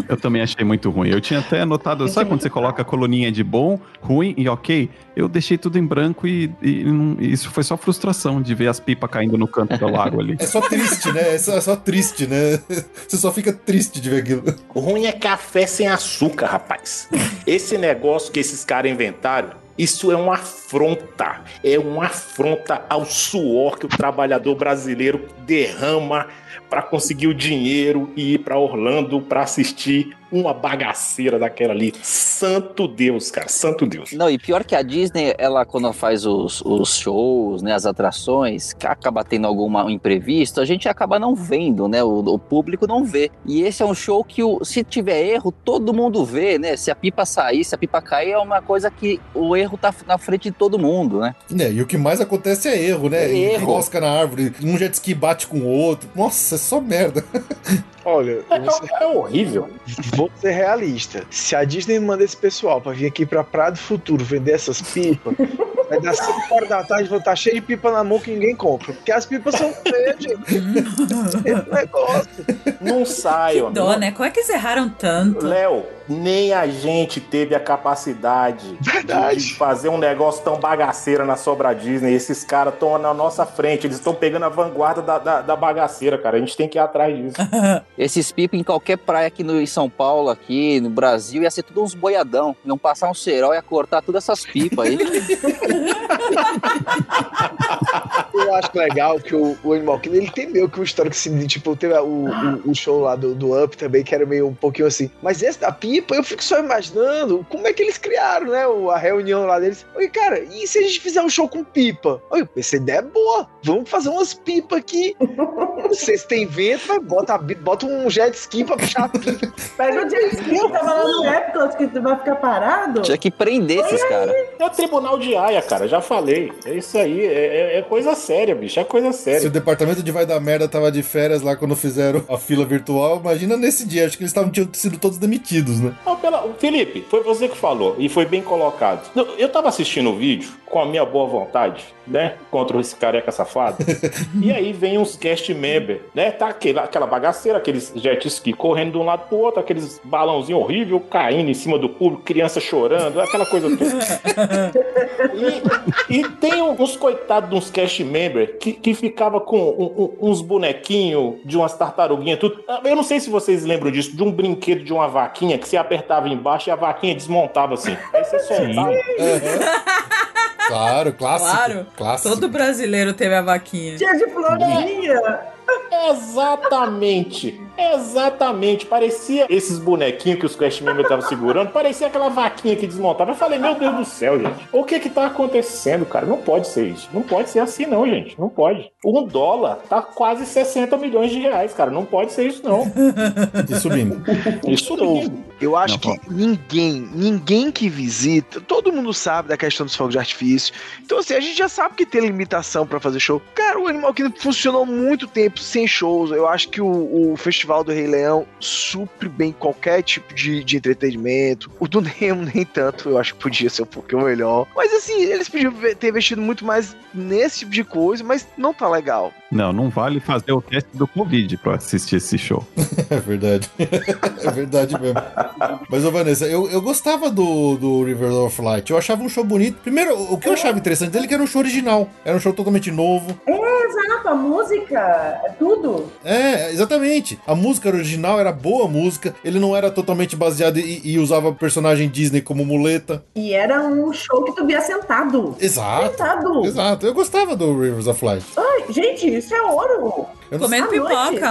Eu também achei muito ruim. Eu tinha até anotado, sabe quando você coloca a coluninha de bom, ruim e ok? Eu deixei tudo em branco e, e não- isso foi só frustração de ver as pipas caindo no canto do lago ali. É só triste, né? É só, é só triste, né? Você só fica triste de ver aquilo. O ruim é café sem açúcar, rapaz. Esse negócio que esses caras inventaram, isso é uma afronta. É uma afronta ao suor que o trabalhador brasileiro derrama para conseguir o dinheiro e ir para Orlando para assistir uma bagaceira daquela ali. Santo Deus, cara, santo Deus. Não, e pior que a Disney, ela quando faz os, os shows, né, as atrações, que acaba tendo algum imprevisto, a gente acaba não vendo, né, o, o público não vê. E esse é um show que, o, se tiver erro, todo mundo vê, né, se a pipa sair, se a pipa cair, é uma coisa que o erro tá na frente de todo mundo, né. É, e o que mais acontece é erro, né? É erro. Enrosca na árvore, um jet ski bate com o outro. Nossa, é só merda. Olha, eu vou ser, É, é horrível. vou ser realista. Se a Disney manda esse pessoal pra vir aqui pra Praia do Futuro vender essas pipas, vai dar 5 horas da tarde, vou estar cheio de pipa na mão que ninguém compra. Porque as pipas são feias, gente. Esse negócio. Não saiam. Dó, né? Como é que eles erraram tanto? Léo, nem a gente teve a capacidade de- Verdade. de fazer um negócio tão bagaceira na Sobra Disney. Esses caras estão na nossa frente, eles estão pegando a vanguarda da, da, da bagaceira, cara. A gente tem que ir atrás disso. Esses pipa em qualquer praia aqui no, em São Paulo, aqui no Brasil, ia ser tudo uns boiadão. Iam passar um cerol, ia cortar todas essas pipas aí. Eu acho legal que o, o Animal Kingdom, ele tem meio que um histórico assim, de, tipo, teve o, o, o show lá do, do Up também, que era meio um pouquinho assim. Mas esse da pipa, eu fico só imaginando como é que eles criaram, né, a reunião lá deles. Oi, cara, e se a gente fizer um show com pipa? Oi, essa ideia é boa. Vamos fazer umas pipas aqui. Vocês têm vento, mas bota, bota um jet ski pra puxar a pipa. Pega o jet ski, tava lá no Epcot, que tu vai ficar parado. Tinha que prender esses caras. É o tribunal de Haia, cara. Já falei. É isso aí. É, é- é coisa séria, bicho. É coisa Se o séria. departamento de vai dar merda tava de férias lá quando fizeram a fila virtual, imagina nesse dia. Acho que eles estavam tinham sido todos demitidos, né? Não, pela- Felipe, foi você que falou e foi bem colocado. Eu- Eu tava assistindo o vídeo com a minha boa vontade, né? Contra esse careca safado. e aí vem uns cast member, né? Tá aquela, aquela bagaceira, aqueles jet ski correndo de um lado pro outro, aqueles balãozinho horrível caindo em cima do público, criança chorando, aquela coisa toda. E, e tem uns coitados de uns cast member que, que ficava com um- um- uns bonequinhos de umas tartaruguinhas, tudo. Eu não sei se vocês lembram disso, de um brinquedo de uma vaquinha que você apertava embaixo e a vaquinha desmontava assim. Aí você soltava. Claro, clássico. Claro. Clássico. Todo brasileiro teve a vaquinha. Tinha de florinha. Exatamente. Exatamente. Parecia esses bonequinhos que os Crash Member estavam segurando, parecia aquela vaquinha que desmontava. Eu falei, meu Deus do céu, gente. O que que tá acontecendo, cara? Não pode ser isso. Não pode ser assim, não, gente. Não pode. Um dólar tá quase 60 milhões de reais, cara. Não pode ser isso, não. E subindo. Isso novo. Eu acho Não, que ninguém, ninguém que visita, todo mundo sabe da questão dos fogos de artifício. Então, assim, a gente já sabe que tem limitação pra fazer show. Cara, o Animal Kingdom funcionou muito tempo sem shows. Eu acho que o, o Festival do Rei Leão supre bem qualquer tipo de, de entretenimento. O do Nemo, nem tanto. Eu acho que podia ser um pouquinho melhor. Mas, assim, eles podiam ter investido muito mais nesse tipo de coisa, mas não tá legal. Não, não vale fazer o teste do Covid pra assistir esse show. É verdade. É verdade mesmo. Mas, ô Vanessa, eu, eu gostava do, do River of Light. Eu achava um show bonito. Primeiro, o que eu achava interessante dele é que era um show original. Era um show totalmente novo. É, exato, a música, é tudo. É, exatamente. A música original era boa música. Ele não era totalmente baseado e, e usava personagem Disney como muleta. E era um show que tu via sentado. Exato. Sentado. Exato. Eu gostava do Rivers of Light. Ai, gente, isso é ouro. Eu não, Comendo À noite,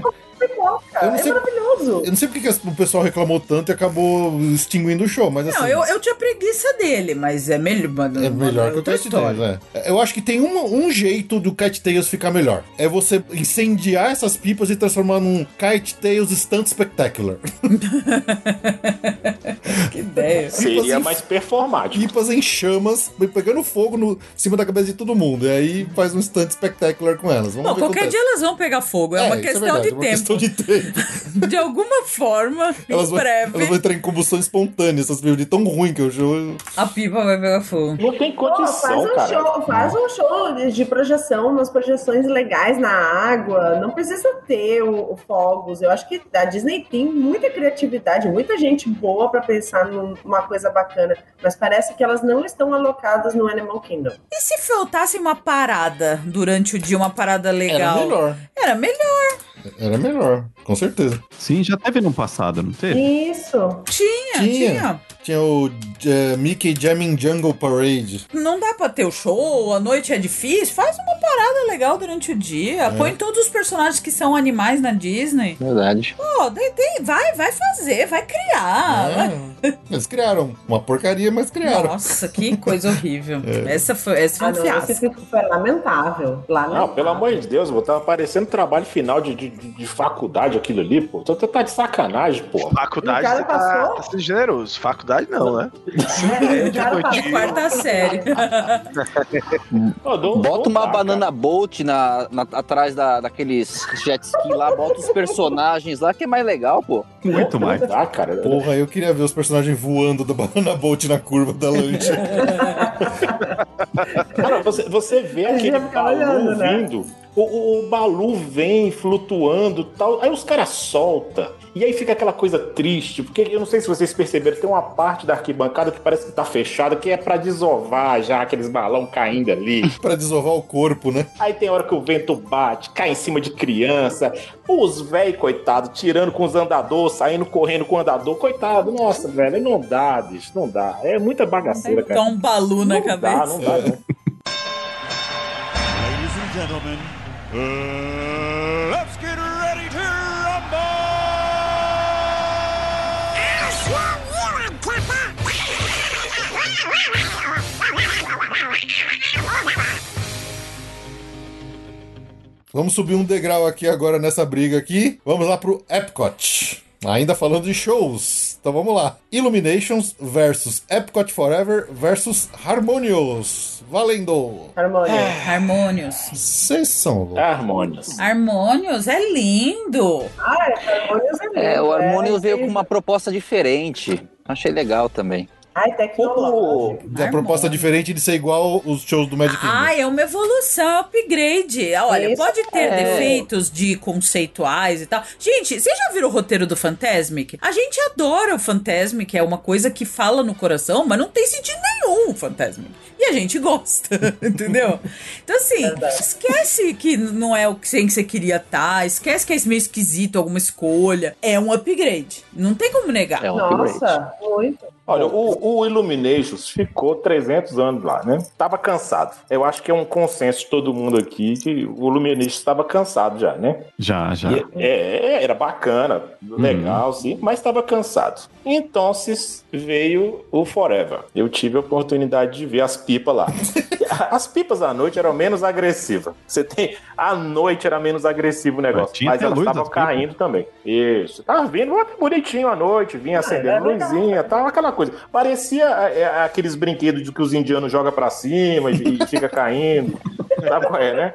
pipoca. É. Eu não É sei- maravilhoso. eu não sei porque o pessoal reclamou tanto e acabou extinguindo o show, mas assim. Não, eu, eu tinha preguiça dele, mas é melhor. mano, É melhor que o Cat Tails, história. é. Eu acho que tem um, um jeito do Cat Tails ficar melhor. É você incendiar essas pipas e transformar num Cat Tails Stunt Spectacular. Que ideia. Seria Pipas mais performático. Pipas em chamas, pegando fogo no em cima da cabeça de todo mundo. E aí faz um Stunt Spectacular com elas. Vamos Bom, qualquer dia acontece. elas vão pegar fogo. É, uma isso questão verdade, de é uma tempo. Questão de tempo. De alguma forma, Elas em vão, breve, elas vão entrar em combustão espontânea, essas pipas de tão ruim que o show. a pipa vai pegar fogo. Não tem Pô, faz condição, um cara. show, faz um show de projeção, umas projeções legais na água. Não precisa ter o, o fogos. Eu acho que a Disney tem muita criatividade, muita gente boa pra pensar numa coisa bacana, mas parece que elas não estão alocadas no Animal Kingdom. E se faltasse uma parada durante o dia, uma parada Era legal? melhor. Era melhor. Era melhor, com certeza. Sim, já teve no passado, não teve? Isso. Tinha, Tinha. tinha. Tinha o eh, Mickey Jamming Jungle Parade. Não dá pra ter o show, a noite é difícil. Faz uma parada legal durante o dia. É. Põe todos os personagens que são animais na Disney. Verdade. Pô, tem- tem- vai, vai fazer, vai criar. vai- É. Eles criaram. Uma porcaria, mas criaram. Nossa, que coisa horrível. É. Essa foi, essa foi Ah, um não, fiasco. foi lamentável. lamentável. Não, pelo amor de Deus, pô, tava parecendo trabalho final de, de, de- de faculdade aquilo ali, pô. Tu tá de sacanagem, pô. Faculdade O cara tá, passou? tá sendo generoso. Faculdade não, né? É, o cara Tipo, passou- Quarta série. Bota uma banana boat na, na- atrás da, daqueles jet ski lá, bota os personagens lá, que é mais legal, pô. Muito mais. Cara. Dá, cara. Porra, eu queria ver os personagens voando da Banana Boat na curva da lancha. Cara, você, você vê aquele Balu olhando, né? O, o, o Balu vem flutuando tal, aí os caras soltam. E aí fica aquela coisa triste, porque eu não sei se vocês perceberam, tem uma parte da arquibancada que parece que tá fechada, que é pra desovar já aqueles balão caindo ali. pra desovar o corpo, né? Aí tem hora que o vento bate, cai em cima de criança, os velhos, coitado, tirando com os andadores, saindo correndo com o andador, coitado, nossa, velho, não dá, bicho, não dá. É muita bagaceira, cara. Tá um balu na não dá, cabeça. não dá, não. Ladies and gentlemen, uh, let's get ready to rumble! Vamos subir um degrau aqui agora nessa briga aqui. Vamos lá pro Epcot. Ainda falando de shows. Então vamos lá. Illuminations versus Epcot Forever versus Harmonious. Valendo! Harmônia. Harmônios. Vocês são loucos. Harmônios. Harmônios é lindo. Ah, é, Harmônios é lindo. É, o Harmonious é, veio com é- uma proposta diferente. Achei legal também. Ai, tecnológico. A proposta diferente de ser igual os shows do Magic Kingdom. Ah, é uma evolução, é um upgrade. Olha, Isso pode ter é. defeitos de conceituais e tal. Gente, você já viu o roteiro do Fantasmic? A gente adora o Fantasmic, é uma coisa que fala no coração, mas não tem sentido nenhum o Fantasmic. E a gente gosta, entendeu? Então, assim, esquece que não é o que você que você queria estar, esquece que é meio esquisito alguma escolha. É um upgrade. Não tem como negar. É um. Nossa, muito. Olha, o, o Illuminations ficou 300 anos lá, né? Tava cansado. Eu acho que é um consenso de todo mundo aqui que o Illuminations estava cansado já, né? Já, já. E é, é, era bacana, legal, sim, mas estava cansado. Então veio o Forever. Eu tive a oportunidade de ver as pipas lá. As pipas à noite eram menos agressivas. Você tem. À noite era menos agressivo o negócio. Mas Mas elas estavam das pipas. caindo também. Isso. Tava vindo bonitinho à noite, vinha acendendo é luzinha, tava aquela coisa. Parecia é, é, aqueles brinquedos de que os indianos jogam pra cima e, e fica caindo. Sabe qual é, né?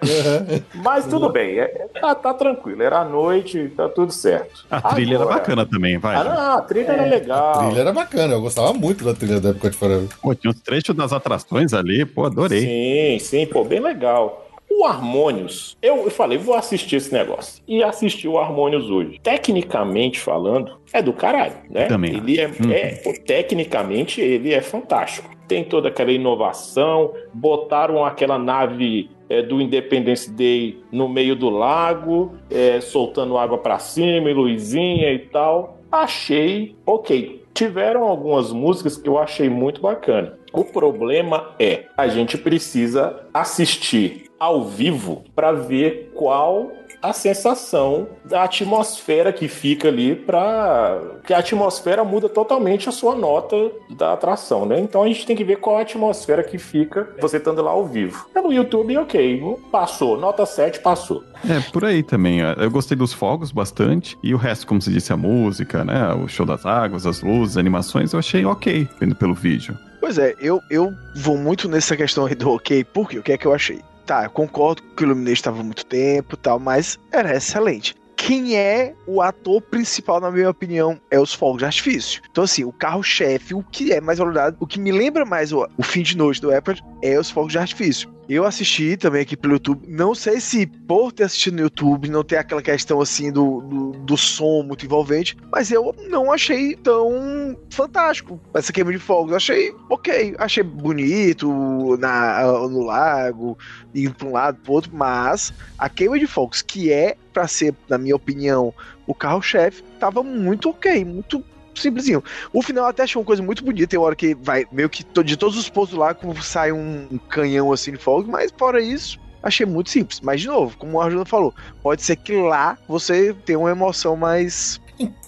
Mas tudo bem, é- é- tá, tá tranquilo. Era à noite, tá tudo certo. A trilha era Agora- bacana também, vai. Ah, não, a trilha era A legal. trilha era bacana, eu gostava muito da trilha da Epcot Forever. Pô, tinha uns trechos das atrações ali, pô, adorei. Sim, sim, pô, bem legal. O Harmonious, eu, falei, vou assistir esse negócio. E assisti o Harmonious hoje. Tecnicamente falando, é do caralho, né? Também Ele é, acho. é- tecnicamente, ele é fantástico. Tem toda aquela inovação, botaram aquela nave é, do Independence Day no meio do lago, é, soltando água pra cima e luzinha e tal. Achei ok. Tiveram algumas músicas que eu achei muito bacana. O problema é, a gente precisa assistir ao vivo para ver qual a sensação da atmosfera que fica ali para que a atmosfera muda totalmente a sua nota da atração, né? Então a gente tem que ver qual a atmosfera que fica você estando lá ao vivo. Pelo YouTube, ok, passou, nota 7 passou. É, por aí também. Eu gostei dos fogos bastante. E o resto, como se disse, a música, né? O show das águas, as luzes, animações, eu achei ok, vendo pelo vídeo. Pois é, eu, eu vou muito nessa questão aí do ok, porque o que é que eu achei? Tá, eu concordo que o Illumination estava muito tempo tal, mas era excelente. Quem é o ator principal, na minha opinião, é os fogos de artifício. Então, assim, o carro-chefe, o que é mais valorado, o que me lembra mais o, o fim de noite do Apple é os fogos de artifício. Eu assisti também aqui pelo YouTube. Não sei se por ter assistido no YouTube não ter aquela questão assim do, do, do som muito envolvente, mas eu não achei tão fantástico essa queima de fogos. Achei ok, achei bonito na, no lago, indo para um lado para outro, mas a queima de fogos, que é para ser, na minha opinião, o carro-chefe, tava muito ok, muito simplesinho. O final até achei uma coisa muito bonita, tem hora que vai meio que de todos os postos lá, sai um, canhão assim de fogo, mas fora isso, achei muito simples. Mas de novo, como o Arjuna falou, pode ser que lá você tenha uma emoção mais.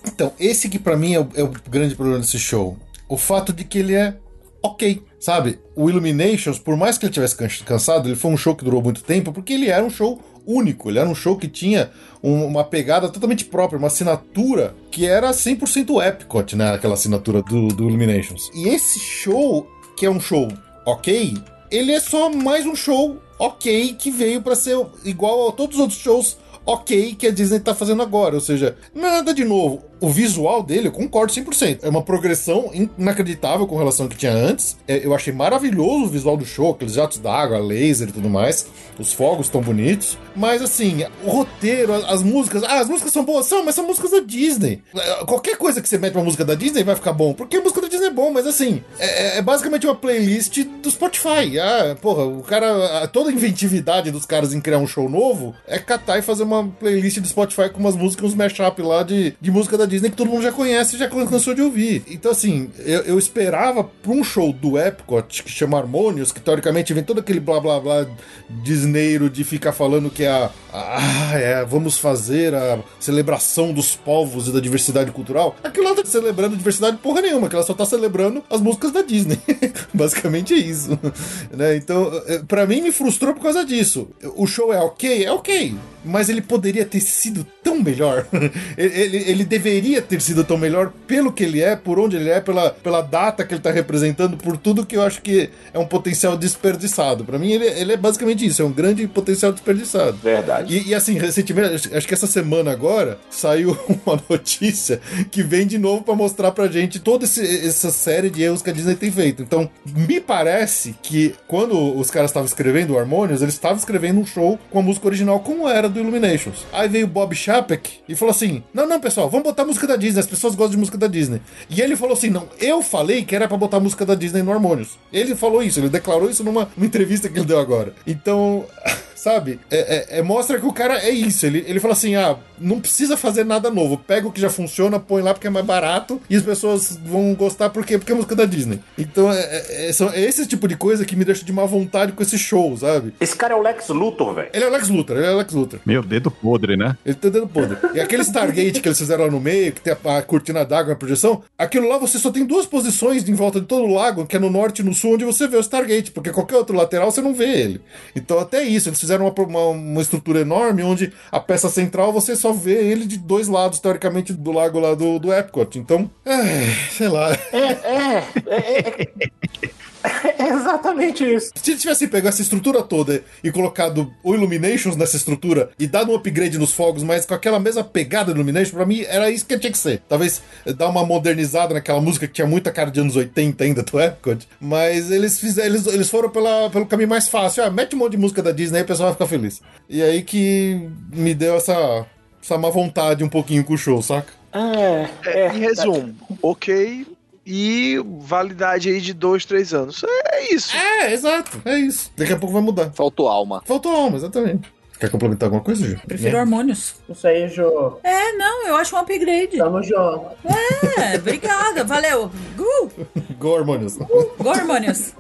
Então, esse que pra mim é o, é o grande problema desse show. O fato de que ele é ok, sabe? O Illuminations, por mais que ele tivesse can- cansado, ele foi um show que durou muito tempo, porque ele era um show único, ele era um show que tinha um- uma pegada totalmente própria, uma assinatura que era 100% Epcot, né? Aquela assinatura do, do Illuminations. E esse show, que é um show ok, ele é só mais um show ok que veio pra ser igual a todos os outros shows ok que a Disney tá fazendo agora. Ou seja, nada de novo. O visual dele, eu concordo 100%. É uma progressão inacreditável com relação ao que tinha antes. É, eu achei maravilhoso o visual do show, aqueles jatos d'água, laser e tudo mais. Os fogos tão bonitos. Mas assim, o roteiro, as, as músicas. Ah, as músicas são boas, são, mas são músicas da Disney. É, Qualquer coisa que você mete uma música da Disney vai ficar bom. Porque a música da Disney é bom, mas assim, é, é basicamente uma playlist do Spotify. Ah, porra, o cara. Toda a inventividade dos caras em criar um show novo é catar e fazer uma playlist do Spotify com umas músicas, uns mashup lá de, de música da Disney que todo mundo já conhece e já cansou de ouvir. Então, assim, eu, eu esperava pra um show do Epcot que chama Harmonious, que teoricamente vem todo aquele blá blá blá disneiro de ficar falando que é a. Ah, é, vamos fazer a celebração dos povos e da diversidade cultural. Aquilo lá tá celebrando diversidade porra nenhuma, que ela só tá celebrando as músicas da Disney. Basicamente é isso. né? Então, eh, pra mim me frustrou por causa disso. O show é ok? É ok. Mas ele poderia ter sido tão melhor. ele, ele- ele deveria ter sido tão melhor pelo que ele é, por onde ele é, pela, pela data que ele tá representando, por tudo que eu acho que é um potencial desperdiçado. Pra mim, ele, ele é basicamente isso, é um grande potencial desperdiçado. Verdade. E, e, assim, recentemente, acho- que essa semana agora, saiu uma notícia que vem de novo pra mostrar pra gente toda esse- essa série de erros que a Disney tem feito. Então, me parece que quando os caras estavam escrevendo o Harmonious, eles estavam escrevendo um show com a música original como era do Illuminations. Aí veio o Bob Chapek e falou assim: Não, não, pessoal, vamos botar música da Disney. As pessoas gostam de música da Disney. E ele falou assim: Não, eu falei que era pra botar música da Disney no Harmonious. Ele falou isso, ele declarou isso numa, numa entrevista que ele deu agora. Então. Sabe? É, é- é- mostra que o cara é isso. Ele, ele fala assim: ah, não precisa fazer nada novo. Pega o que já funciona, põe lá porque é mais barato e as pessoas vão gostar por quê? Porque é música da Disney. Então é, é- é- são- é esse tipo de coisa que me deixa de má vontade com esse show, sabe? Esse cara é o Lex Luthor, velho. Ele é o Lex Luthor, ele é o Lex Luthor. Meu dedo podre, né? Ele tá dando podre. E aquele Stargate que eles fizeram lá no meio, que tem a, a cortina d'água na projeção, aquilo lá você só tem duas posições em volta de todo o lago, que é no norte e no sul, onde você vê o Stargate, porque qualquer outro lateral você não vê ele. Então até isso, eles fizeram uma, uma, uma estrutura enorme, onde a peça central você só vê ele de dois lados, teoricamente, do lago lá do, do Epcot. Então, é, sei lá. É exatamente isso. Se eles tivessem pegado essa estrutura toda e colocado o Illuminations nessa estrutura e dado um upgrade nos fogos, mas com aquela mesma pegada do Illumination, pra mim era isso que tinha que ser. Talvez dar uma modernizada naquela música que tinha muita cara de anos 80 ainda do Epcot, mas eles fizeram, eles, eles foram pela, pelo caminho mais fácil. Ah, mete um monte de música da Disney aí o pessoal vai ficar feliz. E aí que me deu essa, essa má vontade um pouquinho com o show, saca? É, É, em resumo, ok. E validade aí de dois, três anos. É isso. É, exato. É isso. Daqui a pouco vai mudar. Faltou alma. Faltou alma, exatamente. Quer complementar alguma coisa, Ju? Prefiro Harmonious. Isso aí, Jô. É, não, eu acho um upgrade. Tamo junto. É, obrigada, valeu. Gu, Go Harmonious. go Harmonious.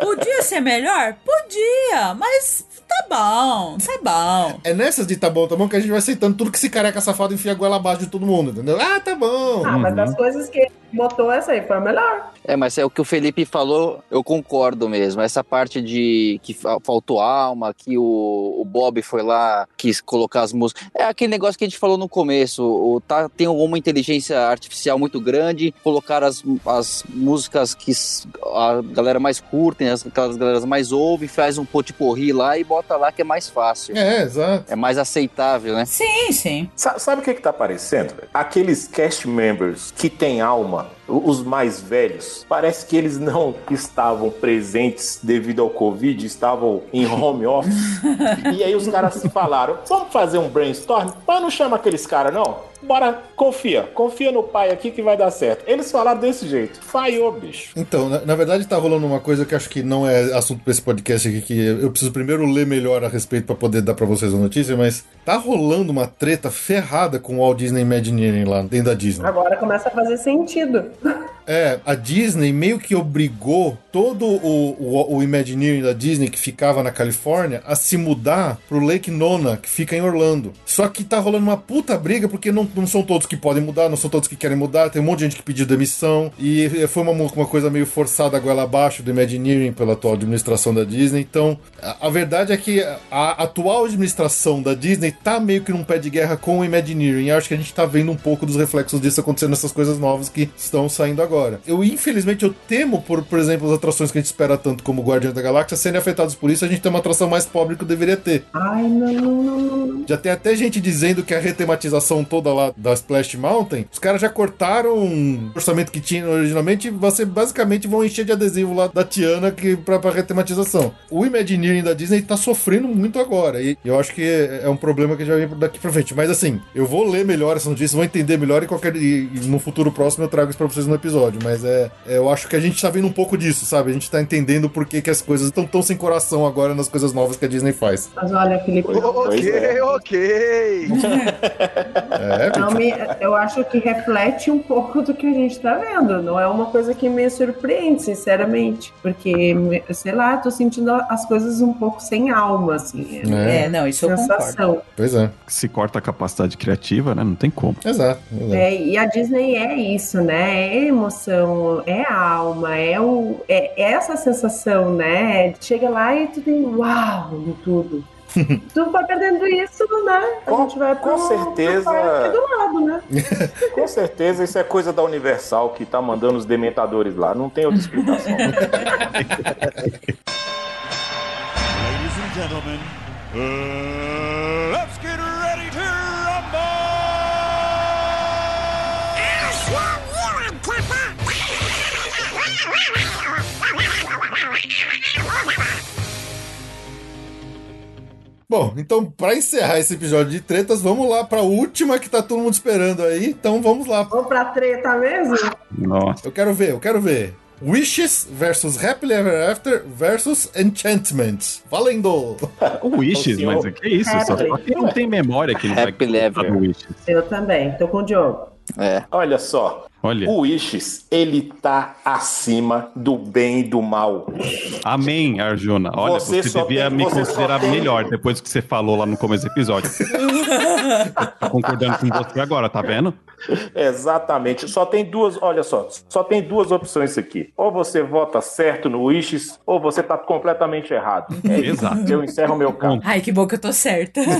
Podia ser melhor? Podia, mas tá bom, tá bom. É nessas de tá bom, tá bom que a gente vai aceitando tudo que esse careca safado enfia a goela abaixo de todo mundo, entendeu? Ah, tá bom. Ah, mas das coisas que botou, essa aí foi a melhor. É, mas é o que o Felipe falou, eu concordo mesmo. Essa parte de que fa- faltou alma, que o, o Bob foi lá, quis colocar as músicas. É aquele negócio que a gente falou no começo. O, tá, tem alguma inteligência artificial muito grande, colocar as, as músicas que a galera mais curtem, as, aquelas galeras mais ouvem, faz um potiporri lá e bota lá que é mais fácil. É, exato. É mais aceitável, né? Sim, sim. Sa- Sabe o que que tá parecendo? velho? Aqueles cast members que têm alma, os mais velhos, parece que eles não estavam presentes devido ao Covid, estavam em home office. e aí os caras falaram: vamos fazer um brainstorm? Mas não chama aqueles caras, não. Bora, confia, confia no pai aqui que vai dar certo. Eles falaram desse jeito. Falhou, bicho. Então, na, na verdade tá rolando uma coisa que acho que não é assunto pra esse podcast aqui, que eu preciso primeiro ler melhor a respeito pra poder dar pra vocês a notícia, mas tá rolando uma treta ferrada com o Walt Disney Imagineering lá dentro da Disney. Agora começa a fazer sentido. É, a Disney meio que obrigou todo o, o, o Imagineering da Disney que ficava na Califórnia a se mudar pro Lake Nona, que fica em Orlando. Só que tá rolando uma puta briga porque não, não são todos que podem mudar, não são todos que querem mudar, tem um monte de gente que pediu demissão e foi uma, uma coisa meio forçada a goela abaixo do Imagineering pela atual administração da Disney. Então, a, a verdade é que a atual administração da Disney tá meio que num pé de guerra com o Imagineering. E acho que a gente tá vendo um pouco dos reflexos disso acontecendo nessas coisas novas que estão saindo agora. Eu, infelizmente, eu temo por, por exemplo, as atrações que a gente espera tanto como Guardiões da Galáxia serem afetadas por isso, a gente tem uma atração mais pobre que deveria ter. Ai, não. Já tem até gente dizendo que a retematização toda lá da Splash Mountain, os caras já cortaram o orçamento que tinha originalmente, você basicamente vão encher de adesivo lá da Tiana que, pra, pra retematização. O Imagineering da Disney tá sofrendo muito agora, e eu acho que é é um problema que já vem daqui pra frente. Mas assim, eu vou ler melhor essa notícia, vou entender melhor e, qualquer, e, e no futuro próximo eu trago isso pra vocês no episódio. Mas é, é, eu acho que a gente tá vendo um pouco disso, sabe? A gente tá entendendo por que, que as coisas estão tão sem coração agora nas coisas novas que a Disney faz. Mas olha, Felipe, Ok, é. ok. É, não me, eu acho que reflete um pouco do que a gente tá vendo. Não é uma coisa que me surpreende, sinceramente. Porque, sei lá, tô sentindo as coisas um pouco sem alma, assim. É. É, não, isso eu concordo. sensação. Pois é. Se corta a capacidade criativa, né? Não tem como. Exato. exato. É, e a Disney é isso, né? É emoção, é alma, é, o, é essa sensação, né? Chega lá e tu tem uau em tudo. tu vai perdendo isso, né? A Com- gente vai com pro, certeza. pro parque do lado, né? Com certeza isso é coisa da Universal que tá mandando os dementadores lá. Não tem outra explicação. Ladies and gentlemen, uh, let's get Bom, então, pra encerrar esse episódio de tretas, vamos lá pra última que tá todo mundo esperando aí. Então, vamos lá. Vamos pra treta mesmo? Nossa. Eu quero ver, eu quero ver. Wishes versus Happily Ever After versus Enchantment. Valendo! O Wishes, mas o que é isso? Só, quem não tem memória que vai Happy Ever. gostar do Wishes. Eu também, tô com o Diogo. É. Olha só, Olha, o Wishes, ele tá acima do bem e do mal. amém, Arjuna. Olha, Você você, só devia tem- me você considerar tem- melhor depois que você falou lá no começo do episódio. Tô concordando com você agora, tá vendo? Exatamente. Só tem duas, olha só, só tem duas opções aqui. Ou você vota certo no Wishes, ou você tá completamente errado. É isso. Exato. Eu encerro meu caso. Ai, que bom que eu tô certa.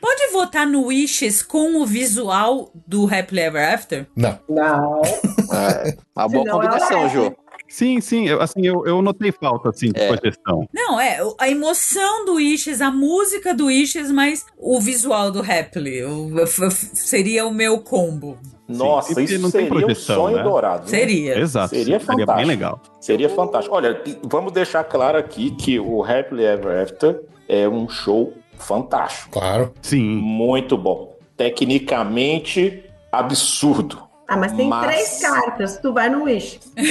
Pode votar no Wishes com o visual do Happily Ever After? Não. Não. é. Uma boa Senão combinação, é. Ju. Sim, sim, eu, assim, eu, eu notei falta, assim, de É. sugestão. Não, é a emoção do Wishes, a música do Wishes, mas o visual do Happily. O- seria o meu combo. Nossa, porque isso não tem seria um projeção, sonho né? dourado. né? Seria. Exato. Seria Seria bem fantástico. legal. Seria fantástico. Olha, vamos deixar claro aqui que o Happily Ever After é um show fantástico. Claro. Sim. Muito bom. Tecnicamente absurdo. Ah, mas tem Mas- três cartas, tu vai no Wish. Não.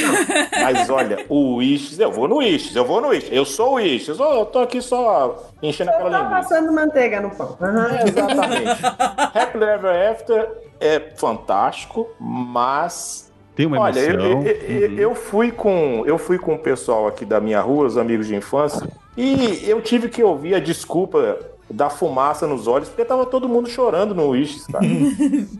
Mas olha, o Wishes, eu vou no Wishes, eu vou no Wishes. Eu sou o Wishes. Ô, eu tô aqui só enchendo Eu aquela tô linguiça. passando manteiga no pão. Aham. É, exatamente. Happily Ever After é fantástico, mas Tem uma Olha, eu, eu- eu- Uhum. eu fui com eu fui com o pessoal aqui da minha rua, os amigos de infância, e eu tive que ouvir a desculpa da fumaça nos olhos, porque tava todo mundo chorando no Wishes, cara.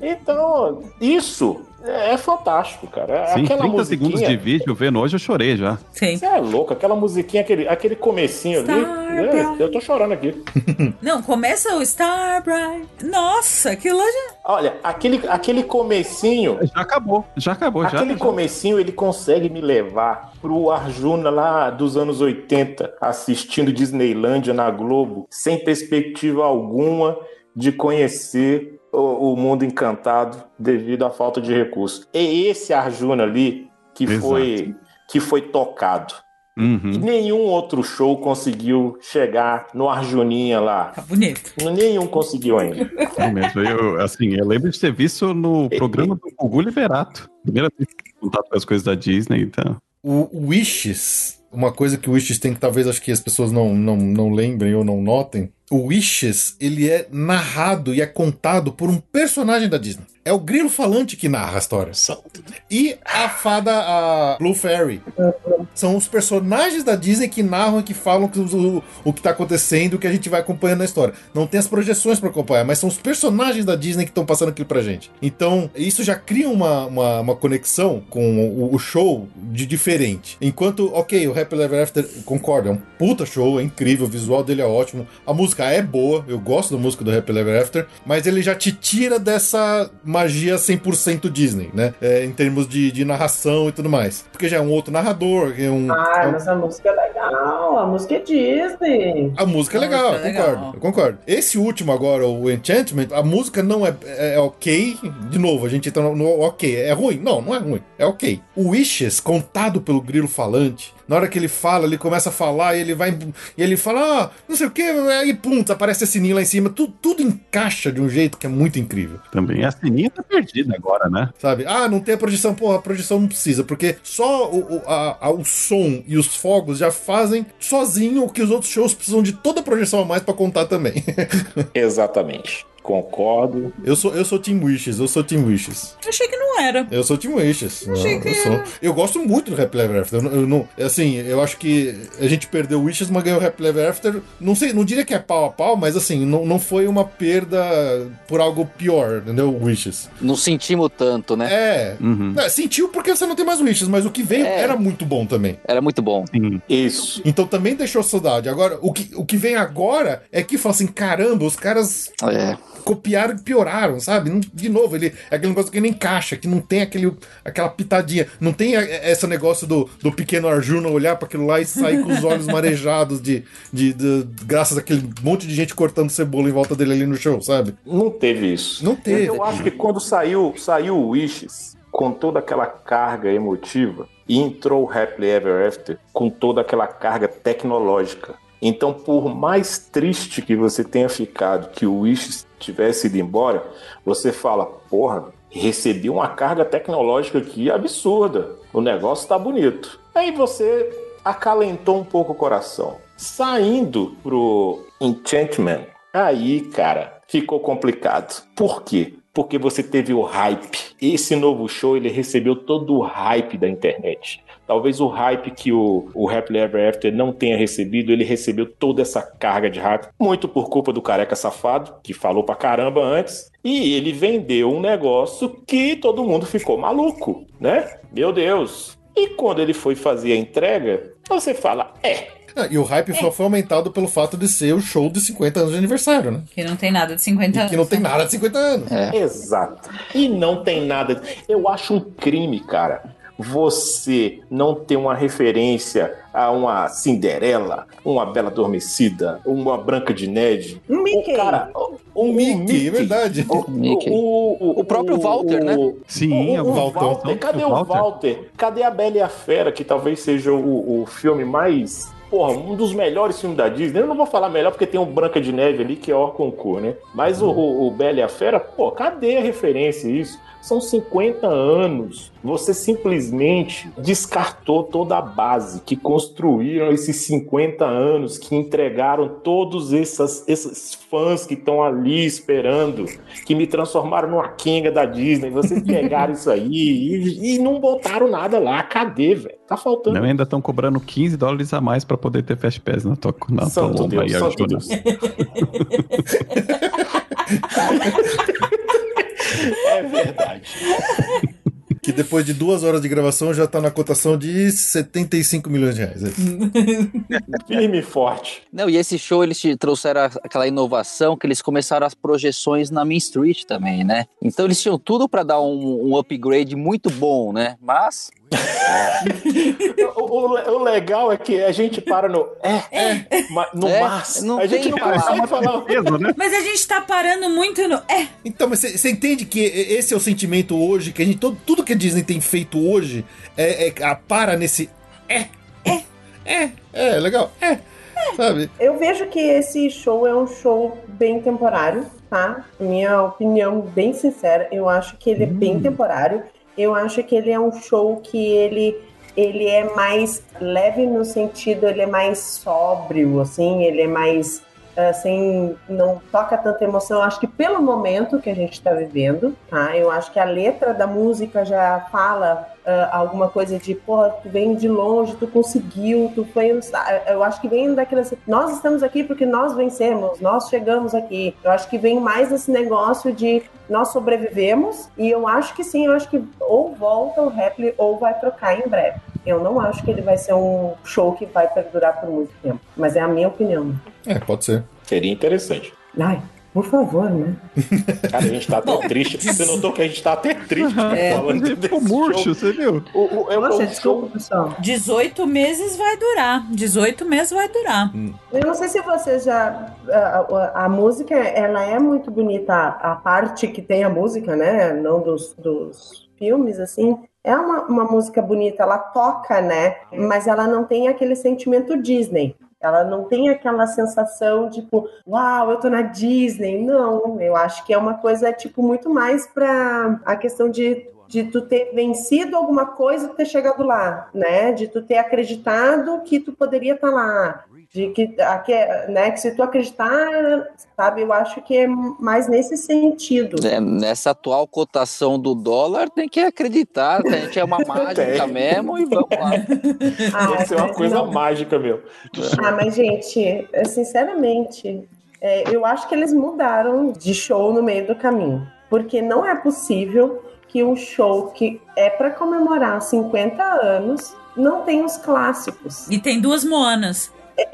então, isso é fantástico, cara. Sim, Aquela 30 segundos musiquinha, de vídeo vendo hoje eu chorei já. Sim. Você é louco, aquela musiquinha, aquele, aquele comecinho ali, Starbright. é, eu tô chorando aqui. Não, começa o Star Bright. Nossa, aquilo lá já. Olha, aquele, aquele comecinho, Já acabou, já acabou, já. Aquele comecinho ele consegue me levar pro Arjuna lá dos anos 80, assistindo Disneylândia na Globo, sem perspectiva alguma de conhecer o, o mundo encantado devido à falta de recursos. É esse Arjuna ali que Exato. foi que foi tocado. Uhum. E nenhum outro show conseguiu chegar no Arjuninha lá. Tá bonito. Nenhum conseguiu ainda. É mesmo. Eu, assim, eu lembro de ter visto no programa do Gugu Liberato. Primeira vez que contato com as coisas da Disney, então. O Wishes, uma coisa que o Wishes tem que talvez acho que as pessoas não, não, não lembrem ou não notem. O Wishes, ele é narrado e é contado por um personagem da Disney. É o grilo falante que narra a história. E a fada, a Blue Fairy. São os personagens da Disney que narram e que falam o, o que tá acontecendo, o que a gente vai acompanhando na história. Não tem as projeções pra acompanhar, mas são os personagens da Disney que estão passando aquilo pra gente. Então, isso já cria uma, uma, uma conexão com o, o show de diferente. Enquanto, ok, o Happy Ever After, concordo, é um puta show, é incrível, o visual dele é ótimo, a música é boa, eu gosto da música do Happy Ever After, mas ele já te tira dessa magia 100% Disney, né? É, em termos de, de narração e tudo mais. Porque já é um outro narrador, é um. Ah, é um- mas a música é legal, a música é Disney. A música é legal, música é eu concordo, legal. eu concordo. Esse último agora, o Enchantment, a música não é, é, é ok. De novo, a gente entra no, no ok. É ruim? Não, não é ruim. É ok. O Wishes, contado pelo grilo falante, na hora que ele fala, ele começa a falar e ele vai. E ele fala, ah, não sei o que, aí pum, aparece a sininho lá em cima. Tu, tudo encaixa de um jeito que é muito incrível. Também. A Sininha tá perdida agora, né? Sabe? Ah, não tem a projeção. Porra, a projeção não precisa, porque só o, o, a- a- o som e os fogos já fazem sozinho o que os outros shows precisam de toda a projeção a mais pra contar também. Exatamente. Concordo. eu sou eu sou Team Wishes, eu sou Team Wishes. Achei que não era. Eu sou Team Wishes. Achei Não, que eu, sou. eu gosto muito do Happy Ever After. Eu, não- eu não, assim, eu acho que a gente perdeu o Wishes, mas ganhou o Happy Ever After. Não sei, não diria que é pau a pau, mas assim, não, não foi uma perda por algo pior, entendeu? O Wishes. Não sentimos tanto, né? É. Uhum. É, Sentiu porque você não tem mais Wishes, mas o que veio É. era muito bom também. Era muito bom. Sim. Isso. Então também deixou saudade. Agora, o que, o que vem agora é que fala assim: caramba, os caras É. copiaram e pioraram, sabe? Não- De novo, ele é aquele negócio que não encaixa, que não tem aquele, aquela pitadinha. Não tem a- esse negócio do, do pequeno Arjuna olhar para aquilo lá e sair com os olhos marejados de, de, de- graças àquele monte de gente cortando cebola em volta dele ali no show, sabe? Não teve isso. Não teve. Eu acho que quando saiu, saiu o Wishes, com toda aquela carga emotiva, e entrou o Happily Ever After com toda aquela carga tecnológica. Então, por mais triste que você tenha ficado que o Wish tivesse ido embora, você fala, porra, recebi uma carga tecnológica aqui absurda. O negócio tá bonito. Aí você acalentou um pouco o coração. Saindo pro Enchantment, aí, cara, ficou complicado. Por quê? Porque você teve o hype. Esse novo show, ele recebeu todo o hype da internet. Talvez o hype que o, o Happily Ever After não tenha recebido, ele recebeu toda essa carga de hype, muito por culpa do careca safado, que falou pra caramba antes, e ele vendeu um negócio que todo mundo ficou maluco, né? Meu Deus. E quando ele foi fazer a entrega, você fala, é, Ah, E o hype só foi aumentado pelo fato de ser o show de 50 anos de aniversário, né? Que não tem nada de 50 E anos. que não tem nada de 50 anos. Exato. E não tem nada. Eu acho um crime, cara. Você não ter uma referência a uma Cinderela, uma Bela Adormecida, uma Branca de Neve. Um Mickey. O cara, o, o Mickey, é verdade. O, Mickey. o- O próprio Walter, né? Sim, o, o o Walter. Walter. Cadê o Walter. Walter? Cadê a Bela e a Fera, que talvez seja o, o filme mais. Porra, um dos melhores filmes da Disney. Eu não vou falar melhor porque tem um Branca de Neve ali que é hors concurso, né? Mas o, o, o Bela e a Fera, pô, cadê a referência isso? São 50 anos. Você simplesmente descartou toda a base que construíram esses 50 anos, que entregaram todos essas, esses fãs que estão ali esperando, que me transformaram numa Kenga da Disney. Vocês pegaram isso aí e, e não botaram nada lá. Cadê, velho? Tá faltando. Não, ainda estão cobrando 15 dólares a mais pra poder ter Fast Pass na tua, na tua Santo lomba Deus, aí, santo. Deus. é verdade. Que depois de duas horas de gravação já tá na cotação de 75 milhões de reais. É. Firme e forte. Não, e esse show eles te trouxeram aquela inovação que eles começaram as projeções na Main Street também, né? Então eles tinham tudo pra dar um, um upgrade muito bom, né? Mas O, o- o legal é que a gente para no é, ma- no É, mas. não a gente não consegue falar. Peso, né? Mas a gente tá parando muito no. É, Então, mas você entende que esse é o sentimento hoje, que a gente, todo, tudo que a Disney tem feito hoje é, é- a- para nesse. É, é, é, é, legal, é, sabe? Eu vejo que esse show é um show bem temporário, tá? Minha opinião bem sincera, eu acho que ele é bem temporário. Eu acho que ele é um show que ele ele é mais leve no sentido, ele é mais sóbrio, assim, ele é mais assim, não toca tanta emoção. Acho que pelo momento que a gente está vivendo, tá? Eu acho que a letra da música já fala ah, alguma coisa de, porra, tu vem de longe, tu conseguiu, tu foi. Eu acho que vem daquelas. Nós estamos aqui porque nós vencemos, nós chegamos aqui. Eu acho que vem mais esse negócio de nós sobrevivemos e eu acho que sim, eu acho que ou volta o Happily ou vai trocar em breve. Eu não acho que ele vai ser um show que vai perdurar por muito tempo, mas é a minha opinião. É, pode ser. Seria interessante. Ai, por favor, né? Cara, a gente tá até triste. Você notou que a gente tá até triste É. falando Ele desse ficou murcho, show. você viu? O, o, é o desculpa, show. pessoal. 18 meses vai durar. 18 meses vai durar. Eu não sei se vocês já. A, a- a música, ela é muito bonita. A parte que tem a música, né? Não dos, dos filmes, assim. É uma, uma música bonita, ela toca, né? Mas ela não tem aquele sentimento Disney. Ela não tem aquela sensação, tipo, uau, eu tô na Disney. Não, eu acho que é uma coisa, tipo, muito mais pra a questão de, de tu ter vencido alguma coisa e ter chegado lá, né? De tu ter acreditado que tu poderia estar lá. De que, a- que, né, que se tu acreditar, sabe, eu acho que é mais nesse sentido. é, nessa atual cotação do dólar, tem que acreditar, que a gente é uma mágica Tem. mesmo e vamos lá. Ah, Deve ser uma mas coisa não. mágica, meu. Ah, mas, gente, é, sinceramente, é, eu acho que eles mudaram de show no meio do caminho. Porque não é possível que um show que é para comemorar 50 anos não tenha os clássicos. E tem duas Moanas.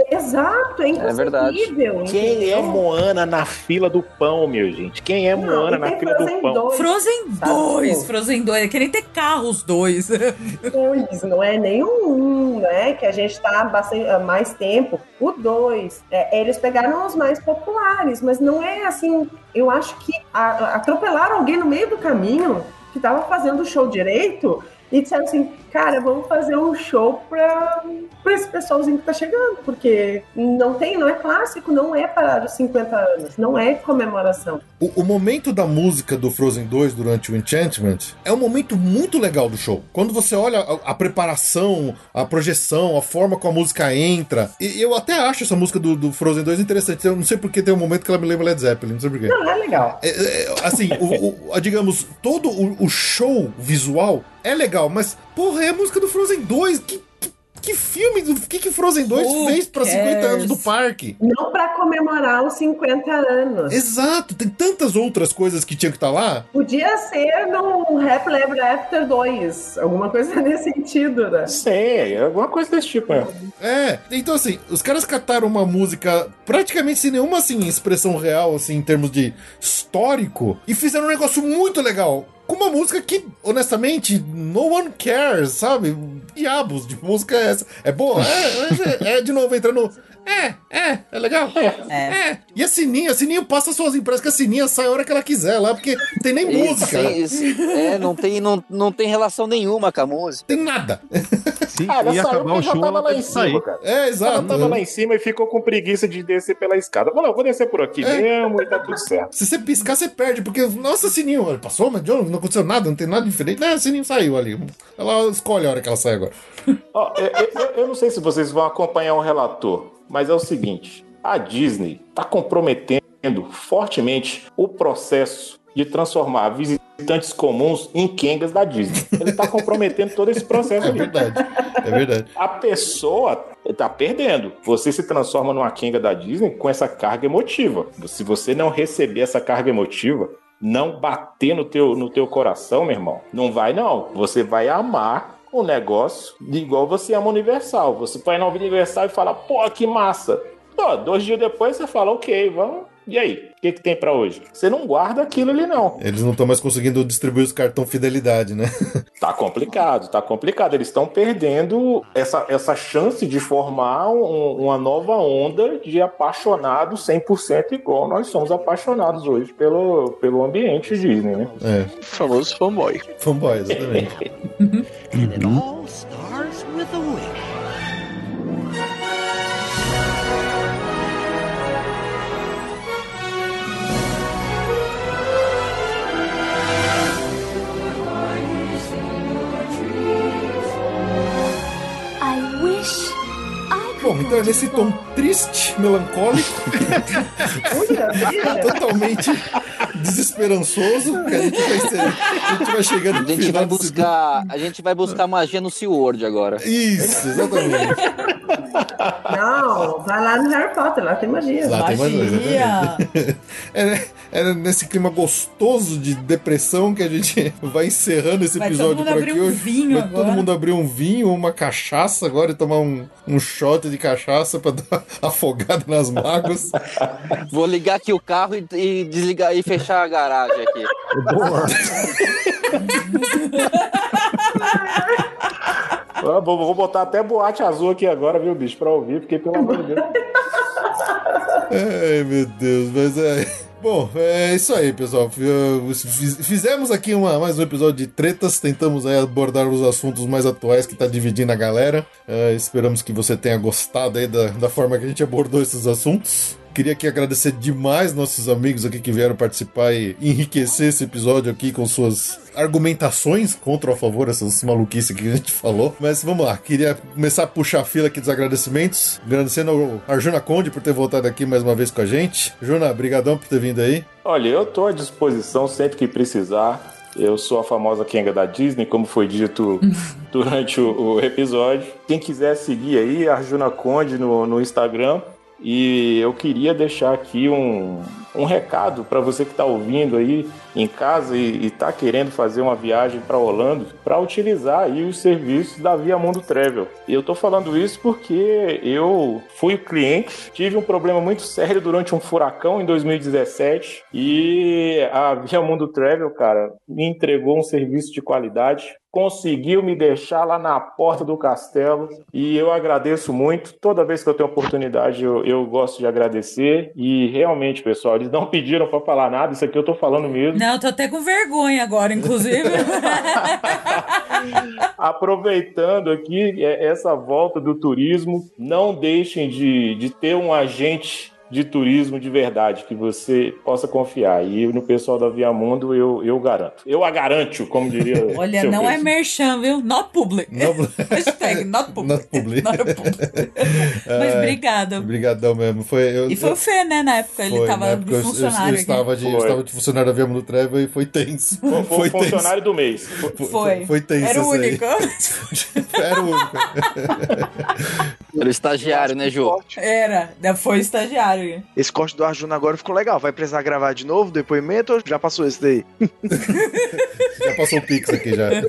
Exato, é É verdade. inconcebível. Quem é? Moana na fila do pão, meu gente? Quem é Não, Moana na fila do Frozen pão? 2. Frozen Sabe, 2, pô. Frozen 2. É que nem ter carros dois. dois, não é nenhum um, né? Que a gente tá bastante, há mais tempo. O dois, é, eles pegaram os mais populares, mas não é assim. Eu acho que a- atropelaram alguém no meio do caminho que tava fazendo o show direito e disseram assim, cara, vamos fazer um show pra, pra esse pessoalzinho que tá chegando, porque não tem, não é clássico, não é para os 50 anos, não é comemoração. O, o momento da música do Frozen 2 durante o Enchantment é um momento muito legal do show. Quando você olha a, a preparação, a projeção, a forma como a música entra. E eu até acho essa música do, do Frozen 2 interessante. Eu não sei porque tem um momento que ela me lembra Led Zeppelin, não sei porquê. Não, é legal. É, é, assim, o, o- digamos, todo o, o show visual é legal, mas, porra, é a música do Frozen 2. Que, que, que filme, o que, que Frozen 2 Who fez pra 50 cares? anos do parque? Não para comemorar os 50 anos. Exato, tem tantas outras coisas que tinham que estar lá. Podia ser num Rap Ever After 2, alguma coisa nesse sentido, né? Sei, alguma coisa desse tipo, né? É, então assim, os caras cataram uma música praticamente sem nenhuma assim expressão real assim em termos de histórico e fizeram um negócio muito legal. Com uma música que, honestamente, no one cares, sabe? Diabos de música é essa? É boa? É, é, é, de novo entrando. É, é, é legal. É. É. E a Sininha, a Sininha passa suas impressões que a Sininha sai a hora que ela quiser lá, porque não tem nem música. Sim, isso- é, não tem, não, não tem relação nenhuma com a música. Tem nada. Ah, ela ia saiu acabar o porque já show, tava ela lá em cima, sair. cara. É, Ela exato. tava lá em cima e ficou com preguiça de descer pela escada. Falou, eu vou descer por aqui É. mesmo e tá tudo certo. Se você piscar, você perde, porque, nossa, Sininho, ele passou, mas não aconteceu nada, não tem nada diferente. Não, o Sininho saiu ali. Ela escolhe a hora que ela sai agora. Ó, eu, eu- eu não sei se vocês vão acompanhar o relator, mas é o seguinte: a Disney tá comprometendo fortemente o processo de transformar visitantes comuns em Kengas da Disney. Ele tá comprometendo todo esse processo É ali. verdade, é verdade. A pessoa tá perdendo. Você se transforma numa Kenga da Disney com essa carga emotiva. Se você não receber essa carga emotiva, não bater no teu, no teu coração, meu irmão, não vai não. Você vai amar o negócio igual você ama o Universal. Você vai na Universal e fala, pô, que massa. Pô, dois dias depois você fala, ok, vamos. E aí, o que, que tem pra hoje? Você não guarda aquilo ali, não. Eles não estão mais conseguindo distribuir os cartão fidelidade, né? Tá complicado, tá complicado. Eles estão perdendo essa, essa chance de formar um- uma nova onda de apaixonados 100% igual nós somos apaixonados hoje pelo, pelo ambiente Disney, né? É, Famoso fanboy. fanboy, exatamente. Bom, então é nesse tom triste, melancólico, totalmente desesperançoso, que a gente vai, ser, a gente vai chegando A no gente final vai buscar, a gente vai buscar magia no SeaWorld agora. Isso, exatamente. Não, vai lá no Harry Potter, lá tem magia. Lá tem mais dois, Magia. É, é nesse clima gostoso de depressão que a gente vai encerrando esse Vai episódio mundo por aqui um hoje. vinho vai agora. todo mundo abrir um vinho, uma cachaça agora e tomar um, um shot de cachaça pra dar afogada nas mágoas. Vou ligar aqui o carro e, e desligar e fechar a garagem aqui. Ah, vou, vou botar até boate azul aqui agora, viu, bicho, pra ouvir, porque pelo amor de Deus. Ai, meu Deus, mas é. Bom, é isso aí, pessoal. Fiz- Fizemos aqui uma, mais um episódio de tretas. Tentamos abordar os assuntos mais atuais que tá dividindo a galera. É, esperamos que você tenha gostado da, da forma que a gente abordou esses assuntos. Queria aqui agradecer demais nossos amigos aqui que vieram participar e enriquecer esse episódio aqui com suas argumentações contra ou a favor essas maluquices que a gente falou. Mas vamos lá, queria começar a puxar a fila aqui dos agradecimentos. Agradecendo ao Arjuna Conde por ter voltado aqui mais uma vez com a gente. Juna, brigadão por ter vindo aí. Olha, eu tô à disposição sempre que precisar. Eu sou a famosa Kenga da Disney, como foi dito durante o, o episódio. Quem quiser seguir aí, Arjuna Conde no, no Instagram. E eu queria deixar aqui um, um recado para você que está ouvindo aí em casa e está querendo fazer uma viagem para Orlando, para utilizar aí os serviços da Via Mundo Travel. E eu estou falando isso porque eu fui cliente, tive um problema muito sério durante um furacão em 2017 e a Via Mundo Travel, cara, me entregou um serviço de qualidade conseguiu me deixar lá na porta do castelo e eu agradeço muito. Toda vez que eu tenho oportunidade, eu, eu gosto de agradecer. E realmente, pessoal, eles não pediram para falar nada, isso aqui eu tô falando mesmo. Não, eu tô até com vergonha agora, inclusive. Aproveitando aqui é, essa volta do turismo, não deixem de, de ter um agente de turismo de verdade que você possa confiar. E no pessoal da Viamundo eu, eu garanto. Eu a garanto, como diria. Olha, seu não é Pedro. merchan, viu? Not public. Hashtag not public. Not public. Not public. Mas É, obrigada. Obrigadão mesmo. Foi, eu, E foi o Fê, né, na época. Ele Foi, tava né? de Porque eu- eu- funcionário Eu, estava de, eu Foi. estava de funcionário da Viamo no Treva e foi tenso. Foi, foi tenso. funcionário do mês. aqui. Foi. Foi tenso Era o único. Era o único. Era o estagiário, né, Ju? Era. Foi estagiário. Esse corte do Arjuna agora ficou legal. Vai precisar gravar de novo depoimento ou já passou esse daí? Já passou o Pix aqui já. Deixa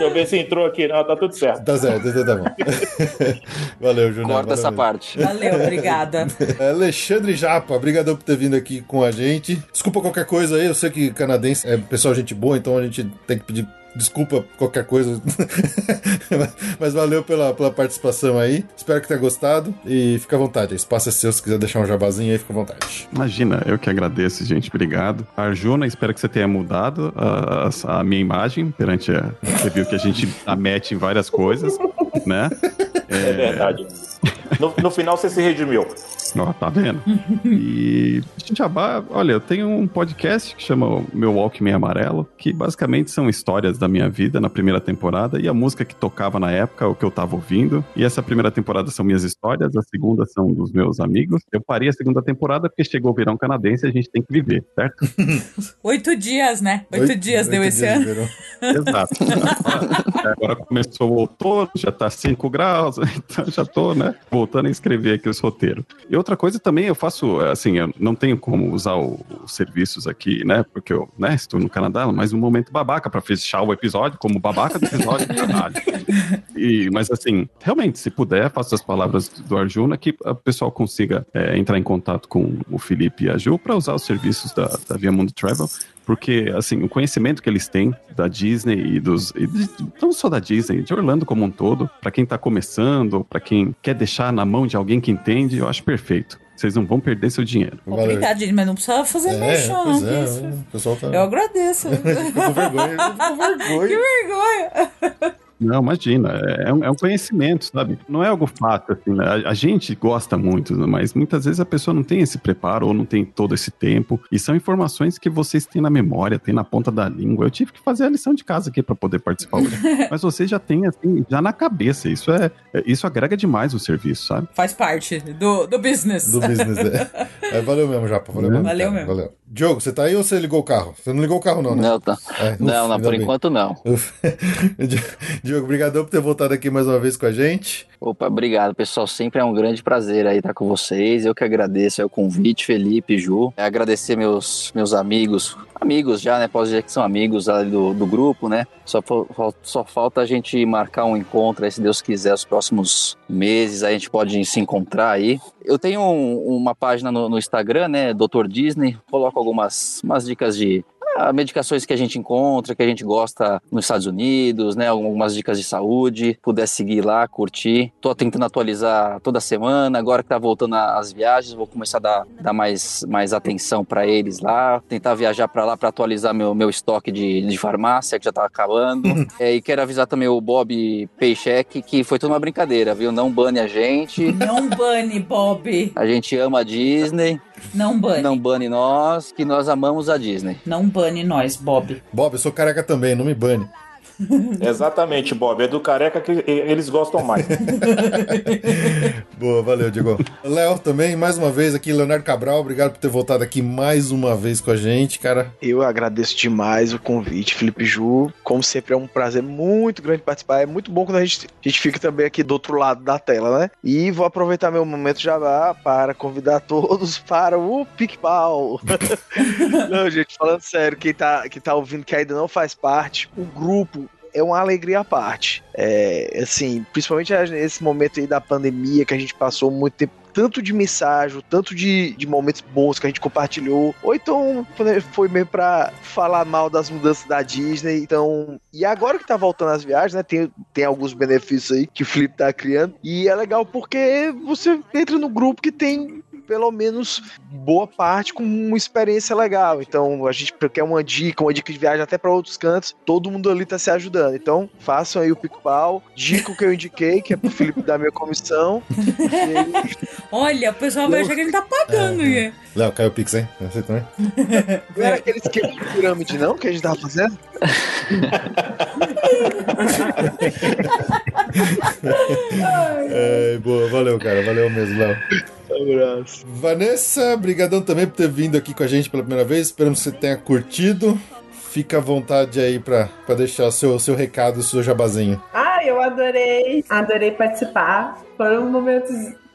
eu ver se entrou aqui. Não, tá tudo certo. Tá certo, então tá bom. Valeu, Júnior. Corta valeu essa parte. Valeu, obrigada. Alexandre Japa, obrigadão por ter vindo aqui com a gente. Desculpa qualquer coisa aí, eu sei que canadense é pessoal gente boa, então a gente tem que pedir desculpa qualquer coisa. Mas valeu pela, pela participação aí. Espero que tenha gostado e fica à vontade. O espaço é seu, se quiser deixar um jabazinho aí, fica à vontade. Imagina, eu que agradeço, gente. Obrigado. Arjuna, espero que você tenha mudado a, a- a minha imagem perante a. Você viu que a gente mete em várias coisas, né? É verdade. No, no final você se redimiu. Ó, tá vendo? E Jabá, olha, eu tenho um podcast que chama o Meu Walkman Amarelo, que basicamente são histórias da minha vida na primeira temporada e a música que tocava na época, o que eu tava ouvindo. E essa primeira temporada são minhas histórias, a segunda são dos meus amigos. Eu parei a segunda temporada porque chegou o verão canadense e a gente tem que viver, certo? Oito dias, né? Oito, dias deu oito esse dias de ano. verão. Exato. Agora, agora começou o outono, já tá 5 graus, então já tô, né, voltando a escrever aqui os roteiros. E outra coisa também, eu faço, assim, eu não tenho como usar o- os serviços aqui, né, porque eu, né, estou no Canadá, mas um momento babaca pra fechar o episódio, como babaca do episódio, caralho. E, mas assim, realmente, se puder, faça as palavras do Arjuna que o pessoal consiga é, entrar em contato com o Felipe e a Ju para usar os serviços da, da Via Mundo Travel, porque assim, o conhecimento que eles têm da Disney e dos. e de- não só da Disney, de Orlando como um todo, para quem tá começando, para quem quer deixar na mão de alguém que entende, eu acho perfeito. Vocês não vão perder seu dinheiro. Valeu. Obrigada, gente, mas não precisa fazer É, merchan, pois não. é, isso. o pessoal tá. Eu agradeço. Ficou com vergonha. Ficou com vergonha. que vergonha. Não, imagina, é um, é um conhecimento, sabe? Não é algo fácil, assim, né? A, a gente gosta muito, né? mas muitas vezes a pessoa não tem esse preparo ou não tem todo esse tempo. E são informações que vocês têm na memória, têm na ponta da língua. Eu tive que fazer a lição de casa aqui para poder participar hoje. mas vocês já têm, assim, já na cabeça. Isso é, é- isso agrega demais o serviço, sabe? Faz parte do, do business. Do business, é. É, valeu mesmo, Japa. Valeu, mesmo, Valeu mesmo. Valeu. Diogo, você tá aí ou você ligou o carro? Você não ligou o carro, não, né? Não, tá. É, Não, ufa, não, por bem. enquanto não. Diogo, obrigadão por ter voltado aqui mais uma vez com a gente. Opa, obrigado, pessoal. Sempre é um grande prazer aí estar com vocês. Eu que agradeço aí o convite, Felipe, Ju. É agradecer meus, meus amigos, amigos já, né? Posso dizer que são amigos ali do, do grupo, né? Só, só falta a gente marcar um encontro aí, se Deus quiser, os próximos meses. Aí a gente pode se encontrar aí. Eu tenho um- uma página no, no Instagram, né? Dr. Disney. Coloco algumas umas dicas de medicações que a gente encontra, que a gente gosta nos Estados Unidos, né? Algumas dicas de saúde. Puder seguir lá, curtir. Tô tentando atualizar toda semana. Agora que tá voltando as viagens, vou começar a dar, dar mais, mais atenção para eles lá. Tentar viajar para lá para atualizar meu, meu estoque de, de farmácia, que já tá acabando. É, e quero avisar também o Bob Paycheck que foi tudo uma brincadeira, viu? Não bane a gente. Não bane, Bob. A gente ama a Disney. Não bane. Não bane nós, que nós amamos a Disney. Não bane nós, Bob. Bob, eu sou careca também, não me bane. Exatamente, Bob. É do careca que eles gostam mais. Boa, valeu, Diego. Léo também, mais uma vez aqui, Leonardo Cabral, obrigado por ter voltado aqui mais uma vez com a gente, cara. Eu agradeço demais o convite, Felipe Ju. Como sempre, é um prazer muito grande participar. É muito bom quando a gente, a gente fica também aqui do outro lado da tela, né? E vou aproveitar meu momento já para convidar todos para o PicPau. não, gente, falando sério, quem tá, quem tá ouvindo que ainda não faz parte, o grupo é uma alegria à parte. É, assim, principalmente nesse momento aí da pandemia que a gente passou muito tempo tanto de mensagem, tanto de, de momentos bons que a gente compartilhou, ou então foi mesmo pra falar mal das mudanças da Disney, então, e agora que tá voltando as viagens, né, tem, tem alguns benefícios aí que o Felipe tá criando, e é legal porque você entra no grupo que tem pelo menos boa parte com uma experiência legal. Então, a gente quer uma dica, uma dica de viagem até para outros cantos, todo mundo ali tá se ajudando. Então, façam aí o pico-pau, dica o que eu indiquei, que é pro Felipe dar minha comissão. Olha, o pessoal vai achar que ele tá pagando. né? Léo, caiu o Pix, hein? Você também? não era aquele esquema de pirâmide, não, que a gente tava fazendo? É, boa, valeu, cara. Valeu mesmo, Léo. Abraço. Vanessa, brigadão também por ter vindo aqui com a gente pela primeira vez. Esperamos que você tenha curtido. Fica à vontade aí pra, pra deixar o seu, seu recado, o seu jabazinho. Ah, eu adorei. Adorei participar. Foram momentos.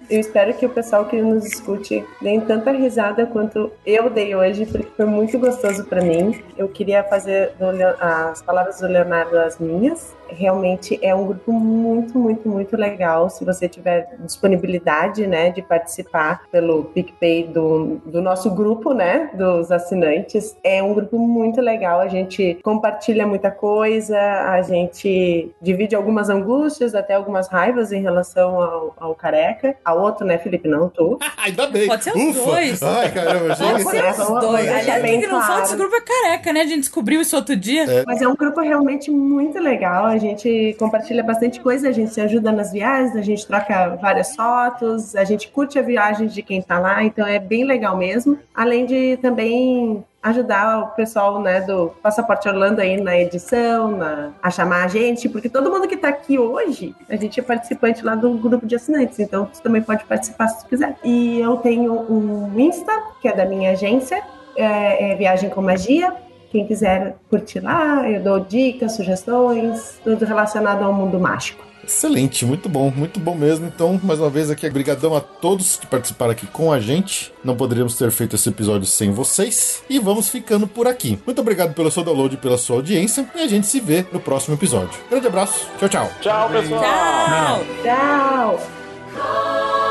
Eu espero que o pessoal que nos escute dê tanta risada quanto eu dei hoje, porque foi muito gostoso pra mim. Eu queria fazer as palavras do Leonardo as minhas. Realmente é um grupo muito, muito, muito legal. Se você tiver disponibilidade, né, de participar pelo PicPay do, do nosso grupo, né, dos assinantes, é um grupo muito legal. A gente compartilha muita coisa, a gente divide algumas angústias, até algumas raivas em relação ao, ao careca. Ao outro, né, Felipe? Não, tu. Ainda bem. Pode ser os dois. Ai, caramba, Pode chega. ser os dois. vamos Aliás, quem não fala claro. desse grupo é careca, né? A gente descobriu isso outro dia. Mas é um grupo realmente muito legal. Gente compartilha bastante coisa, a gente se ajuda nas viagens, a gente troca várias fotos, a gente curte a viagem de quem tá lá, então é bem legal mesmo. Além de também ajudar o pessoal né, do Passaporte Orlando aí na edição, na, a chamar a gente, porque todo mundo que tá aqui hoje, a gente é participante lá do grupo de assinantes, então você também pode participar se quiser. E eu tenho um Insta, que é da minha agência, é, é Viagem com Magia. Quem quiser curtir lá, eu dou dicas, sugestões, tudo relacionado ao mundo mágico. Excelente, muito bom, muito bom mesmo. Então, mais uma vez aqui, brigadão a todos que participaram aqui com a gente. Não poderíamos ter feito esse episódio sem vocês. E vamos ficando por aqui. Muito obrigado pelo seu download e pela sua audiência. E a gente se vê no próximo episódio. Grande abraço, tchau, tchau. Tchau, pessoal. Tchau! Tchau! What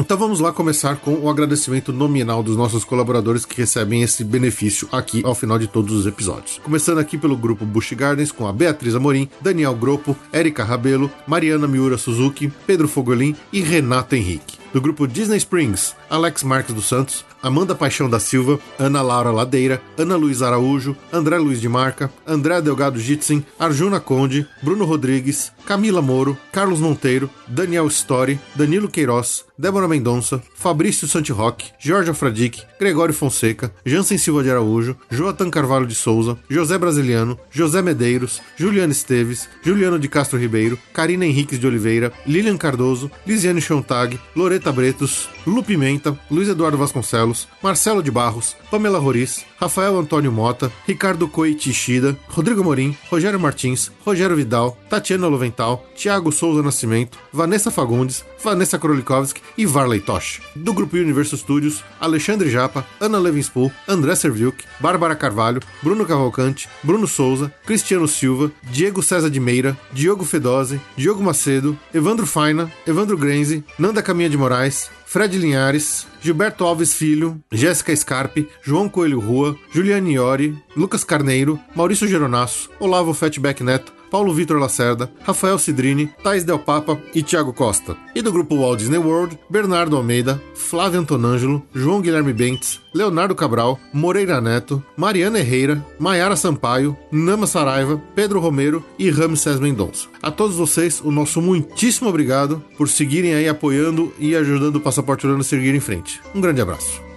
Então vamos lá começar com o agradecimento nominal dos nossos colaboradores que recebem esse benefício aqui ao final de todos os episódios. Começando aqui pelo grupo Bush Gardens com a Beatriz Amorim, Daniel Gropo, Erika Rabelo, Mariana Miura Suzuki, Pedro Fogolin e Renato Henrique. Do grupo Disney Springs, Alex Marques dos Santos, Amanda Paixão da Silva, Ana Laura Ladeira, Ana Luiz Araújo, André Luiz de Marca, André Delgado Jitsen, Arjuna Conde, Bruno Rodrigues, Camila Moro, Carlos Monteiro, Daniel Story, Danilo Queiroz, Débora Mendonça, Fabrício Santiroque, Jorge Fradique, Gregório Fonseca, Jansen Silva de Araújo, Joatan Carvalho de Souza, José Brasiliano, José Medeiros, Juliana Esteves, Juliano de Castro Ribeiro, Karina Henriques de Oliveira, Lilian Cardoso, Lisiane Chontag, Loreta Bretos, Lu Pimenta, Luiz Eduardo Vasconcelos, Marcelo de Barros, Pamela Roriz, Rafael Antônio Mota, Ricardo Coiti Ishida, Rodrigo Morim, Rogério Martins, Rogério Vidal, Tatiana Lovental, Thiago Souza Nascimento, Vanessa Fagundes, Vanessa Krolikovski e Varley Tosh. Do grupo Universo Studios, Alexandre Japa, Ana Levinspool, André Serviuk, Bárbara Carvalho, Bruno Cavalcante, Bruno Souza, Cristiano Silva, Diego César de Meira, Diogo Fedose, Diogo Macedo, Evandro Faina, Evandro Grenze, Nanda Caminha de Moraes, Fred Linhares, Gilberto Alves Filho, Jéssica Scarpe, João Coelho Rua, Juliane Iori, Lucas Carneiro, Maurício Geronasso, Olavo Fatback Neto, Paulo Vitor Lacerda, Rafael Cidrini, Thais Del Papa e Thiago Costa. E do grupo Walt Disney World, Bernardo Almeida, Flávio Antonângelo, João Guilherme Bentes, Leonardo Cabral, Moreira Neto, Mariana Herreira, Maiara Sampaio, Nama Saraiva, Pedro Romero e Ramsés Mendonça. A todos vocês, o nosso muitíssimo obrigado por seguirem aí apoiando e ajudando o Passaporte Urano a seguir em frente. Um grande abraço.